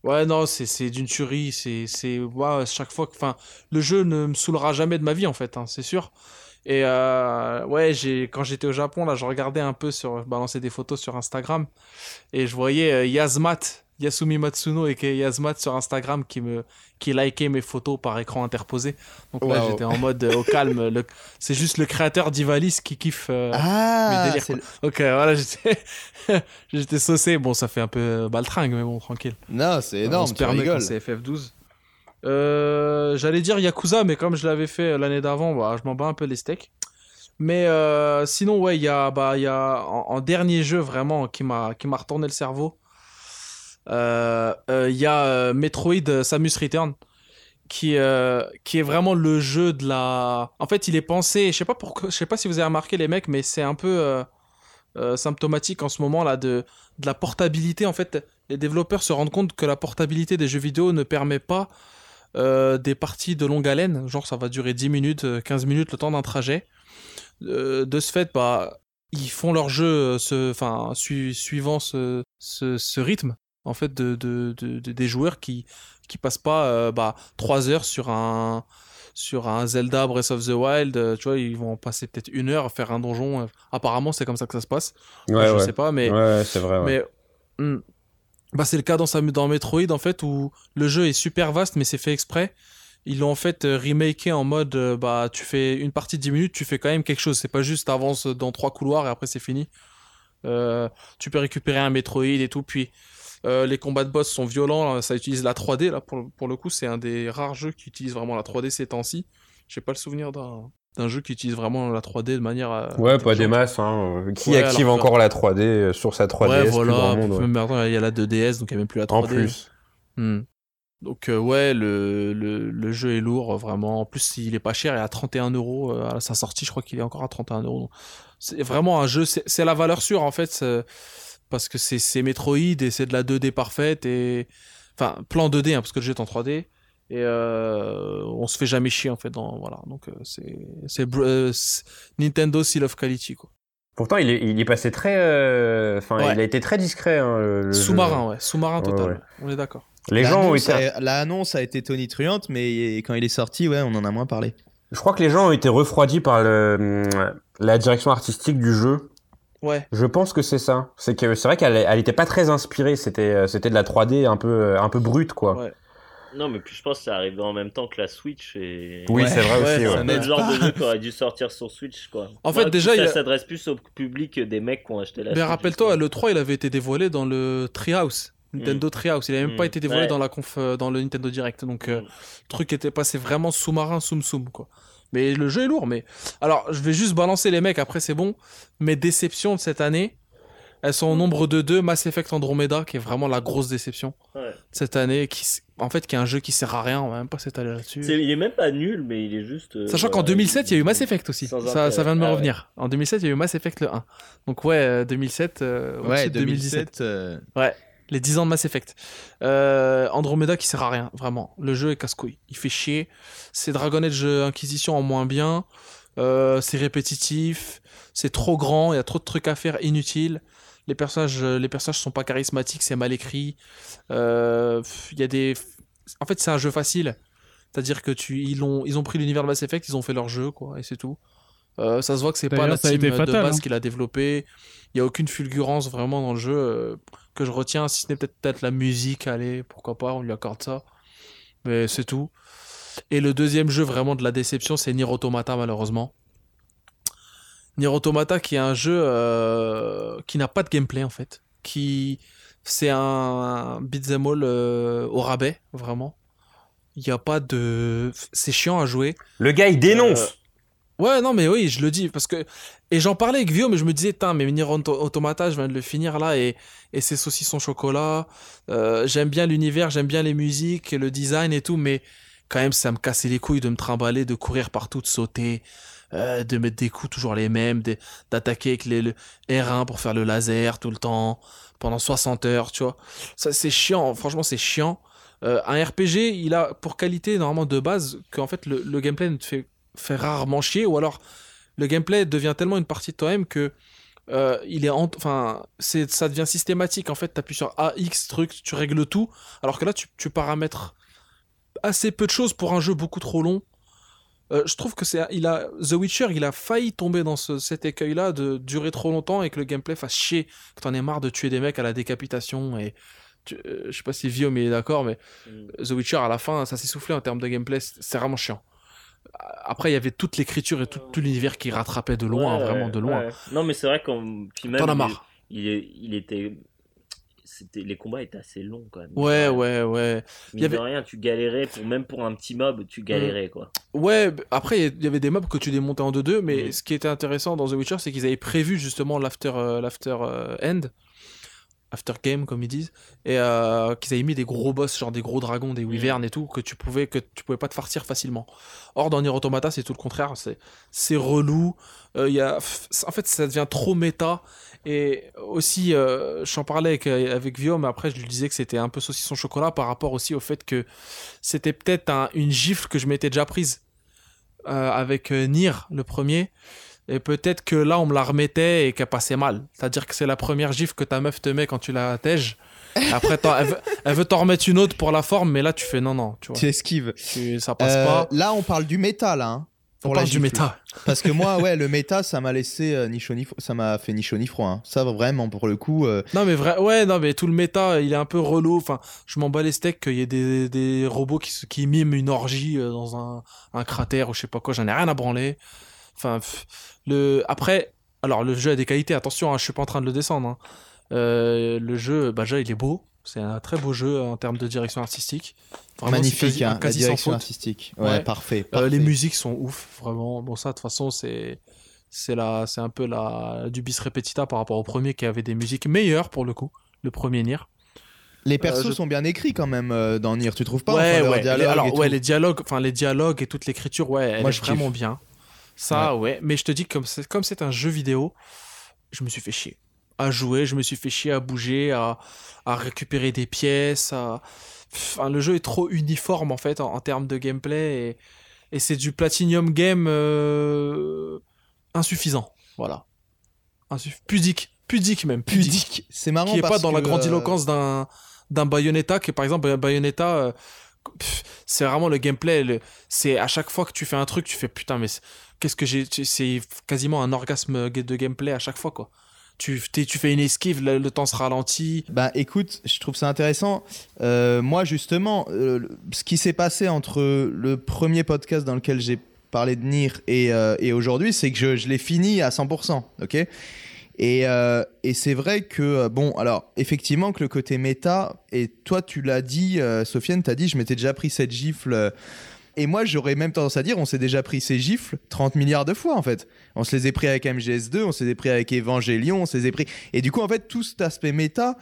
ouais, non, c'est c'est d'une tuerie. C'est, c'est, ouais, chaque fois que, enfin, le jeu ne me saoulera jamais de ma vie, en fait, hein, c'est sûr. Et euh, ouais, j'ai, quand j'étais au Japon, là, je regardais un peu sur, je balançais des photos sur Instagram, et je voyais euh, Yazmat, Yasumi Matsuno et Yazmat sur Instagram qui me, qui likait mes photos par écran interposé. Donc là, Wow. j'étais en mode euh, au calme. le- C'est juste le créateur d'Ivalis qui kiffe. euh, Ah, mes délires, quoi. Ok, voilà, [laughs] j'étais, j'étais saucé. Bon, ça fait un peu euh, baltringue, mais bon, tranquille. le- non, c'est On énorme. se tu permet quand rigoles. c'est FF12. Euh, J'allais dire Yakuza, mais comme je l'avais fait l'année d'avant, bah, je m'en bats un peu les steaks. Mais euh, sinon, ouais, il y a, bah, y a en, dernier jeu vraiment qui m'a retourné le cerveau. euh, euh, Il y a euh, Metroid euh, Samus Return qui euh, qui est vraiment le jeu de la. En fait, il est pensé. Je sais pas pourquoi. Je sais pas si vous avez remarqué les mecs, mais c'est un peu euh, euh, symptomatique en ce moment là de de la portabilité. En fait, les développeurs se rendent compte que la portabilité des jeux vidéo ne permet pas euh, des parties de longue haleine, genre ça va durer 10 minutes, euh, 15 minutes le temps d'un trajet. Euh, de ce fait, bah, ils font leur jeu euh, ce, su- suivant ce, ce, ce rythme en fait de, de, de- de- des joueurs qui qui passent pas euh, bah, 3 heures sur un sur un Zelda Breath of the Wild, euh, tu vois, ils vont passer peut-être une heure à faire un donjon. euh, Apparemment, c'est comme ça que ça se passe. Ouais, je ouais. sais pas, mais Ouais, c'est vrai. ouais. mais hmm, bah, c'est le cas dans, Sam- dans Metroid en fait où le jeu est super vaste mais c'est fait exprès. Ils l'ont en fait euh, remaké en mode euh, bah tu fais une partie de 10 minutes, tu fais quand même quelque chose. C'est pas juste t'avances dans trois couloirs et après c'est fini. Euh, tu peux récupérer un Metroid et tout. Puis les combats de boss sont violents. Ça utilise la 3D là pour, le- pour le coup. C'est un des rares jeux qui utilise vraiment la 3D ces temps-ci. J'ai pas le souvenir d'un d'un jeu qui utilise vraiment la 3D de manière. euh, Ouais, pas des masses. Hein. Qui Ouais, active alors encore la 3D euh, sur sa 3DS Ouais, voilà. grand monde, ouais. Même maintenant, il y a la 2DS, donc il n'y a même plus la 3D. En plus. Hmm. Donc euh, ouais, le, le, le jeu est lourd, vraiment. En plus, il est pas cher, il est à 31 euros euh, à sa sortie. Je crois qu'il est encore à 31 euros. C'est vraiment un jeu, c'est la valeur sûre en fait, parce que c'est c'est Metroid et c'est de la 2D parfaite et enfin plan 2D hein, parce que le jeu est en 3D et euh, on se fait jamais chier en fait. Dans voilà, donc euh, c'est c'est br- euh, c'est Nintendo Seal of Quality quoi. Pourtant, il est, il est passé très. euh, Enfin, Ouais. il a été très discret. hein, le- le jeu. Sous-marin, ouais, sous-marin total. ouais. ouais. On est d'accord. Les gens ont L'annonce été. a- L'annonce a été tonitruante, mais quand il est sorti, ouais, on en a moins parlé. Je crois que les gens ont été refroidis par le, la direction artistique du jeu. Ouais. Je pense que c'est ça. C'est que c'est vrai qu'elle elle était pas très inspirée. C'était c'était de la 3D un peu un peu brute quoi. Ouais. Non, mais puis je pense que ça arrive en même temps que la Switch. Et... Oui, Ouais. c'est vrai Ouais, aussi. ouais. C'est le genre de jeu qui aurait dû sortir sur Switch, quoi. En fait, Ouais, déjà, ça a- s'adresse plus au public des mecs qui ont acheté la Mais Switch. rappelle-toi, le 3, il avait été dévoilé dans le Treehouse. Nintendo Treehouse. Il avait même Mm. pas été dévoilé Ouais. dans la conf, euh, dans le Nintendo Direct. Donc, euh, Mm. le truc était passé vraiment sous-marin, soum-soum, quoi. Mais le jeu est lourd, mais. Alors, je vais juste balancer les mecs, après c'est bon. Mes déceptions de cette année, elles sont au nombre de deux. Mass Effect Andromeda, qui est vraiment la grosse déception Ouais. cette année. Qui, en fait, qui est un jeu qui sert à rien. On va même pas s'étaler là-dessus. Il est même pas nul, mais il est juste. euh, Sachant qu'en voilà, 2007, il y a eu Mass il- Effect aussi. Ça, vient de me Ah ouais. revenir. En 2007, il y a eu Mass Effect le 1. Donc, ouais, euh, 2007. euh, au-dessus Ouais, de 2017. euh, les 10 ans de Mass Effect. Euh, Andromeda qui sert à rien, vraiment. Le jeu est casse-couille. Il fait chier. C'est Dragon Age Inquisition en moins bien. Euh, c'est répétitif. C'est trop grand. Il y a trop de trucs à faire inutiles. Les personnages, euh, les personnages sont pas charismatiques. C'est mal écrit. Euh, Il y a des. En fait, c'est un jeu facile. C'est-à-dire que tu, ils ont, ils ont pris l'univers de Mass Effect, ils ont fait leur jeu, quoi, et c'est tout. Euh, ça se voit que c'est pas la a team de base hein. qui l'a développé. Il y a aucune fulgurance vraiment dans le jeu euh, que je retiens, si ce n'est peut-être peut-être la musique, allez, pourquoi pas, on lui accorde ça. Mais c'est tout. Et le deuxième jeu vraiment de la déception, c'est Nier Automata, malheureusement. Nier Automata qui est un jeu euh, qui n'a pas de gameplay en fait. Qui c'est un beat'em all euh, au rabais, vraiment. Il n'y a pas de. C'est chiant à jouer. Le gars, il dénonce. Euh, Ouais, non, mais oui, je le dis parce que et j'en parlais avec Vio, mais je me disais, tain, mais Nier Auto- Automata, je viens de le finir là et et c'est saucisson chocolat. J'aime bien l'univers, j'aime bien les musiques, et le design et tout, mais quand même, ça me cassait les couilles de me trimballer, de courir partout, de sauter, euh, de mettre des coups toujours les mêmes, d'attaquer avec les, le R1 pour faire le laser tout le temps pendant 60 heures, tu vois. Ça, c'est chiant. Franchement, c'est chiant. Euh, un RPG, il a pour qualité normalement de base qu'en fait le, gameplay ne te fait, rarement chier ou alors le gameplay devient tellement une partie de toi-même que euh, il est en- enfin c'est ça devient systématique en fait t'appuies sur AX truc tu règles tout alors que là tu, tu paramètres assez peu de choses pour un jeu beaucoup trop long Euh, je trouve que c'est il a The Witcher il a failli tomber dans ce- cet écueil là de durer trop longtemps et que le gameplay fasse chier que t'en aies marre de tuer des mecs à la décapitation et tu- euh, je sais pas si Vio est d'accord mais Mm. The Witcher à la fin ça s'est soufflé en termes de gameplay c'est vraiment chiant après il y avait toute l'écriture et tout, tout l'univers qui rattrapait de loin Ouais, vraiment de loin ouais. Non, mais c'est vrai qu'on. T'en as marre il était. Les combats étaient assez longs quand même. ouais ouais ouais il y avait- rien, tu galérais, pour, même pour un petit mob, tu galérais quoi. Ouais, après il y avait des mobs que tu démontais en 2-2, mais Mhm. ce qui était intéressant dans The Witcher, c'est qu'ils avaient prévu justement l'after euh, l'after euh, end, after game comme ils disent, et euh, qu'ils avaient mis des gros boss, genre des gros dragons, des wyverns et tout, que tu pouvais que tu pouvais pas te farcir facilement. Or dans Nier Automata, c'est tout le contraire, c'est c'est relou. il y a, en fait, ça devient trop méta. Et aussi, euh, j'en parlais avec, avec Vio, mais après je lui disais que c'était un peu saucisson chocolat par rapport aussi au fait que c'était peut-être un- une gifle que je m'étais déjà prise euh, avec euh, Nier, le premier. Et peut-être que là, on me la remettait et qu'elle passait mal. C'est-à-dire que c'est la première gifle que ta meuf te met quand tu la tèges. Après, elle veut, elle veut t'en remettre une autre pour la forme, mais là, tu fais non, non, tu vois. Tu esquives. Tu- ça passe Euh, pas. Là, on parle du méta, là. hein, pour parle la du méta. Parce que moi, ouais, le [laughs] méta, ça m'a laissé euh, ni chaud ni froid. Ça m'a fait ni chaud ni froid. hein. Ça, vraiment, pour le coup. euh, Non, mais vrai, ouais, non, mais tout le méta, il est un peu relou. Enfin, je m'en bats les steaks qu'il y ait des, des robots qui, qui miment une orgie euh, dans un, un cratère ou je sais pas quoi. J'en ai rien à branler. Enfin, pff, le, après, alors le jeu a des qualités, attention, hein, je suis pas en train de le descendre. hein. Euh, le jeu, bah, déjà, il est beau. C'est un très beau jeu en termes de direction artistique. Vraiment, magnifique, quasi- hein, la quasi sans direction faute. artistique. Ouais, Ouais. parfait. Euh, les musiques sont ouf, vraiment. Bon, ça, de toute façon, c'est c'est la c'est un peu la du bis repetita par rapport au premier qui avait des musiques meilleures pour le coup, le premier Nier. Les persos Euh, je- sont bien écrits quand même euh, dans Nier, tu trouves pas ouais, Enfin, ouais. les, alors, ouais, les dialogues, enfin les dialogues et toute l'écriture, ouais, elle Moi, est je vraiment kiffe. bien. Ça, ouais. Mais je te dis comme c'est comme c'est un jeu vidéo, je me suis fait chier à jouer, je me suis fait chier à bouger, à, à récupérer des pièces. À... Enfin, le jeu est trop uniforme en fait en, en termes de gameplay et, et c'est du platinum game euh, insuffisant. Voilà. Insuff- pudique, pudique même, pudique Pudique. C'est marrant qui est pas dans la que, grandiloquence d'un d'un Bayonetta qui par exemple Bayonetta euh, c'est vraiment le gameplay le- c'est à chaque fois que tu fais un truc tu fais putain mais qu'est-ce que j'ai c'est quasiment un orgasme de gameplay à chaque fois quoi tu, fais une esquive, le, temps se ralentit. Bah écoute, je trouve ça intéressant. Euh, moi justement, euh, ce qui s'est passé entre le premier podcast dans lequel j'ai parlé de Nier et, euh, et aujourd'hui, c'est que je, l'ai fini à 100%, ok? Et, c'est vrai que, bon, alors effectivement que le côté méta, et toi tu l'as dit, euh, Sofiane, t'as dit, je m'étais déjà pris cette gifle. Et moi, j'aurais même tendance à dire, on s'est déjà pris ces gifles 30 milliards de fois, en fait. On se les est pris avec MGS2, on se les pris avec Evangelion, on se les pris. Et du coup, en fait, tout cet aspect méta,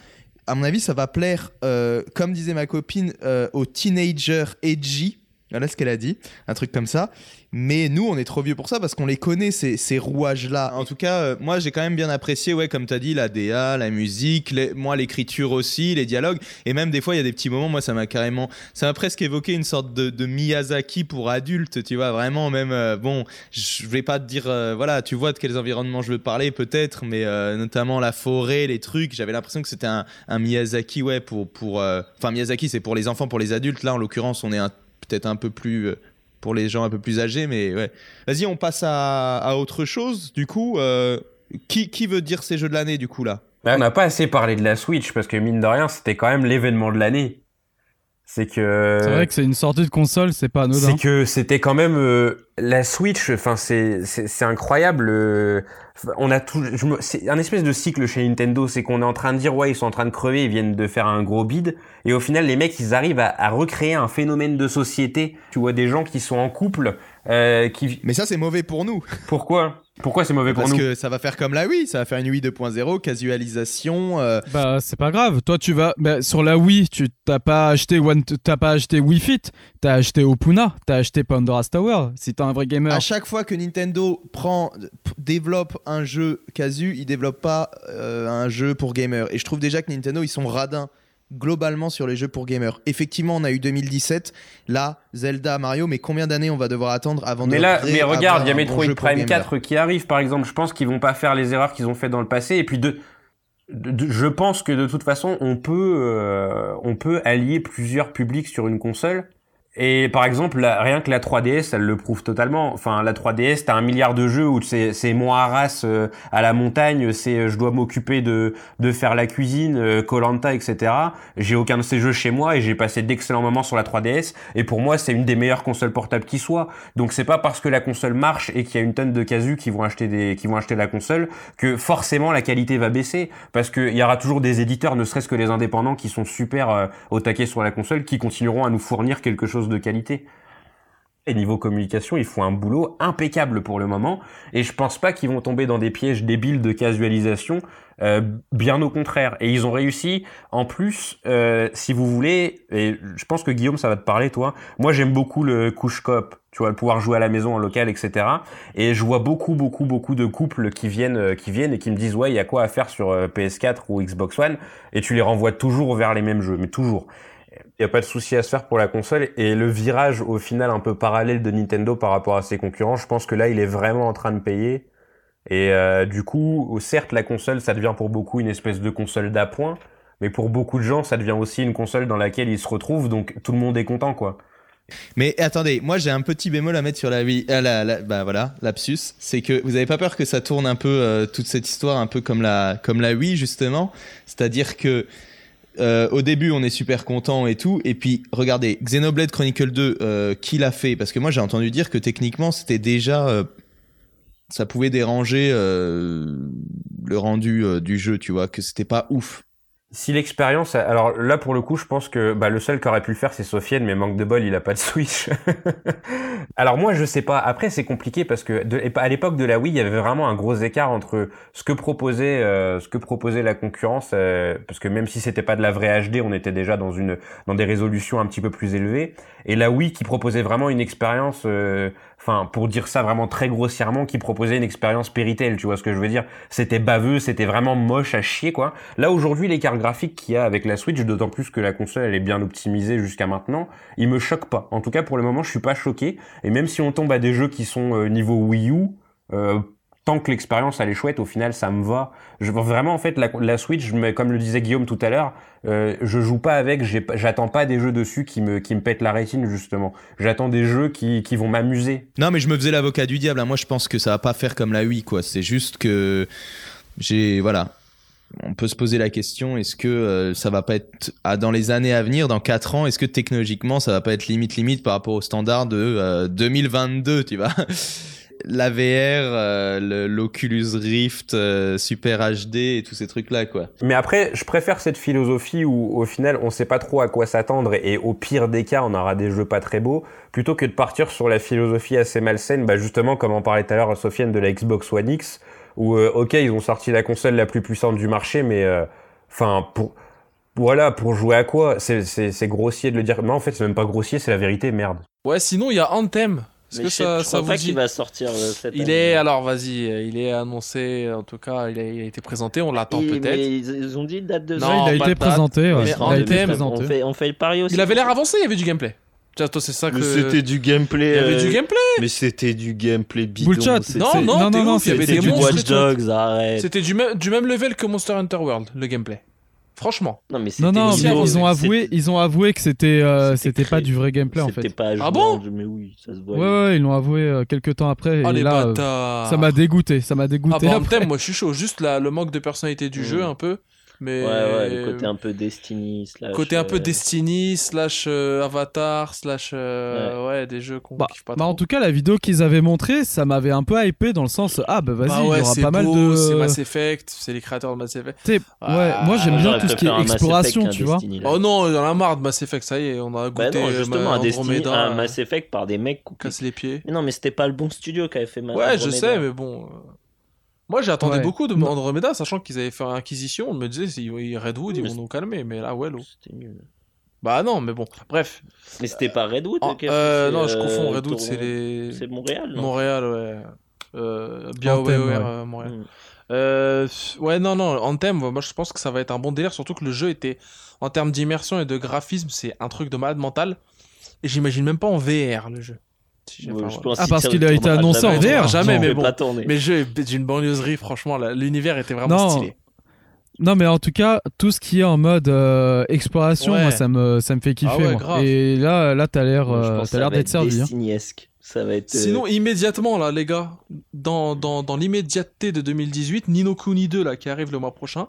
à mon avis, ça va plaire, euh, comme disait ma copine, euh, aux teenagers edgy. Voilà ce qu'elle a dit, un truc comme ça. Mais nous, on est trop vieux pour ça parce qu'on les connaît, ces, ces rouages-là. En tout cas, euh, moi, j'ai quand même bien apprécié, ouais, comme tu as dit, la DA, la musique, moi, l'écriture aussi, les dialogues. Et même des fois, il y a des petits moments, moi, ça m'a carrément. Ça m'a presque évoqué une sorte de, Miyazaki pour adultes, tu vois, vraiment, même. euh, bon, je vais pas te dire, euh, voilà, tu vois de quels environnements je veux parler, peut-être, mais notamment la forêt, les trucs. J'avais l'impression que c'était un, Miyazaki, ouais, pour. pour Enfin, Miyazaki, c'est pour les enfants, pour les adultes. Là, en l'occurrence, on est peut-être un peu plus. Pour les gens un peu plus âgés, mais ouais. Vas-y, on passe à, à autre chose. Du coup, euh, qui, qui veut dire ces jeux de l'année, du coup, là? Bah, on n'a pas assez parlé de la Switch parce que mine de rien, c'était quand même l'événement de l'année. C'est que. C'est vrai que c'est une sortie de console, c'est pas anodin. C'est que c'était quand même euh, la Switch. Enfin, c'est c'est c'est incroyable. euh, on a tout. je me- C'est un espèce de cycle chez Nintendo. C'est qu'on est en train de dire ouais, ils sont en train de crever, ils viennent de faire un gros bid, et au final, les mecs, ils arrivent à, à recréer un phénomène de société. Tu vois des gens qui sont en couple, euh, qui. Mais ça, c'est mauvais pour nous. Pourquoi? Pourquoi c'est mauvais pour Parce nous que ça va faire comme la Wii, ça va faire une Wii 2.0, casualisation. euh, Bah c'est pas grave. Toi tu vas bah, sur la Wii, tu t'as pas acheté One, t'as pas acheté Wii Fit, t'as acheté Opuna, t'as acheté Pandora's Tower. Si t'es un vrai gamer. À chaque fois que Nintendo prend, développe un jeu casu, il développe pas euh, un jeu pour gamers. Et je trouve déjà que Nintendo, ils sont radins globalement sur les jeux pour gamers. Effectivement, on a eu 2017, là, Zelda, Mario, mais combien d'années on va devoir attendre avant de Mais là, mais regarde, il y a bon Metroid Prime gamers 4 qui arrive, par exemple. Je pense qu'ils vont pas faire les erreurs qu'ils ont fait dans le passé. Et puis, de, de- de- je pense que de toute façon, on peut, euh, on peut allier plusieurs publics sur une console. Et par exemple, rien que la 3DS, elle le prouve totalement. Enfin, la 3DS, t'as un milliard de jeux où c'est c'est à race euh, à la montagne, c'est euh, je dois m'occuper de de faire la cuisine, Colanta, etc. J'ai aucun de ces jeux chez moi et j'ai passé d'excellents moments sur la 3DS. Et pour moi, c'est une des meilleures consoles portables qui soit. Donc c'est pas parce que la console marche et qu'il y a une tonne de casus qui vont acheter des qui vont acheter la console que forcément la qualité va baisser parce qu'il y aura toujours des éditeurs, ne serait-ce que les indépendants, qui sont super euh, au taquet sur la console, qui continueront à nous fournir quelque chose de qualité. Et niveau communication, ils font un boulot impeccable pour le moment. Et je pense pas qu'ils vont tomber dans des pièges débiles de casualisation. euh, bien au contraire. Et ils ont réussi. En plus, euh, si vous voulez, et je pense que Guillaume, ça va te parler, toi. Moi, j'aime beaucoup le couche coop. Tu vois, le pouvoir jouer à la maison en local, etc. Et je vois beaucoup, beaucoup, beaucoup de couples qui viennent, euh, qui viennent et qui me disent ouais, il y a quoi à faire sur euh, PS4 ou Xbox One? Et tu les renvoies toujours vers les mêmes jeux, mais toujours. Il n'y a pas de souci à se faire pour la console. Et le virage, au final, un peu parallèle de Nintendo par rapport à ses concurrents, je pense que là, il est vraiment en train de payer. Et euh, du coup, certes, la console, ça devient pour beaucoup une espèce de console d'appoint. Mais pour beaucoup de gens, ça devient aussi une console dans laquelle ils se retrouvent. Donc, tout le monde est content, quoi. Mais attendez, moi j'ai un petit bémol à mettre sur la la, la- bah voilà, lapsus. C'est que vous avez pas peur que ça tourne un peu euh, toute cette histoire un peu comme la comme la Wii justement. C'est-à-dire que euh, au début on est super content et tout, et puis regardez Xenoblade Chronicle 2, euh, qui l'a fait? Parce que moi j'ai entendu dire que techniquement c'était déjà euh, ça pouvait déranger le rendu du jeu, tu vois, que c'était pas ouf. Si l'expérience, alors là pour le coup, je pense que bah, le seul qui aurait pu le faire, c'est Sofiane, mais manque de bol, il a pas de Switch. [laughs] alors moi, je sais pas. Après, c'est compliqué parce que à l'époque de la Wii, il y avait vraiment un gros écart entre ce que proposait, euh, ce que proposait la concurrence, euh, parce que même si c'était pas de la vraie HD, on était déjà dans une, dans des résolutions un petit peu plus élevées. Et la Wii qui proposait vraiment une expérience, euh, enfin pour dire ça vraiment très grossièrement, qui proposait une expérience Péritel, tu vois ce que je veux dire? C'était baveux, c'était vraiment moche à chier quoi. Là aujourd'hui l'écart graphique qu'il y a avec la Switch, d'autant plus que la console elle est bien optimisée jusqu'à maintenant, il me choque pas. En tout cas pour le moment je suis pas choqué. Et même si on tombe à des jeux qui sont euh, niveau Wii U, euh, tant que l'expérience elle est chouette, au final ça me va. Je vraiment en fait la, la Switch, me- comme le disait Guillaume tout à l'heure, euh, je joue pas avec, j'attends pas des jeux dessus qui me qui me pètent la rétine justement. J'attends des jeux qui qui vont m'amuser. Non, mais je me faisais l'avocat du diable. hein. Moi, je pense que ça va pas faire comme la Wii, quoi. C'est juste que. j'ai voilà. On peut se poser la question est-ce que euh, ça va pas être ah, dans les années à venir, dans 4 ans, est-ce que technologiquement ça va pas être limite limite par rapport au standard de euh, 2022, tu vois? La VR, euh, l'Oculus Rift, euh, Super HD et tous ces trucs là quoi. Mais après, je préfère cette philosophie où, au final, on sait pas trop à quoi s'attendre et, et au pire des cas, on aura des jeux pas très beaux, plutôt que de partir sur la philosophie assez malsaine, bah justement, comme en parlait tout à l'heure Sofiane de la Xbox One X, où, euh, ok, ils ont sorti la console la plus puissante du marché, mais, euh, enfin, pour, voilà, pour jouer à quoi? C'est- grossier de le dire. Mais en fait, c'est même pas grossier, c'est la vérité, merde. Ouais, sinon il y a Anthem. Est-ce que je sais- ça, je ça crois vous pas dit qu'il va sortir euh, cette Il année. est alors vas-y, euh, il est annoncé en tout cas, il a, il a été présenté, on l'attend peut-être. ils, ont dit une date de Non, Ouais, il a été date. présenté. ouais. Il a été thème, présenté. on fait, on fait le pari aussi. Il avait l'air avancé, il y avait du gameplay. C'est ça que Mais c'était du gameplay. il y avait euh, du gameplay. Mais c'était du gameplay bidon. Non, non, non, non, non, il y avait C'était des. Watch. Dogs, arrête. C'était du même du même level que Monster Hunter World, le gameplay. Franchement. Non, mais Non, non, mais ils ont avoué, ils ont avoué que c'était, euh, C'était pas du vrai gameplay en fait. C'était pas Ah bon Mais oui, ça se Ouais, voit. ouais, ils l'ont avoué euh, quelques temps après. Oh et les là, euh, bâtards. ça m'a dégoûté, ça m'a Ah dégoûté. bah, après. Moi je suis chaud, juste la- le manque de personnalité du jeu un peu, mais Ouais, ouais, le côté un peu Destiny. Slash, côté un peu euh, Destiny slash euh, Avatar slash euh, ouais. des jeux qu'on Bah, kiffe pas bah, trop. en tout cas, la vidéo qu'ils avaient montrée, ça m'avait un peu hypé dans le sens ah bah vas-y, Bah il ouais, y aura c'est pas mal de. c'est Mass Effect, c'est les créateurs de Mass Effect. Tu sais, Ah, ouais, moi j'aime bien tout ce qui est Effect exploration, qu'un tu vois. Destiny. Oh non, il en a marre de Mass Effect, ça y est, on a Bah goûté non, justement, un Destiny, un euh, Mass Effect par des mecs. qui- casse les pieds. Mais non, mais c'était pas le bon studio qui avait fait Mass Ouais, je sais, mais bon. Euh, Moi, j'attendais Ouais. beaucoup de Non. Andromeda, sachant qu'ils avaient fait Inquisition. On me disait, oui, Redwood, ils vont nous calmer. Mais là, ouais, l'eau. C'était nul. Bah non, mais bon. Bref. Mais c'était pas Redwood Oh, qui a euh, fait, non, je euh, confonds. Redwood, c'est les. C'est Montréal, non Montréal, ouais. Euh, bien Anthem, ouais, ouais, ouais. euh, Montréal. Mm. Euh, ouais, non, non, Anthem, moi je pense que ça va être un bon délire, surtout que le jeu était, en termes d'immersion et de graphisme, c'est un truc de malade mental. Et j'imagine même pas en VR le jeu. Si j'ai- Ouais, enfin, je voilà. pense Ah, parce qu'il a été annoncé en. VR, jamais, Non, mais bon. Mais le jeu est d'une banlieusserie, franchement, l'univers était vraiment Non. stylé. Non, mais en tout cas, tout ce qui est en mode euh, exploration, Ouais. moi ça me, ça me fait kiffer. Ah ouais, moi. grave. Et là, là t'as l'air, euh, t'as l'air d'être être servi. hein. Ça va être. euh, Sinon, immédiatement, là, les gars, dans, dans, dans l'immédiateté de 2018, Nino Kuni 2, là, qui arrive le mois prochain.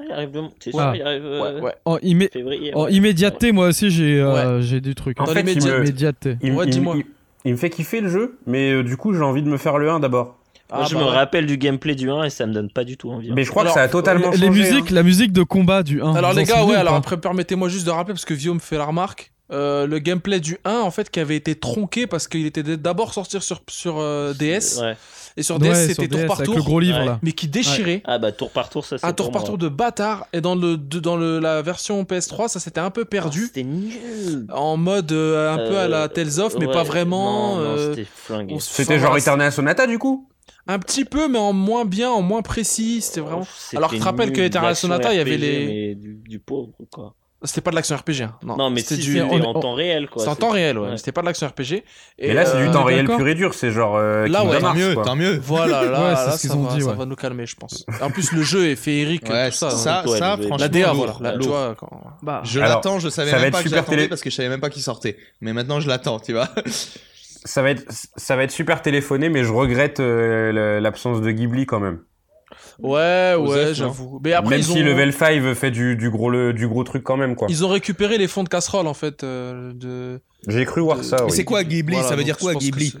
Ouais, il arrive le- C'est Ah. sûr, il arrive. euh, Ouais, ouais. En, immé- Février. en ouais. immédiateté, moi aussi j'ai, euh, j'ai du truc. En Dans fait, il l'immédiat- me, Immédiateté. il, Ouais, il- dis-moi. Il- me fait kiffer le jeu, mais euh, du coup, j'ai envie de me faire le 1 d'abord. Moi, Ah, je bah me ouais. rappelle du gameplay du 1 et ça me donne pas du tout envie. hein. Mais je crois Alors, que ça a totalement les changé. musiques, hein. la musique de combat du 1. Alors les gars, ouais, ou alors après permettez-moi juste de rappeler parce que Vio me fait la remarque. euh, le gameplay du 1 en fait qui avait été tronqué parce qu'il était d'abord sorti sur sur euh, DS Ouais. Et sur Ouais, DS c'était tour DS, par avec tour. le gros livre Ouais. là. mais qui déchirait. Ah bah tour par tour, ça c'est un tour par tour de bâtard. Et dans le de- dans le la version PS3 ça s'était un peu Ah, perdu C'était nul. en mode euh, un peu à la Euh, Tales of mais pas vraiment euh, c'était C'était genre Eternal Sonata, du coup? Un petit peu mais en moins bien en moins précis c'était vraiment. C'était Alors, tu te rappelles nul, que Eternal Sonata, il y avait les- mais du, du pauvre quoi. C'était pas de l'action RPG hein. non, Non, mais c'était si du en on- temps réel quoi. c'est en temps réel ouais, c'était pas de l'action RPG et Mais là, c'est euh, du temps réel pur et dur. C'est genre. euh, Là, ouais, tant mieux, tant mieux. Voilà, [laughs] là, Ouais, c'est là, ce qu'ils ça, ont va, dit, ça va nous calmer, je pense. En plus, le jeu est féerique, Ouais, tout ça. ça. Ouais, ça, franchement, la DA, voilà. Tu vois, quand- Bah, Je l'attends, je savais même pas que télé- parce que je savais même pas qu'il sortait. Mais maintenant je l'attends, tu vois. Ça va être, ça va être super téléphoné, mais je regrette euh, l'absence de Ghibli quand même. Ouais, ouais, j'avoue. Mais après, même ils, si ont... Level 5 fait du, du gros le, du gros truc quand même quoi. ils ont récupéré les fonds de casserole, en fait. euh, de... J'ai cru voir ça. Mais oui. c'est quoi Ghibli? Voilà, Ça veut dire quoi Ghibli?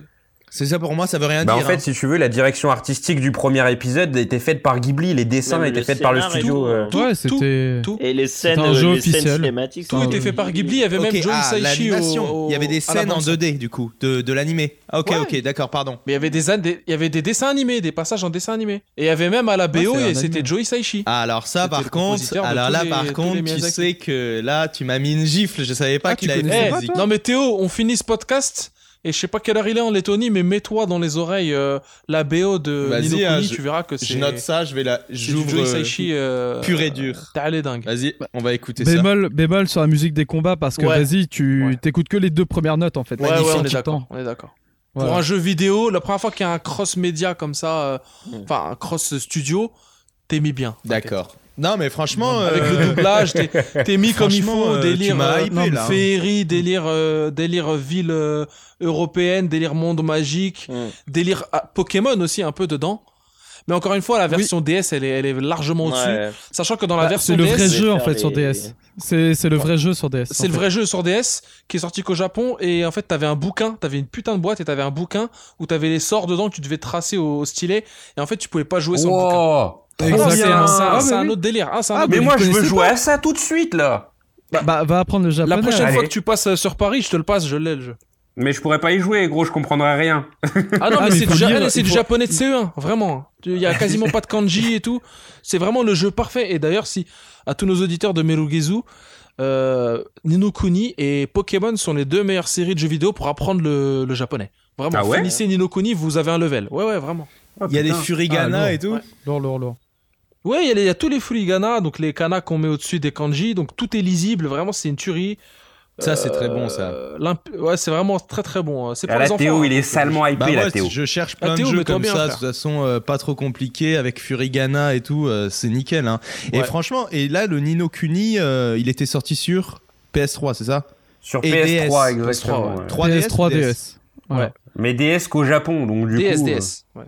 C'est- ça pour moi, ça veut rien Bah, en dire. fait, hein. si tu veux, la direction artistique du premier épisode était faite par Ghibli, les dessins étaient le faits par le studio. tout, euh. Tout, ouais, tout, c'était. tout. Et les scènes, un jeu les scènes cinématiques. Tout était euh, fait par Ghibli. Il y avait Ok, même Joe ah, au- Il y avait des scènes en bande. 2D du coup, de, de l'animé. Ah, ok, Ouais. ok, d'accord, pardon. Mais il y avait des, des- il y avait des dessins animés, des passages en dessin animé. Et il y avait même à la BO, et c'était animé. Joe Hisaishi. Ah, alors ça, C'était par contre, alors là, par contre, tu sais que là, tu m'as mis une gifle. Je savais pas Ah, qu'il tu avait connaissais fait non mais Théo, on finit ce podcast et je sais pas quelle heure il est en Lettonie, mais mets-toi dans les oreilles euh, la BO de Vas-y, Nino Kuni, hein, je- tu verras que c'est Je note ça, je vais la. c'est du J'ouvre. Euh, euh, pur et dur. T'as les dingue. Vas-y, on va écouter ça. Bémol, bémol sur la musique des combats parce que Ouais. vas-y, tu Ouais. t'écoutes que les deux premières notes en fait. Ouais, ouais, on est d'accord. On est d'accord. Voilà. Pour un jeu vidéo, la première fois qu'il y a un cross média comme ça, euh, Mm. enfin un cross studio, t'es mis bien. D'accord. Non, mais franchement. Avec euh, le doublage, t'es [laughs] mis comme il faut, euh, délire euh, hypé, non, là, hein. féerie, délire, euh, délire ville euh, européenne, délire monde magique, Mm. délire ah, Pokémon aussi un peu dedans. Mais encore une fois, la version DS, elle est, elle est largement au-dessus. Ouais. Sachant que dans la Bah, version c'est le DS, vrai jeu en fait sur DS. C'est c'est le vrai jeu sur DS. c'est le vrai jeu sur DS qui est sorti qu'au Japon. Et en fait, t'avais un bouquin, t'avais une putain de boîte et t'avais un bouquin où t'avais les sorts dedans que tu devais tracer au, au stylet. Et en fait, tu pouvais pas jouer sans le bouquin. Ah, c'est un, un- Ah, c'est un autre délire. Ah, c'est un Ah, autre Mais délire. moi, je veux jouer pas à ça tout de suite, là. Bah, va apprendre le La japonais. prochaine allez. fois que tu passes euh, sur Paris, je te le passe, je l'ai le jeu. Mais je pourrais pas y jouer, gros, je comprendrais rien. Ah non, Ah, mais mais c'est du, ja- japonais de CE1, vraiment. Il y a quasiment pas de kanji et tout. C'est vraiment le jeu parfait. Et d'ailleurs, si à tous nos auditeurs de Merugezu, euh, Nino Kuni et Pokémon sont les deux meilleures séries de jeux vidéo pour apprendre le, le japonais. Vraiment, Ah ouais finissez Nino Kuni, vous avez un level. Ouais, ouais, vraiment. Il y a des furigana Ah, et tout. Ouais. Lourd, lourd, lourd. Ouais, il y, a y tous les furigana, donc les kanas qu'on met au-dessus des kanji, donc tout est lisible. Vraiment, c'est une tuerie. Ça, c'est très bon, ça. Euh, Ouais, c'est vraiment très très bon. hein. C'est pour Ah, les la enfants. Théo, hein. il est salement hypé, Bah la Théo. je cherche plein Théo, de jeux comme bien, ça, de toute façon euh, pas trop compliqué avec Furigana et tout, euh, c'est nickel. Hein. Et franchement, et là le Nino Kuni, euh, il était sorti sur PS3, c'est ça? Sur Et PS3, DS, exactement. ouais. ouais. 3DS, PS3, DS. Ouais. Mais DS qu'au Japon, donc du DS, coup. DS. ouais.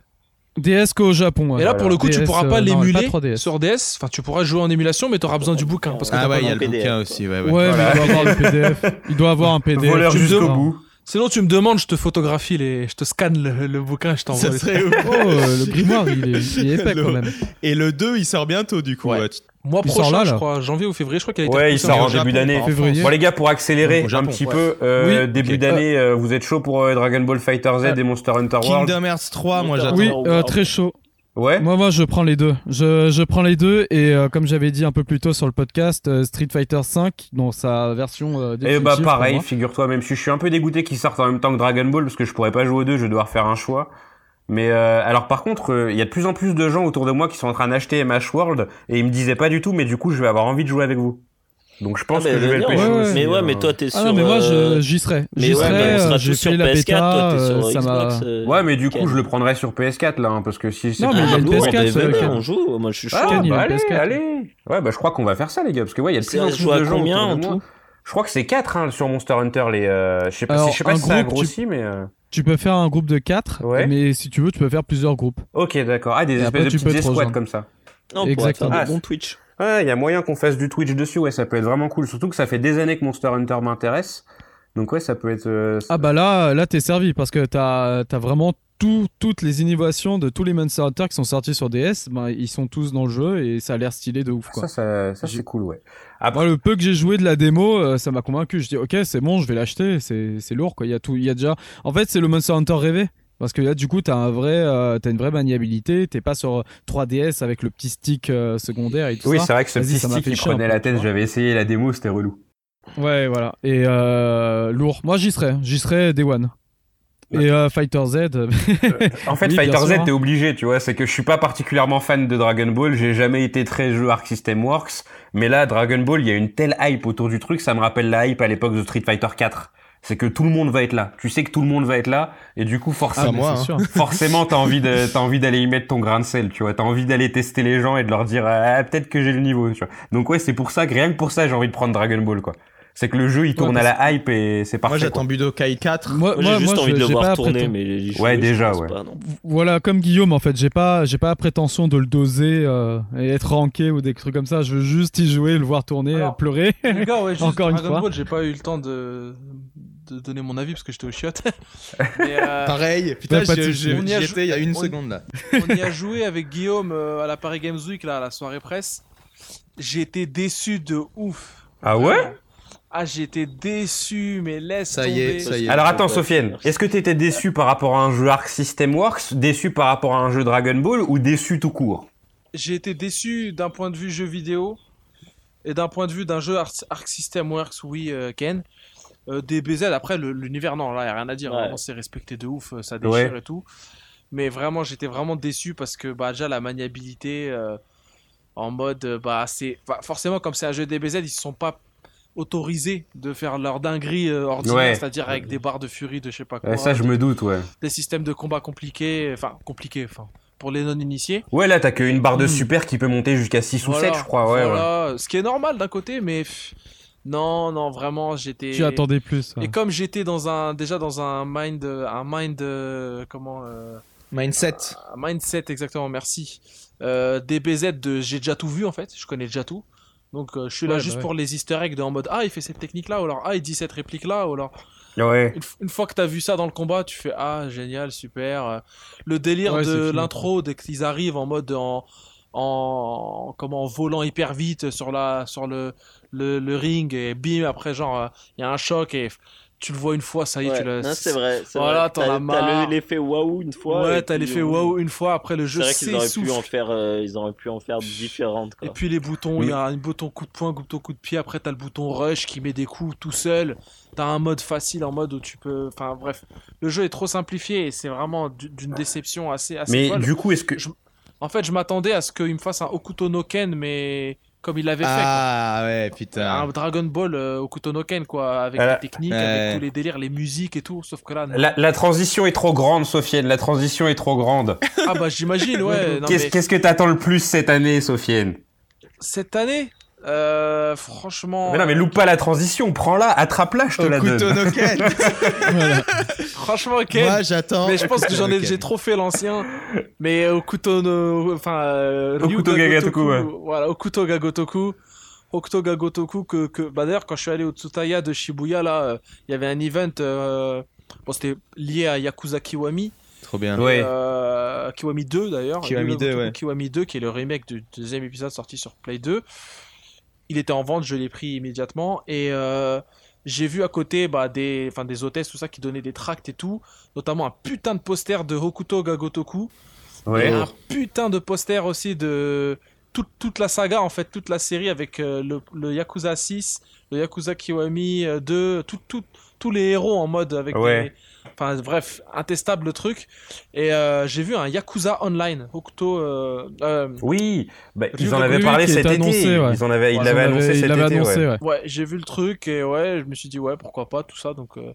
DS qu'au Japon. ouais. Et là, pour le coup, tu pourras euh, pas non, l'émuler pas 3DS. sur DS. Enfin, tu pourras jouer en émulation, mais tu auras besoin du bouquin. Parce que Ah ouais, il y a le- le PDF. bouquin aussi, ouais, ouais. Ouais, Voilà. mais il doit avoir le PDF. Il doit avoir un PDF. Voleur jusqu'au bout. Sinon, tu me demandes, je te photographie les, je te scanne le, le bouquin, je t'envoie. Ça les serait ouf. Oh, euh, le grimoire, il est, il est épais [laughs] Le- quand même. Et le 2, il sort bientôt du coup. Ouais. ouais. Tu- Mois Il prochain, sort là, je crois, janvier ou février, je crois qu'il a été Ouais, il sort en début d'année. Bon les gars, pour accélérer Japon, un petit ouais. peu, euh, Oui, début d'année, euh, vous êtes chaud pour euh, Dragon Ball Fighter Z Euh, et Monster Hunter World Kingdom Hearts 3, moi j'attends. Oui, euh, très chaud. Ouais. Moi, moi, je prends les deux. Je, je prends les deux et euh, comme j'avais dit un peu plus tôt sur le podcast, euh, Street Fighter 5 dans sa version euh, Et définitive. bah pareil, figure-toi, même si je suis un peu dégoûté qu'ils sortent en même temps que Dragon Ball parce que je pourrais pas jouer aux deux, je vais devoir faire un choix. Mais euh, alors par contre, euh, il y a de plus en plus de gens autour de moi qui sont en train d'acheter MH World et ils me disaient pas du tout, mais du coup je vais avoir envie de jouer avec vous. Donc je pense Ah, que je vais le pêcher ouais, aussi. Mais ouais, euh. mais toi, t'es sur. Ah non, mais moi, euh, je- j'y serai. Mais J'y ouais, serai. mais on sera euh, J'ai tous sur fait la PS4, bêta. toi, t'es euh, sur ça. Xbox. euh, Ouais, mais du coup je le prendrai sur PS4 là, hein, parce que si c'est Non, mais il y a Ah, une lourd, PS4, mais venez, euh, Ken. on joue. Moi, je suis chaud. Ah, Ken, il y a bah allez, PS4. allez. Ouais, bah je crois qu'on va faire ça les gars, parce que ouais, il y a de plus en plus de gens combien autour de moi. Je crois que c'est 4 hein, sur Monster Hunter les euh, je sais pas si je sais pas un si ça a grossi mais euh, Tu peux faire un groupe de 4, Ouais. mais si tu veux, tu peux faire plusieurs groupes. OK, d'accord. Ah des Et espèces après, de petites escouades comme ça. Non, Exactement. des bons Twitch. Ouais, il y a moyen qu'on fasse du Twitch dessus, ouais, ça peut être vraiment cool. Surtout que ça fait des années que Monster Hunter m'intéresse. Donc ouais, ça peut être... euh, Ah bah là, là t'es servi parce que t'as as vraiment tout, toutes les innovations de tous les Monster Hunter qui sont sortis sur DS. Ben, ils sont tous dans le jeu et ça a l'air stylé de ouf. Quoi. ça, ça, ça J'ai- c'est cool, ouais. Moi, le peu que j'ai joué de la démo, euh, ça m'a convaincu. Je dis, ok, c'est bon, je vais l'acheter. C'est lourd, quoi. Il y a tout, il y a déjà. En fait, c'est le Monster Hunter rêvé. Parce que là, du coup, t'as un vrai, euh, une vraie maniabilité. T'es pas sur 3DS avec le petit stick euh, secondaire et tout Oui, ça. c'est vrai que ce petit stick qui prenait la tête, j'avais essayé la démo, c'était relou. Ouais, voilà. Et euh, lourd. Moi, j'y serais. J'y serais Day One. Et euh, Fighter Z. En fait, Oui, Fighter Z, t'es obligé, tu vois. C'est que je suis pas particulièrement fan de Dragon Ball. J'ai jamais été très jeu Arc System Works. Mais là, Dragon Ball, il y a une telle hype autour du truc. Ça me rappelle la hype à l'époque de Street Fighter 4. C'est que tout le monde va être là. Tu sais que tout le monde va être là. Et du coup, Ah, forcément, c'est hein. sûr. [laughs] forcément, t'as envie de, t'as envie d'aller y mettre ton grain de sel, tu vois. T'as envie d'aller tester les gens et de leur dire, ah, peut-être que j'ai le niveau, tu vois. Donc ouais, c'est pour ça que rien que pour ça, j'ai envie de prendre Dragon Ball, quoi. C'est que le jeu, il tourne Ouais, à la hype et c'est parfait. Moi quoi. j'attends Budokai 4. Moi, Moi, j'ai juste moi, envie je- de le voir pas tourner, mais j'y Ouais, déjà, ouais. pas. Voilà, comme Guillaume, en fait, j'ai pas, j'ai pas la prétention de le doser euh, et être ranké ou des trucs comme ça. Je veux juste y jouer, le voir tourner, Alors, euh, pleurer. Les gars, ouais, [laughs] juste Encore une fois. Ball, j'ai pas eu le temps de, de donner mon avis parce que j'étais au chiottes. [laughs] Euh, Pareil, putain, il y a une on- seconde là. on y a joué avec Guillaume euh, à la Paris Games Week, là, à la soirée presse. J'ai été déçu de ouf. Ah ouais? Ah, j'ai été déçu, mais laisse Ça y est, tomber. ça y est. Alors attends, Sofiane, est-ce que t'étais déçu par rapport à un jeu Arc System Works, déçu par rapport à un jeu Dragon Ball ou déçu tout court J'ai été déçu d'un point de vue jeu vidéo et d'un point de vue d'un jeu Arc, Arc System Works, oui, euh, Ken. Euh, DBZ, après, l'univers, non, là, y a rien à dire. Ouais. Vraiment, c'est respecté de ouf, euh, ça déchire Ouais. et tout. Mais vraiment, j'étais vraiment déçu parce que, bah, déjà, la maniabilité, euh, en mode, bah, c'est. bah, forcément, comme c'est un jeu DBZ, ils se sont pas autorisés de faire leur dinguerie euh, ordinaire, Ouais. c'est-à-dire avec des barres de furie, de je sais pas quoi, Ouais, Ça, je me doute, ouais. des systèmes de combat compliqués, enfin, compliqués, enfin, pour les non-initiés. Ouais, là, t'as qu'une barre de Hmm. super qui peut monter jusqu'à 6 ou Voilà, 7, je crois, ouais, ouais. voilà. Ce qui est normal d'un côté, mais non, non, vraiment, j'étais. Tu attendais plus. ouais. Et comme j'étais dans un déjà dans un mind, un mind, euh, comment, euh, Mindset. Mindset, exactement, merci. Euh, DBZ de j'ai déjà tout vu en fait, je connais déjà tout. Donc euh, je suis là juste bah ouais. pour les easter eggs de en mode ah il fait cette technique là ou alors ah il dit cette réplique là ou alors Ouais. une, fois que t'as vu ça dans le combat tu fais ah génial super Euh, le délire de l'intro dès qu'ils arrivent en mode en en comment en volant hyper vite sur la sur le le, le ring et bim après genre il y a un choc et tu le vois une fois ça y est Ouais, tu non, c'est vrai. c'est Voilà, vrai. t'en T'as- as T'as marre. le- l'effet waouh une fois. ouais et t'as l'effet waouh une fois après le jeu C'est vrai qu'ils auraient pu en faire, euh, ils auraient pu en faire différentes. Et Quoi. puis les boutons, il Oui. y a un bouton coup de poing, bouton coup de pied, après t'as le bouton rush qui met des coups tout seul. T'as un mode facile en mode où tu peux. Enfin bref, le jeu est trop simplifié et c'est vraiment du- d'une déception assez, assez Mais folle. du coup, est-ce que. En fait, je m'attendais à ce qu'il me fasse un Okuto no Ken, mais comme il l'avait Ah ouais, fait. quoi. putain. Un Dragon Ball euh, Okuto no Ken, quoi, avec Ah, les techniques, ouais. avec tous les délires, les musiques et tout. Sauf que là. La, la transition est trop grande, Sofiane. La transition est trop grande. ah bah j'imagine, ouais. [laughs] non, Qu'est-ce mais qu'est-ce que t'attends le plus cette année, Sofiane? Cette année, euh, franchement. Mais non, mais loupe pas la transition. Prends-la, attrape-la, je te la Okuto donne. [laughs] Voilà. Franchement, Ken. Moi j'attends. Mais je pense que j'en ai, j'ai trop fait l'ancien. Mais Okuto no, enfin, euh, Okuto Ryuga Gagatoku, Gotoku, ouais. Voilà, Okuto Gagotoku. Okuto Gagotoku que, que, bah d'ailleurs, quand je suis allé au Tsutaya de Shibuya, là, euh, il y avait un event, euh, bon, c'était lié à Yakuza Kiwami. Trop bien. Ouais. Euh, Kiwami 2 d'ailleurs. Kiwami Ryuga 2, Gotoku ouais. Kiwami 2, qui est le remake du deuxième épisode sorti sur Play 2. Il était en vente, je l'ai pris immédiatement. Et euh, j'ai vu à côté bah, des, enfin, des hôtesses, tout ça, qui donnaient des tracts et tout. Notamment un putain de poster de Hokuto Gagotoku. Et Ouais. un putain de poster aussi de toute, toute la saga, en fait, toute la série avec euh, le, le Yakuza 6, le Yakuza Kiwami euh, 2, tout, tout- tous les héros en mode avec Ouais. des- Enfin bref, intestable le truc. Et euh, j'ai vu un Yakuza Online, Hokuto... Euh, euh, Oui, bah, ils en avaient parlé cet été. annoncé, ouais. Ils en avaient, ils l'avaient annoncé cet il l'avait été. annoncé, ouais. ouais. ouais, j'ai vu le truc et ouais, je me suis dit ouais, pourquoi pas, tout ça. Donc, euh,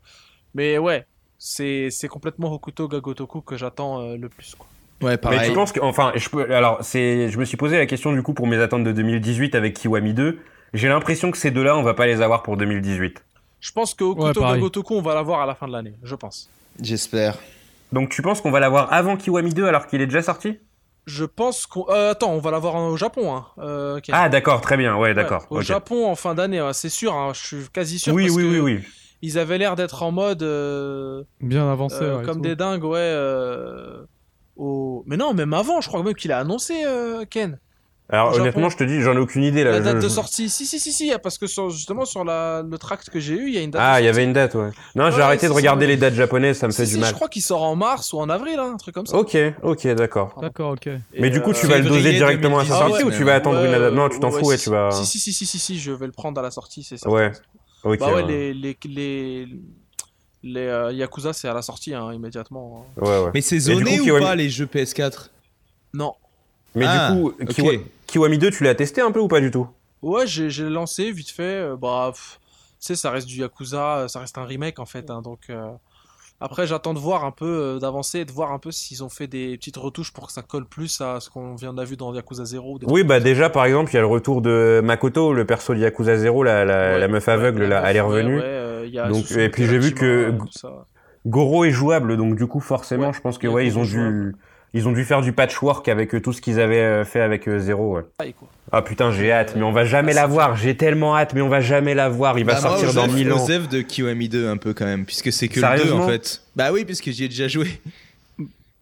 Mais ouais, c'est c'est complètement Hokuto Gagotoku que j'attends euh, le plus. Quoi. Ouais, Mais pareil. tu penses que, enfin, je peux, alors, c'est, je me suis posé la question du coup pour mes attentes de 2018 avec Kiwami 2. J'ai l'impression que ces deux-là, on va pas les avoir pour 2018. Je pense que Hokuto pareil. Gagotoku, on va l'avoir à la fin de l'année, je pense. J'espère. Donc tu penses qu'on va l'avoir avant Kiwami 2 alors qu'il est déjà sorti? Je pense qu'on... euh, attends, on va l'avoir au Japon. Hein, euh. Ah d'accord, très bien, ouais, d'accord. Ouais, au. Japon en fin d'année, ouais, c'est sûr, hein, je suis quasi sûr. Oui, parce oui, que oui, oui. Ils avaient l'air d'être en mode euh, Bien avancé. euh, ouais, comme des dingues, ouais. euh, au... Mais non, même avant, je crois même qu'il a annoncé euh, Ken. Alors honnêtement, je te dis, j'en ai aucune idée là. La date je- de sortie, si, si, si, si, parce que sur- justement sur la, le tract que j'ai eu, il y a une date. Ah, il y avait une date, ouais. Non, j'ai Ouais, arrêté de regarder ça, les dates japonaises, ça me fait Si, du mal. Je crois qu'il sort en mars ou en avril, hein, un truc comme ça. Ok, ok, d'accord. D'accord, ok. Et, Mais du coup, euh, tu vas le doser février directement à sa 2018, sortie ou ouais, tu vas attendre une adaptation Non, tu t'en ouais, fous, ouais, si, tu vas. Si, si, si, si, si, si, je vais le prendre à la sortie, c'est certain. Ouais, Ok. Bah ouais, les, les, les, les euh, Yakuza, c'est à la sortie, hein, immédiatement. hein. Ouais, ouais. Mais c'est zoné coup, ou pas les jeux PS4 Non. Mais Ah, du coup, ok. Kiwa- Kiwami 2, tu l'as testé un peu ou pas du tout Ouais, j'ai lancé vite fait. euh, bah, tu sais, ça reste du Yakuza, ça reste un remake en fait. hein, donc euh, après, j'attends de voir un peu, euh, d'avancer et de voir un peu s'ils ont fait des petites retouches pour que ça colle plus à ce qu'on vient de vu dans Yakuza 0. ou des Oui, bah déjà, par exemple, il y a le retour de Makoto, le perso de Yakuza 0, la, la, Ouais, la meuf ouais, aveugle, la meuf, elle est ouais, revenue. ouais, euh, il y a Donc, et puis j'ai vu que-. Goro est jouable, donc du coup, forcément, Ouais, je pense que ouais, ils ont dû. Ils ont dû faire du patchwork avec euh, tout ce qu'ils avaient euh, fait avec euh, Zero. Ouais. Ah putain, j'ai hâte, mais on va jamais Ah, la c'est voir. J'ai tellement hâte, mais on va jamais la voir. Il va Bah, moi, sortir dans Osef- 1000 ans. Osef de Kiwami 2 un peu quand même, puisque c'est que le 2 Sérieusement en fait. Bah oui, puisque j'y ai déjà joué.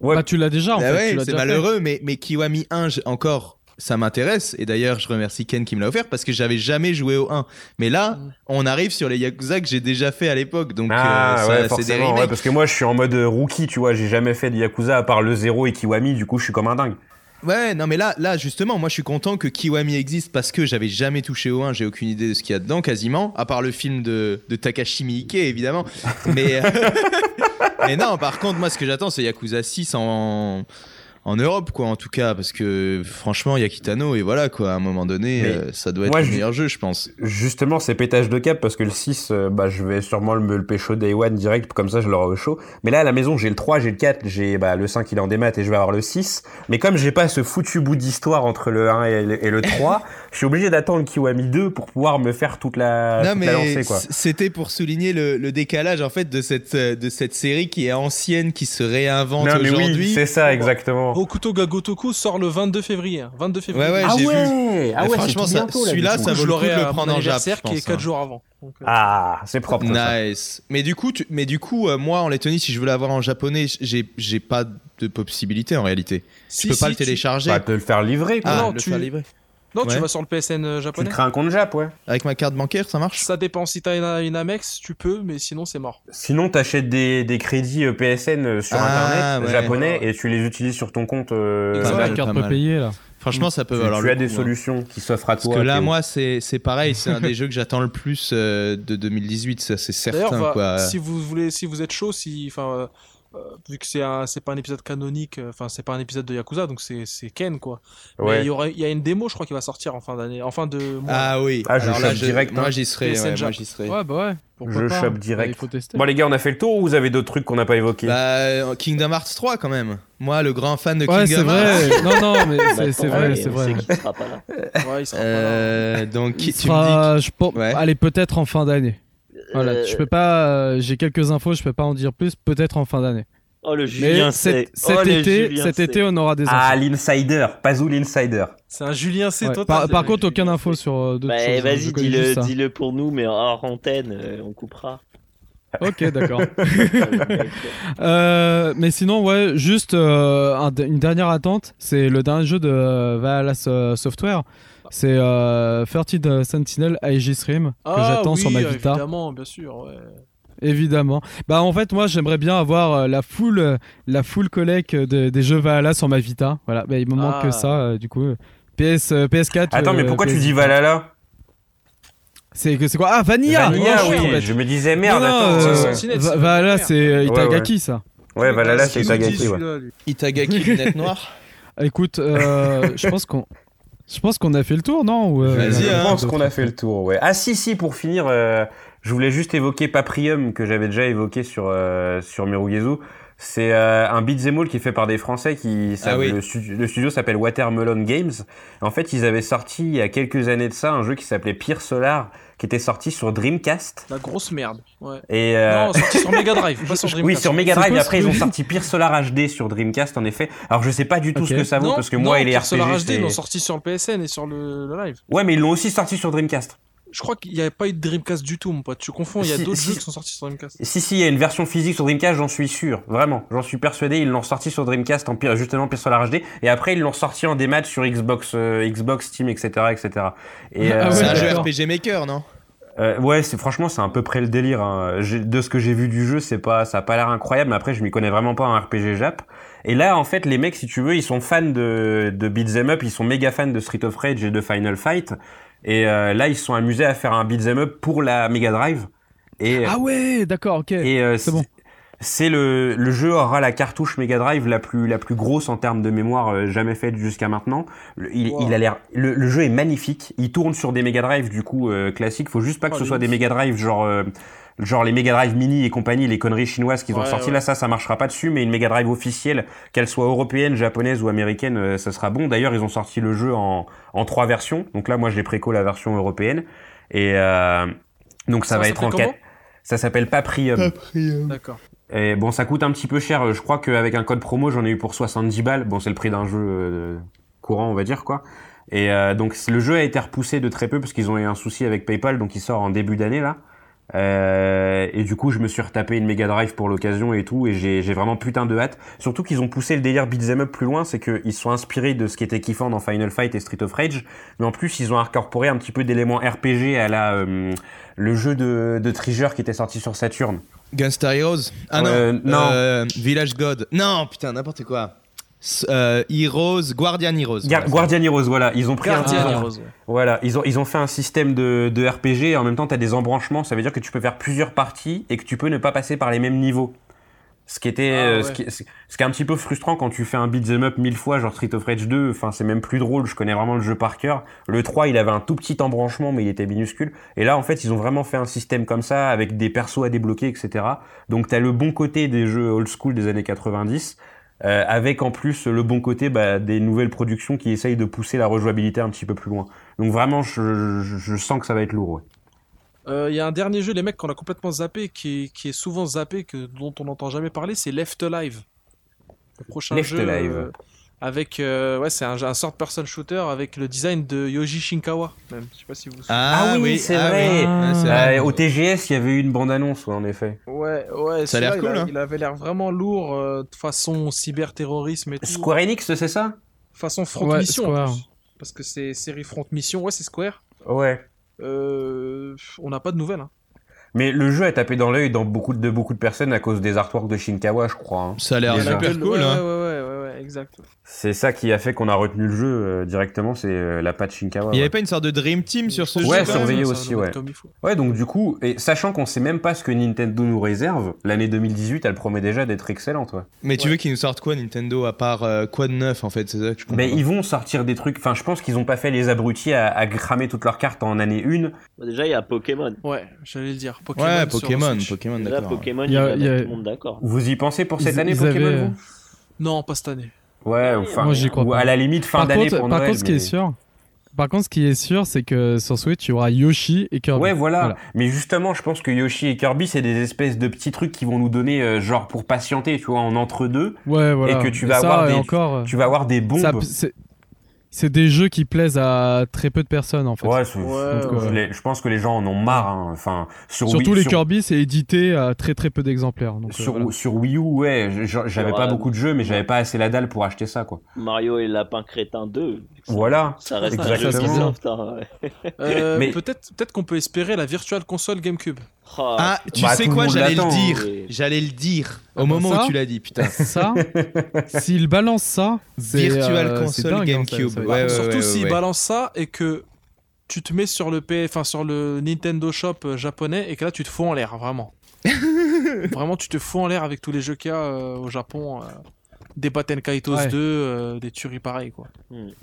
Ouais. Bah, tu l'as déjà, en bah fait. ouais, c'est fait. malheureux, mais, mais Kiwami 1, j'ai- encore, ça m'intéresse. Et d'ailleurs, je remercie Ken qui me l'a offert parce que j'avais jamais joué au 1. Mais là, Mm. on arrive sur les Yakuza que j'ai déjà fait à l'époque. Donc, Ah euh, ça, ouais, c'est ouais, parce que moi je suis en mode euh, rookie, tu vois, j'ai jamais fait de Yakuza à part le Zero et Kiwami, du coup je suis comme un dingue. Ouais, non, mais là, là, justement, moi, je suis content que Kiwami existe parce que j'avais jamais touché au 1, j'ai aucune idée de ce qu'il y a dedans, quasiment, à part le film de, de Takashi Miike, évidemment. Mais, [laughs] mais non, par contre, moi, ce que j'attends, c'est Yakuza 6 en, en Europe, quoi, en tout cas, parce que franchement, il y a Kitano, et voilà, quoi, à un moment donné, euh, ça doit être moi, le je- meilleur jeu, je pense. Justement, c'est pétage de cap parce que le 6, euh, bah, je vais sûrement me le pécho day one direct, comme ça je l'aurai au chaud. Mais là, à la maison, j'ai le 3, j'ai le 4, j'ai bah, le 5, il est en démat et je vais avoir le 6. Mais comme j'ai pas ce foutu bout d'histoire entre le 1 et le, et le 3, [laughs] je suis obligé d'attendre Kiwami 2 pour pouvoir me faire toute la, non toute la mais lancée, quoi. c- c'était pour souligner le, le décalage en fait de cette euh, de cette série qui est ancienne, qui se réinvente Non, mais aujourd'hui. oui, c'est ça, exactement. Hokuto ga Gotoku sort le 22 février. hein, 22 février. Ouais, ouais, Ah j'ai vu. ouais, ah ouais, franchement, c'est ça- celui-là, ça je vaut le coup de le prendre en Jap, qui est pense, 4 hein. jours avant. Donc, euh, Ah, c'est propre. ça. Nice. Mais du coup, tu- mais du coup, euh, moi en Lettonie, si je veux l'avoir en japonais, j'ai j'ai pas de possibilité en réalité. si, je peux pas si, le tu- télécharger. Bah, te le faire livrer, quoi. ah, non, le tu- faire livrer. Non, tu vas sur le PSN euh, Tu japonais. te crées un compte Jap, ouais. Avec ma carte bancaire, ça marche? Ça dépend. Si t'as une, une Amex, tu peux, mais sinon c'est mort. Sinon, t'achètes des, des crédits euh, PSN euh, sur Ah, Internet ouais. japonais et tu les utilises sur ton compte. euh, la carte payer là. Franchement, ça peut tu, tu as des coup, hein. solutions qui s'offrent à toi. Parce que là, moi, c'est c'est pareil, c'est un [laughs] des jeux que j'attends le plus euh, de 2018, ça c'est certain quoi. si vous voulez, si vous êtes chaud, si, enfin, euh, vu que c'est un, c'est pas un épisode canonique, euh, enfin, c'est pas un épisode de Yakuza, donc c'est, c'est Ken quoi. Mais il y aurait, il y a une démo, je crois, qui va sortir en fin d'année, en fin de mois. Ah oui. Ah, je Alors là, direct, Moi, hein. j'y serai. Ouais, moi, j'y serai. Ouais, bah ouais. Pourquoi Je pas, chope hein. direct. Il faut tester. Bon, les gars, on a fait le tour ou vous avez d'autres trucs qu'on n'a pas évoqués Bah, Kingdom Hearts 3 quand même. Moi, le grand fan de Ouais, c'est Kingdom Hearts. vrai. non, non, mais Bah, c'est vrai, ouais, c'est vrai. qu'il sera pas là. Ouais, il sera pas là. Euh, donc, Il qui- tu me sera, je pense, Ouais. allez, peut-être en fin d'année. Voilà, Euh, je peux pas, euh, j'ai quelques infos, je peux pas en dire plus, peut-être en fin d'année. Oh, le Julien Mais sait. cet, cet Oh, le été, Julien cet été, on aura des infos. Ah, l'insider. Pazou l'insider. C'est un Julien C Ouais. total. Par, contre, aucune info C. sur euh, d'autres Bah, choses. hein, vas-y, dis-le pour nous, mais hors antenne, euh, on coupera. Ok, d'accord. [laughs] [laughs] Euh, mais sinon, ouais, juste euh, un- une dernière attente, c'est le dernier jeu de euh, Valhalla So- Software. C'est euh, 30 Sentinel Aegis Rim que Ah, j'attends oui, sur ma Vita. Évidemment, bien sûr. Ouais. Évidemment. Bah en fait moi j'aimerais bien avoir euh, la full euh, la full collecte de- des jeux Valhalla sur ma Vita. Voilà, bah, il me manque Ah. que ça euh, du coup. PS euh, PS4. Attends, mais euh, pourquoi tu dis Valhalla? C'est que c'est quoi? Ah Vanilla. Vanilla, Oh, oui. Je me disais merde, Non, non, attends. euh, Va- Valhalla Vanilla. c'est euh, Ouais, Itagaki ça. Ouais, Valhalla, c'est Itagaki, ouais. Itagaki, lunettes noires. [laughs] Écoute, euh, je pense qu'on je pense qu'on a fait le tour, non Ou, euh, Vas-y, Je hein. pense qu'on a fait le tour, ouais. Ah si, si, pour finir, euh, je voulais juste évoquer Paprium, que j'avais déjà évoqué sur, euh, sur Mirugezu. C'est euh, un beat'em all qui est fait par des Français qui Ah oui. le, stu- le studio s'appelle Watermelon Games. En fait, ils avaient sorti il y a quelques années de ça un jeu qui s'appelait Pire Solar qui était sorti sur Dreamcast La grosse merde. Ouais. et euh, Non, sorti sur Mega Drive, pas [laughs] sur oui, Dreamcast. sur Mega Drive. Et après, ils ont sorti Pire Solar HD sur Dreamcast, en effet. Alors, je sais pas du tout ce que ça vaut Non, parce que moi non, et les Pire RPG. Solar HD, ils l'ont sorti sur le PSN et sur le, le live. Ouais, mais ils l'ont aussi sorti sur Dreamcast. Je crois qu'il n'y avait pas eu de Dreamcast du tout, mon pote. Tu confonds, il y a Si- d'autres si- jeux qui sont sortis sur Dreamcast. Si, si, il y a une version physique sur Dreamcast, j'en suis sûr. Vraiment. J'en suis persuadé. Ils l'ont sorti sur Dreamcast en pire, justement Pire Solar HD. Et après, ils l'ont sorti en démat sur Xbox, euh, Xbox, Steam, etc., etc. Et, Ah euh, ouais, C'est un jeu. RPG Maker, non? Euh, ouais, c'est franchement, c'est à peu près le délire. hein. De ce que j'ai vu du jeu, c'est pas, ça a pas l'air incroyable. Mais après, je m'y connais vraiment pas en RPG Jap. Et là, en fait, les mecs, si tu veux, ils sont fans de, de beat'em up, ils sont méga fans de Street of Rage et de Final Fight. Et euh, là, ils se sont amusés à faire un beat'em up pour la Mega Drive. Et, Ah ouais, d'accord, ok. et euh, c'est bon. C'est le, le jeu aura la cartouche Mega Drive la plus la plus grosse en termes de mémoire euh, jamais faite jusqu'à maintenant. Le, il, Wow. il a l'air le, le jeu est magnifique. Il tourne sur des Mega Drive du coup euh, classiques. Faut juste pas que Oh, ce les soit des. Mega Drive genre euh, genre les Mega Drive Mini et compagnie, les conneries chinoises qu'ils ont Ouais, sorties ouais. là, ça ça marchera pas dessus. Mais une Mega Drive officielle, qu'elle soit européenne, japonaise ou américaine, euh, ça sera bon. D'ailleurs ils ont sorti le jeu en en trois versions. Donc là moi j'ai préco la version européenne et euh, donc ça, Ça va être en quatre. Ça s'appelle Paprium. D'accord. Et bon, ça coûte un petit peu cher. Je crois qu'avec un code promo, j'en ai eu pour 70 balles. Bon, c'est le prix d'un jeu euh, courant, on va dire, quoi. Et euh, donc, le jeu a été repoussé de très peu parce qu'ils ont eu un souci avec PayPal, donc il sort en début d'année, là. Euh, et du coup, je me suis retapé une Mega Drive pour l'occasion et tout, et j'ai vraiment putain de hâte. Surtout qu'ils ont poussé le délire beat'em up plus loin, c'est qu'ils sont inspirés de ce qui était kiffant dans Final Fight et Street of Rage, mais en plus, ils ont incorporé un petit peu d'éléments RPG à la euh, le jeu de, de Treasure qui était sorti sur Saturn. Gunstar Heroes? Ah non, Euh, non. Village God. Non, putain, n'importe quoi. Euh, Heroes, Guardian Heroes. Voilà. Guardian Heroes, voilà, ils ont pris un Guardian. Heroes, ouais. Voilà, ils ont, ils ont fait un système de, de RPG et en même temps, tu as des embranchements. Ça veut dire que tu peux faire plusieurs parties et que tu peux ne pas passer par les mêmes niveaux. Ce qui était, Ah, euh, ouais. ce, qui, ce ce qui est un petit peu frustrant quand tu fais un beat'em up mille fois, genre Street of Rage 2. Enfin, c'est même plus drôle. Je connais vraiment le jeu par cœur. Le 3, il avait un tout petit embranchement, mais il était minuscule. Et là, en fait, ils ont vraiment fait un système comme ça avec des persos à débloquer, etc. Donc, t'as le bon côté des jeux old school des années 90 euh, avec en plus le bon côté bah, des nouvelles productions qui essayent de pousser la rejouabilité un petit peu plus loin. Donc vraiment, je, je, je sens que ça va être lourd. Ouais. Euh, Il y a un dernier jeu, les mecs, qu'on a complètement zappé, qui est, qui est souvent zappé, que, dont on n'entend jamais parler, c'est Left Alive. Le prochain Left jeu. Alive. Avec, euh, ouais, c'est un, un sort person shooter avec le design de Yoji Shinkawa, même. Je sais pas si vous. vous souvenez. Ah oui, c'est ah vrai. Euh, au TGS, il y avait eu une bande-annonce, ouais, en effet. Ouais, ouais. Ça a l'air cool, il hein. Il avait l'air vraiment lourd, euh, de façon cyberterrorisme et tout. Square Enix, c'est ça? Façon front Ouais, mission. en Square. plus. Parce que c'est série front mission. Ouais, c'est Square. Ouais. Euh, on n'a pas de nouvelles. Hein. Mais le jeu a tapé dans l'œil dans beaucoup de, beaucoup de personnes à cause des artworks de Shinkawa, je crois. hein. Ça a l'air super cool. ouais, hein. ouais, ouais, ouais, ouais, exact. C'est ça qui a fait qu'on a retenu le jeu euh, directement, c'est euh, la patte Shinkawa. Il n'y ouais. avait pas une sorte de Dream Team sur ce Ouais, jeu Ça, surveillé aussi, ouais. être Comme il faut. Ouais, donc du coup, et sachant qu'on sait même pas ce que Nintendo nous réserve, l'année 2018, elle promet déjà d'être excellente. Ouais. Mais tu Ouais. veux qu'ils nous sortent quoi Nintendo à part euh, quoi de neuf en fait C'est ça que je comprends. Mais pas. ils vont sortir des trucs. Enfin, je pense qu'ils ont pas fait les abrutis à, à cramer toutes leurs cartes en année 1. Bah, Déjà, il y a Pokémon. Ouais, j'allais le dire. Pokémon Ouais, Pokémon. Pokémon, d'accord. Pokémon, Il y a- y tout le monde d'accord. Vous y pensez pour cette Ils- année ils Pokémon avaient- vous? Non, pas cette année. Ouais, Oui, enfin, Moi, j'y crois ou pas. à la limite fin Par d'année contre, pour par Noël. contre, ce qui est sûr, par contre, ce qui est sûr, c'est que sur Switch, il y aura Yoshi et Kirby. Ouais, voilà. Voilà. Mais justement, je pense que Yoshi et Kirby, c'est des espèces de petits trucs qui vont nous donner, euh, genre, pour patienter, tu vois, en entre-deux. Ouais, voilà. Et que tu vas ça, avoir et des- encore. euh, Tu vas avoir des bombes. ça- c'est- C'est des jeux qui plaisent à très peu de personnes en fait. Ouais, Ouais, je, ouais. les- je pense que les gens en ont marre. hein. Enfin, sur Surtout Wii, les sur, Kirby, c'est édité à très très peu d'exemplaires. Euh, sur, voilà. sur Wii U, ouais, j'avais pas euh, beaucoup de jeux, mais j'avais pas assez la dalle pour acheter ça, quoi. Mario et Lapin Crétin 2. Ça- Voilà. Ça reste un jeu Exactement. Ubisoft, hein, ouais. Euh, Mais- Peut-être peut qu'on peut espérer la Virtual Console GameCube. Oh, Ah, tu Bah, sais tout le quoi J'allais le dire. J'allais le dire au Ah, moment ça où tu l'as dit, putain. [laughs] Ça, s'il balance ça, Virtual euh, Console hein, GameCube. ça- Ouais, ouais, Surtout ouais. balancent ça et que tu te mets sur le P... enfin sur le Nintendo Shop euh, japonais et que là tu te fous en l'air vraiment. [laughs] vraiment tu te fous en l'air avec tous les jeux qu'il y a euh, au Japon. euh, des Batten Kaitos Ouais. 2, euh, des tueries pareilles quoi.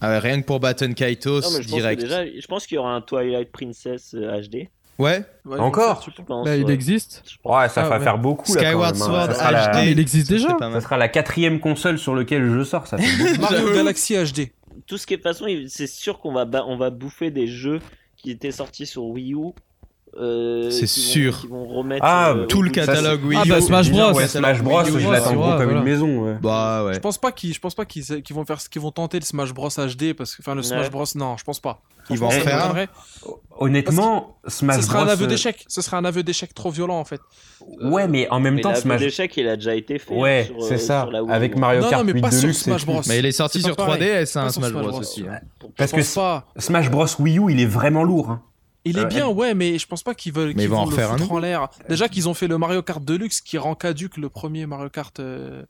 Ah ouais, rien que pour Baton Kaitos, Non, je pense que direct. déjà, je pense qu'il y aura un Twilight Princess euh, HD. Ouais, Ouais, Encore Je penses. Bah, il ouais. existe. Je. Ouais, ça Ah, va ouais. faire beaucoup. là, quand Skyward même, hein. Sword Ça la, Ah, mais il HD. existe ça déjà. ça sera la quatrième console sur laquelle le jeu sort. Ça fait [laughs] beaucoup. Mario. Galaxy HD. Tout ce qui est de toute façon, c'est sûr qu'on va, on va bouffer des jeux qui étaient sortis sur Wii U. euh, C'est vont- sûr. qui vont remettre Ah, euh, Tout le catalogue Wii Ah, U. bah, Smash Bros. Ouais, Smash Bros, Wii U, je l'attends gros comme voilà. une maison. ouais. Bah ouais. Je pense pas qu'ils je pense pas qu'ils qu'ils vont faire qu'ils vont tenter le Smash Bros HD parce que enfin le Smash Ouais. Bros non, je pense pas. Ils vont en ça faire un. Honnêtement, Smash Ce serait un Bros. aveu euh, d'échec, ce serait un aveu d'échec trop violent en fait. Ouais, mais en même Mais temps, Smash. d'échec, il a déjà été fait. Ouais, c'est euh, ça. sur. Avec Mario Non, Kart non, mais 8 pas sur Deluxe Smash. Bros. Mais il est sorti sur pas pareil. 3DS, hein, Smash Smash Bros Bros. aussi. hein. Parce que pas. Smash Bros Wii U, il est vraiment lourd. hein. Il est bien, ouais, mais je pense pas qu'ils veulent Mais qu'ils ils vont en le foutre nouveau. en l'air. Déjà qu'ils ont fait le Mario Kart Deluxe qui rend caduque le premier Mario Kart euh,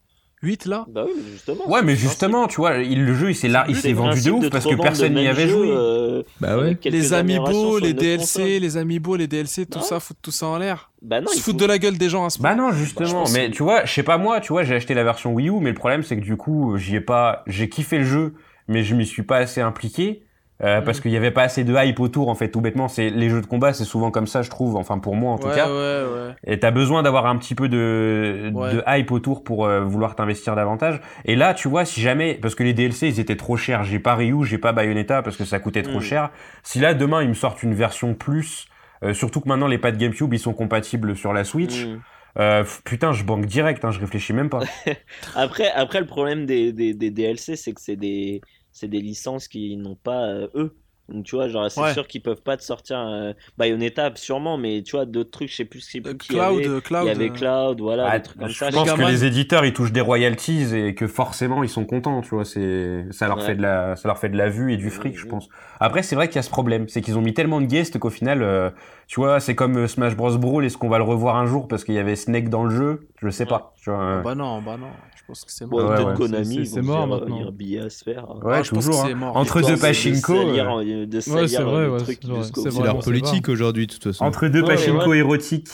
8 là. Bah oui, mais justement. Ouais, mais justement, tu vois, il- le jeu, il s'est là, il s'est vendu de ouf parce que personne n'y avait joué. euh, Bah ouais. Les amiibo, les DLC, les amiibo, les DLC, tout ça, foutre tout ça en l'air. Bah non, Se faut- de la gueule des gens à ce Bah point. non, je justement. mais que- tu vois, je sais pas moi, tu vois, j'ai acheté la version Wii U, mais le problème c'est que du coup, j'y ai pas, j'ai kiffé le jeu, mais je m'y suis pas assez impliqué. Euh, Mhm. Parce qu'il y avait pas assez de hype autour en fait tout bêtement c'est les jeux de combat c'est souvent comme ça je trouve enfin pour moi en tout ouais, cas ouais, ouais. et t'as besoin d'avoir un petit peu de, de hype autour pour euh, vouloir t'investir davantage et là tu vois si jamais parce que les DLC ils étaient trop chers j'ai pas Ryu j'ai pas Bayonetta parce que ça coûtait trop Mm. cher si là demain ils me sortent une version plus euh, surtout que maintenant les pads GameCube ils sont compatibles sur la Switch Hmm. euh, putain je banque direct hein, je réfléchis même pas [laughs] Après, après, le problème des, des, des DLC, c'est que c'est des, c'est des licences qui n'ont pas euh, eux. Donc tu vois, genre c'est Ouais. sûr qu'ils peuvent pas te sortir euh, Bayonetta sûrement, mais tu vois d'autres trucs, je sais plus, je sais plus Euh, qui y avait. Cloud, Cloud. Il y avait euh, Cloud, voilà, Ah, des trucs comme je ça. pense que les éditeurs ils touchent des royalties et que forcément ils sont contents tu vois c'est ça leur Ouais. fait de la ça leur fait de la vue et du fric je pense après c'est vrai qu'il y a ce problème c'est qu'ils ont mis tellement de guests qu'au final euh, tu vois c'est comme euh, Smash Bros Brawl est-ce qu'on va le revoir un jour parce qu'il y avait Snake dans le jeu? Je sais pas tu vois euh, Bah non, bah non. Je pense que c'est Bon, mort. Ouais, ouais. Konami, C'est- c'est mort maintenant. Il y a à se faire. ouais je pense toujours que c'est hein. mort. entre deux de- pachinko salir, euh, euh, de Ouais, salir c'est vrai, c'est C'est C'est leur c'est politique aujourd'hui, de toute façon. entre deux pachinko érotiques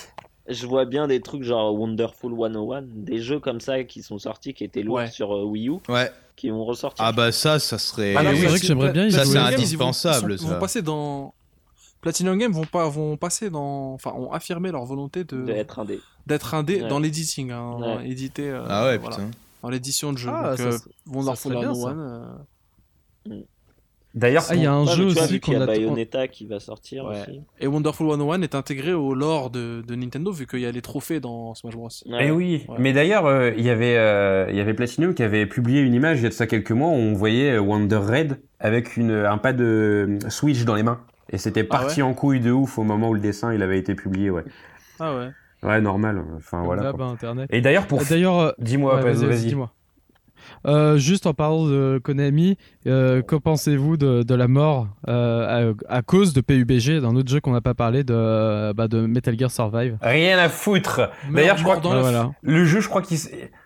Je vois bien des trucs genre Wonderful 101, des jeux comme ça qui sont sortis, qui étaient lourds Ouais. sur euh, Wii U, Ouais. qui vont ressortir. Ah bah ça, ça serait. Ah, oui, c'est vrai que j'aimerais bien y Ça, c'est Games, ils vont- indispensable, Ils vont, ils ça. vont passer dans. Platinum Games vont, pas, vont passer dans. Enfin, ont affirmé leur volonté de de être un des. d'être indé Ouais. dans l'editing, hein, Ouais. édité. euh, Ah ouais, voilà. putain. dans l'édition de jeu. Ah, Donc, ça euh, bien, 101. ça. euh, D'ailleurs, Ah, il y a un jeu aussi vu qu'il y qu'on a. Bayonetta qui va sortir Ouais. aussi. Et Wonderful 101 est intégré au lore de, de Nintendo vu qu'il y a les trophées dans Smash Bros. Ouais. Eh oui, Ouais. mais d'ailleurs, euh, il y avait, euh, il y avait Platinum qui avait publié une image il y a de ça quelques mois où on voyait Wonder Red avec une, un pas de Switch dans les mains. Et c'était Ah parti en couille de ouf au moment où le dessin il avait été publié, ouais. Ah ouais. Ouais, normal. Enfin voilà. Internet. Et d'ailleurs, pour. D'ailleurs, euh, Dis-moi, ouais, vas-y, vas-y. dis-moi. Euh, juste en parlant de Konami, euh, que pensez-vous de, de la mort euh, à, à cause de PUBG, d'un autre jeu qu'on n'a pas parlé, de, bah, de Metal Gear Survive? Rien à foutre. D'ailleurs, je crois que voilà. le jeu, je crois qu'il.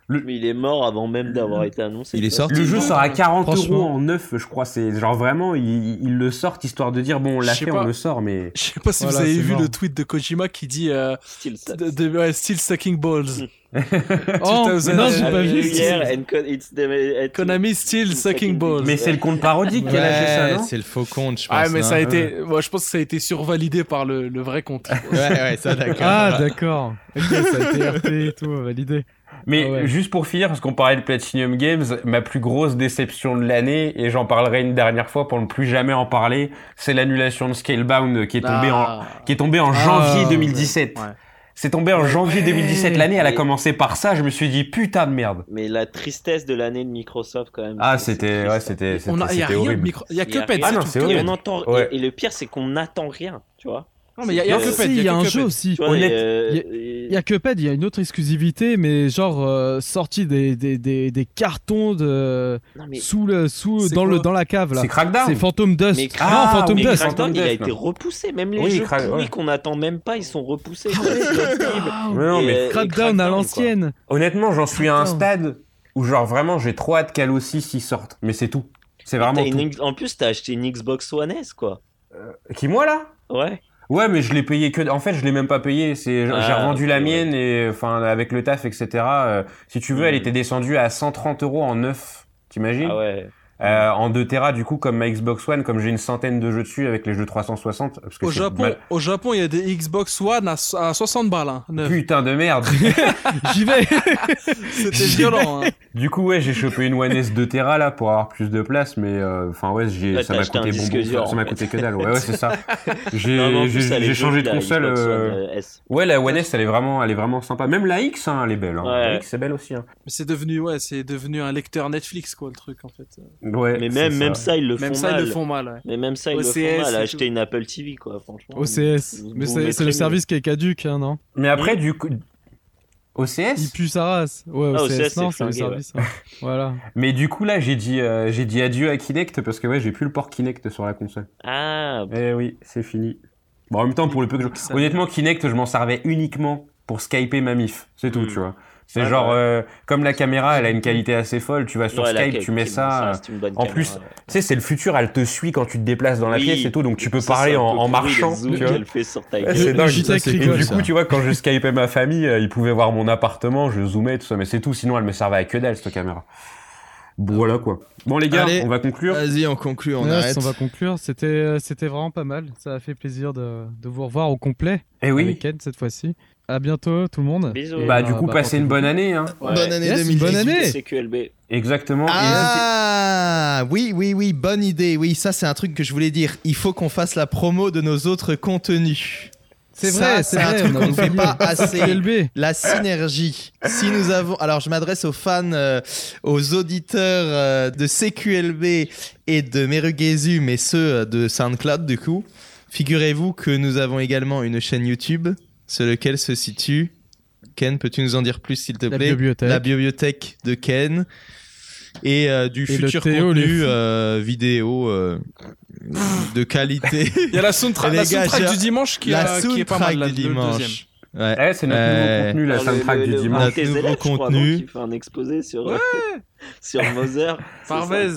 Le, Mais il est mort avant même d'avoir été annoncé. Il est sorti. le jeu sort à 40 Franchement. euros en neuf, je crois. C'est genre vraiment, ils il le sortent histoire de dire bon, on l'a fait, pas. on le sort, mais. Je sais pas si Voilà, vous avez vu mort. le tweet de Kojima qui dit euh, Still sucks. de, de- ouais, Still sucking balls. [laughs] [laughs] Oh, 2000, non, j'ai pas vu. Konami still sucking balls. Mais c'est le compte parodique qui a ça, non c'est le faux compte, je pense. Ah mais ça a été, moi je pense que ça a été survalidé par le, vrai compte. Ouais, ouais, ça d'accord. Ah, d'accord. Ça a été RT et tout, validé. Mais Ah ouais. juste pour finir, parce qu'on parlait de Platinum Games, ma plus grosse déception de l'année, et j'en parlerai une dernière fois pour ne plus jamais en parler, c'est l'annulation de Scalebound qui est tombée en, Ah. qui est tombée en Ah, janvier ouais. 2017. Ouais. C'est tombé en janvier 2017. L'année, elle a commencé par ça. Je me suis dit, putain de merde. Mais la tristesse de l'année de Microsoft quand même. Ah, c'était, ouais, c'était, c'était horrible. micro, y a Y a que rien. Pet. Ah Et horrible. on entend. Ouais. Et, et le pire, c'est qu'on n'attend rien, tu vois. Non mais y a, y a Pet. il y a un jeu Cuphead. aussi. Honnête- et, euh, y a- et- Il y a Cuphead, il y a une autre exclusivité, mais genre euh, sorti des, des, des, des cartons de Non, mais, sous le sous C'est dans le dans la cave là. C'est Crackdown. C'est Phantom Dust. Mais non, Ah, Phantom mais Dust. Crackdown, il a été repoussé. Même les Oui, jeux Crack- ouais. qu'on n'attend même pas, ils sont repoussés. C'est horrible. Mais non, mais euh, Crackdown à l'ancienne. honnêtement, j'en suis à un stade où genre vraiment, j'ai trop hâte qu'Halo 6 y sorte. Mais c'est tout. C'est vraiment En plus, t'as acheté une Xbox One S, quoi. Qui moi là? Ouais. Ouais, mais je l'ai payé que. En fait, je l'ai même pas payé. C'est, j'ai Ah, revendu la ouais. mienne et enfin avec le taf, etc. euh, si tu veux, elle Mhm. était descendue à 130 euros en neuf. T'imagines? Ah ouais. Euh, En 2 Tera, du coup, comme ma Xbox One, comme j'ai une centaine de jeux dessus avec les jeux 360. Parce que Au Japon, mal- au Japon, il y a des Xbox One à, à 60 balles. Hein. Putain de merde. [laughs] J'y vais. [laughs] C'était violent. Hein. du coup, ouais, j'ai chopé une One S 2 Tera là pour avoir plus de place, mais euh, enfin ouais, j'ai, ça m'a coûté dur, ça m'a coûté que dalle. Ouais, ouais, c'est ça. [laughs] J'ai, changé de console. Euh. Ouais, la One S, elle est vraiment, elle est vraiment sympa. Même la X, hein, elle est belle. Hein. Ouais. La X, c'est belle aussi. Hein. Mais c'est devenu, ouais, c'est devenu un lecteur Netflix, quoi, le truc, en fait. Ouais. Mais même, ça. même ça, ils le Même font ça, mal. ils le font mal. Ouais. Mais même ça, ils OCS le font mal. et Acheter une Apple TV, quoi, franchement. OCS. Vous- Mais c'est le mieux. service qui est caduque, hein, non? Mais après, du coup. OCS Il pue sa race. Ouais, Ah, OCS, OCS, non, c'est le service. hein. Voilà. [laughs] Mais du coup, là, j'ai dit, euh, j'ai dit adieu à Kinect parce que ouais, j'ai plus le port Kinect sur la console. Ah, Eh oui, c'est fini. Bon, en même temps, pour le peu que je... Honnêtement, Kinect, je m'en servais uniquement pour skyper ma mif. C'est tout, Hmm. tu vois. C'est Ouais, genre, ouais. euh, comme la caméra, elle a une qualité assez folle, tu vas sur ouais, Skype, tu mets ça ça. euh, en caméra, plus. Tu sais, c'est le futur, elle te suit quand tu te déplaces dans la Oui. pièce et tout, donc tu peux parler en, marchant. tu vois. qu'elle fait sur ta gueule. c'est dingue. Et du ça. coup, tu vois, quand je skypais ma famille, euh, ils pouvaient voir mon appartement, je zoomais, tout ça, mais c'est tout, sinon elle me servait à que dalle, cette caméra. Bon, voilà quoi. Bon, les gars, Allez. on va conclure. Vas-y, on conclut, on Ouais, arrête. on va conclure. C'était c'était vraiment pas mal. Ça a fait plaisir de, de vous revoir au complet. Eh oui, Avec Ken cette fois-ci. À bientôt tout le monde. Bisous. Et, bah, du coup, bah, passez une bonne année, hein. Ouais. Bonne année Yes, 2018. bonne année. CQLB. Exactement. Et Ah oui, oui, oui, bonne idée. Oui, ça c'est un truc que je voulais dire. Il faut qu'on fasse la promo de nos autres contenus. C'est vrai, c'est un vrai, truc qu'on ne fait pas assez. La synergie. Si nous avons, alors je m'adresse aux fans, euh, aux auditeurs euh, de CQLB et de Merugezu, mais ceux euh, de SoundCloud du coup. Figurez-vous que nous avons également une chaîne YouTube sur laquelle se situe. Ken, peux-tu nous en dire plus s'il te La plaît? bibliothèque. La bibliothèque de Ken et euh, du Et futur Théo, contenu euh, vidéo euh, de qualité. [laughs] Il y a la soundtrack, [laughs] la du dimanche qui, la a- qui est pas mal, soundtrack la- du le dimanche. Ouais. C'est notre Euh, nouveau contenu, la le- soundtrack le- du le- dimanche. Notre nouveau contenu. qui fait un exposé sur, [laughs] sur ça Parvez,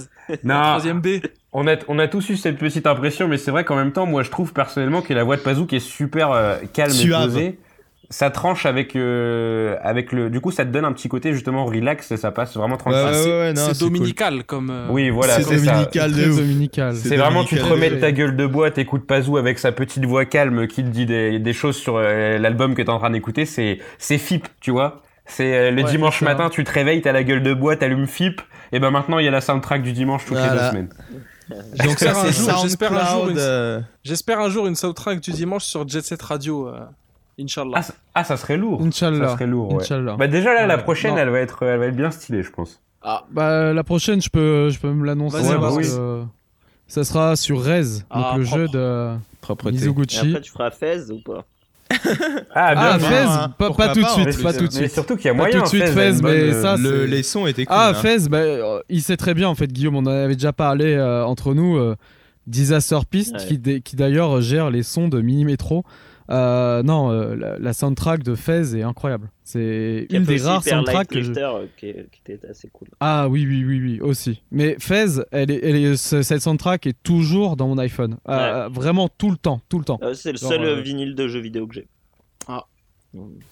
Non, troisième B. on a, on a tous eu cette petite impression, mais c'est vrai qu'en même temps, moi, je trouve personnellement que la voix de Pazouk est super euh, calme Suave. et posée. Ça tranche avec, euh, avec le. Du coup, ça te donne un petit côté justement relax et ça passe vraiment tranquille. ouais, c'est ouais, non, c'est c'est cool. dominical comme. euh, Oui, voilà, C'est c'est ça. dominical dominical. C'est vraiment, tu te dominical. remets de ta gueule de bois, t'écoutes Pazou avec sa petite voix calme qui te dit des, des choses sur euh, l'album que t'es en train d'écouter, c'est, c'est FIP, tu vois. C'est euh, le Ouais, dimanche matin, tu te réveilles, t'as la gueule de bois, t'allumes FIP, et ben maintenant il y a la soundtrack du dimanche toutes les deux semaines. [laughs] Donc ça, J'espère un c'est jour- j'espère un jour SoundCloud. une- euh, J'espère un jour une soundtrack du dimanche sur Jet Set Radio. euh, Inch'Allah. Ah, ça- ah, ça serait lourd. Ça Inch'Allah. serait lourd, ouais. Inch'Allah. Bah déjà là, la prochaine, non. elle va être, elle va être bien stylée, je pense. Bah, la prochaine, je peux, je peux me l'annoncer. Bah oui. Ça sera sur Rez, donc Ah, le propre. jeu de Propreté. Et Mizuguchi. après, tu feras Fez ou pas? Ah, bien. Ah, bien. Fez, hein. pas, tout de suite, pas tout de Mais suite. surtout qu'il y a Pas moyen. tout de suite, Fez, Fez, mais bonne, ça, Le, les sons étaient cool. Ah, hein. Fez, bah, euh, il sait très bien en fait, Guillaume. On en avait déjà parlé euh, entre nous. euh, Disaster Pist, Ouais. qui, d'ailleurs gère les sons de Mini Metro. Euh, non, euh, la, la soundtrack de Fez est incroyable. C'est une des rares soundtracks que je... Euh, qui, qui était assez cool. Ah oui, oui, oui, oui, aussi. Mais Fez, elle est, elle est, ce- cette soundtrack est toujours dans mon iPhone. Euh, Vraiment tout le temps, tout le temps. Euh, c'est le Genre, seul euh, vinyle de jeux vidéo que j'ai. Ah.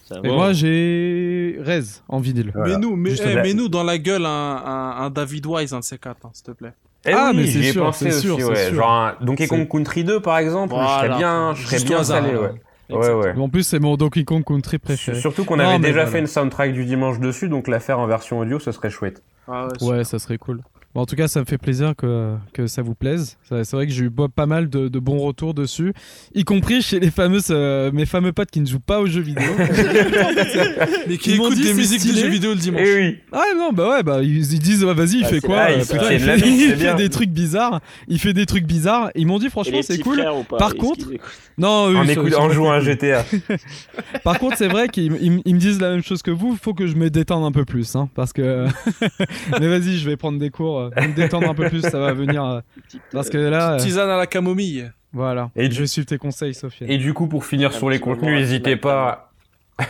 Ça Et moi, j'ai Rez en vinyle. Voilà. Mais nous, mais, eh, mets-nous dans la gueule un, un, un David Wise, un de ces quatre, hein, s'il te plaît. Eh Ah, oui, mais c'est sûr, pensé c'est aussi, sûr, c'est ouais. sûr. Genre un Donkey Kong Country 2 par exemple, je serais bien, je serais bien salé, voilà. ouais. Ouais, ouais. En plus, c'est mon Donkey Kong Country préféré. Surtout qu'on avait déjà voilà. fait une soundtrack du dimanche dessus, donc la faire en version audio, ce serait chouette. Ah ouais, Ouais, ça serait cool. Bon, en tout cas, ça me fait plaisir que, que ça vous plaise. C'est vrai que j'ai eu pas mal de, de bons retours dessus, y compris chez les fameuses, euh, mes fameux potes qui ne jouent pas aux jeux vidéo. [laughs] Mais qui Ils m'ont écoute dit, des musiques de stylé. jeux vidéo le dimanche. Eh oui. ah non, bah ouais, bah ils, ils disent, vas-y, il Ah, fait quoi ah, euh, il putain, fait il de il des trucs bizarres. Il fait des trucs bizarres. Ils m'ont dit, Et franchement, c'est cool. frères ou pas Par contre- écoutent Non, eux, En, écoute, en jouant à. GTA. [laughs] Par contre, c'est vrai qu'ils ils- ils me disent la même chose que vous. Il faut que je me détende un peu plus, hein, parce que. [laughs] Mais vas-y, je vais prendre des cours, euh, me détendre un peu plus, ça va venir. euh, parce que là, euh, Tisane à la camomille. voilà. Et je vais suivre tes conseils, Sophie. Et du coup, pour finir sur les contenus, n'hésitez pas. [laughs]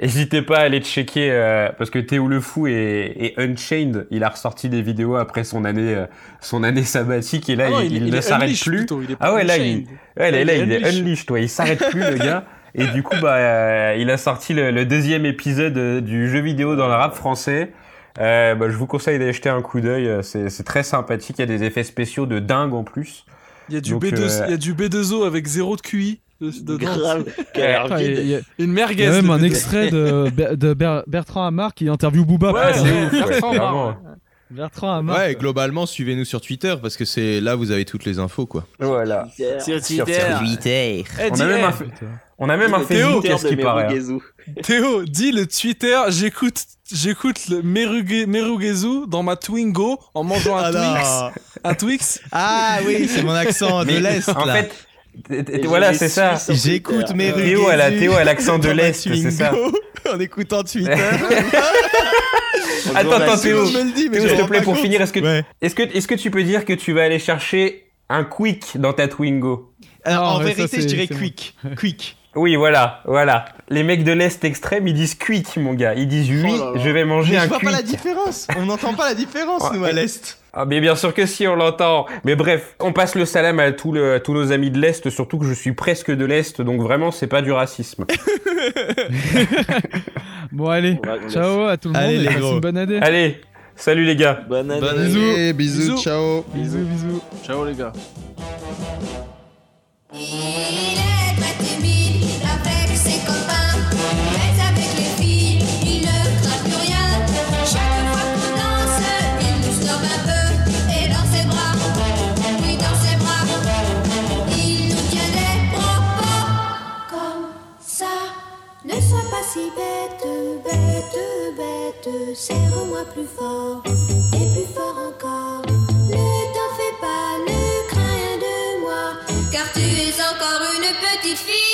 N'hésitez pas à aller checker euh, parce que Théo le fou et, et Unchained, il a ressorti des vidéos après son année euh, son année sabbatique et là Ah non, il, il ne est s'arrête plus. plutôt, il est Ah ouais, là, unchained. Ouais, là, il là, est il est unleashed. ouais, il s'arrête plus le gars. Et du coup, bah, euh, il a sorti le, le deuxième épisode du jeu vidéo dans le rap français. Euh, bah, je vous conseille d'aller jeter un coup d'œil. euh, C'est très sympathique. Il y a des effets spéciaux de dingue en plus. Il y a du Donc, B2, euh, il y a du B2O avec zéro de QI. Grave, [laughs] l'air Putain, il y a- Une il merguez. y même un B2O. extrait de, Ber- de Ber- Bertrand Hamar qui interview Booba. Ouais, Bertrand Ouais, Hamar, globalement, suivez-nous sur Twitter parce que c'est là vous avez toutes les infos quoi. Voilà. Sur Sur Twitter. Twitter. Eh, On a même un, on a même un Facebook, qui de paraît. hein. Théo, dis le Twitter, j'écoute, j'écoute le Meruge- Merugezu dans ma Twingo en mangeant un Twix. non. Un Twix. Ah oui, c'est mon accent de l'Est en là. fait, voilà, c'est ça. J'écoute mes Théo, elle a, l'accent de l'Est, c'est ça. Twingo, [laughs] en écoutant Twitter. [laughs] Attends, attends, Théo. le monde me le dit, mais Théo, je s'il te plaît, pour finir, est-ce que, Ouais. est-ce que, est-ce que tu peux dire que tu vas aller chercher un quick dans ta Twingo? Alors, Non, en ça, vérité, je dirais bon. quick. Quick. Oui, voilà, voilà. Les mecs de l'Est extrême, ils disent quick, mon gars. Ils disent oui, Oh là là. je vais manger Mais je un vois quick. pas la différence. On n'entend pas la différence, nous, à l'Est. Ah, mais bien sûr que si, on l'entend. Mais bref, on passe le salam à tous, le- à tous nos amis de l'Est, surtout que je suis presque de l'Est, donc vraiment, c'est pas du racisme. [laughs] Bon, allez. Ciao à tout le monde. Allez, et les passez gros. une bonne année. Allez, salut les gars. Bonne année. Bonne Bisous. année, bisous, Bisous. ciao. Bisous, bisous. Ciao les gars. Il est très timide avec ses copains, si bête, bête, bête, serre-moi plus fort, et plus fort encore. Ne t'en fais pas, ne crains de moi, car tu es encore une petite fille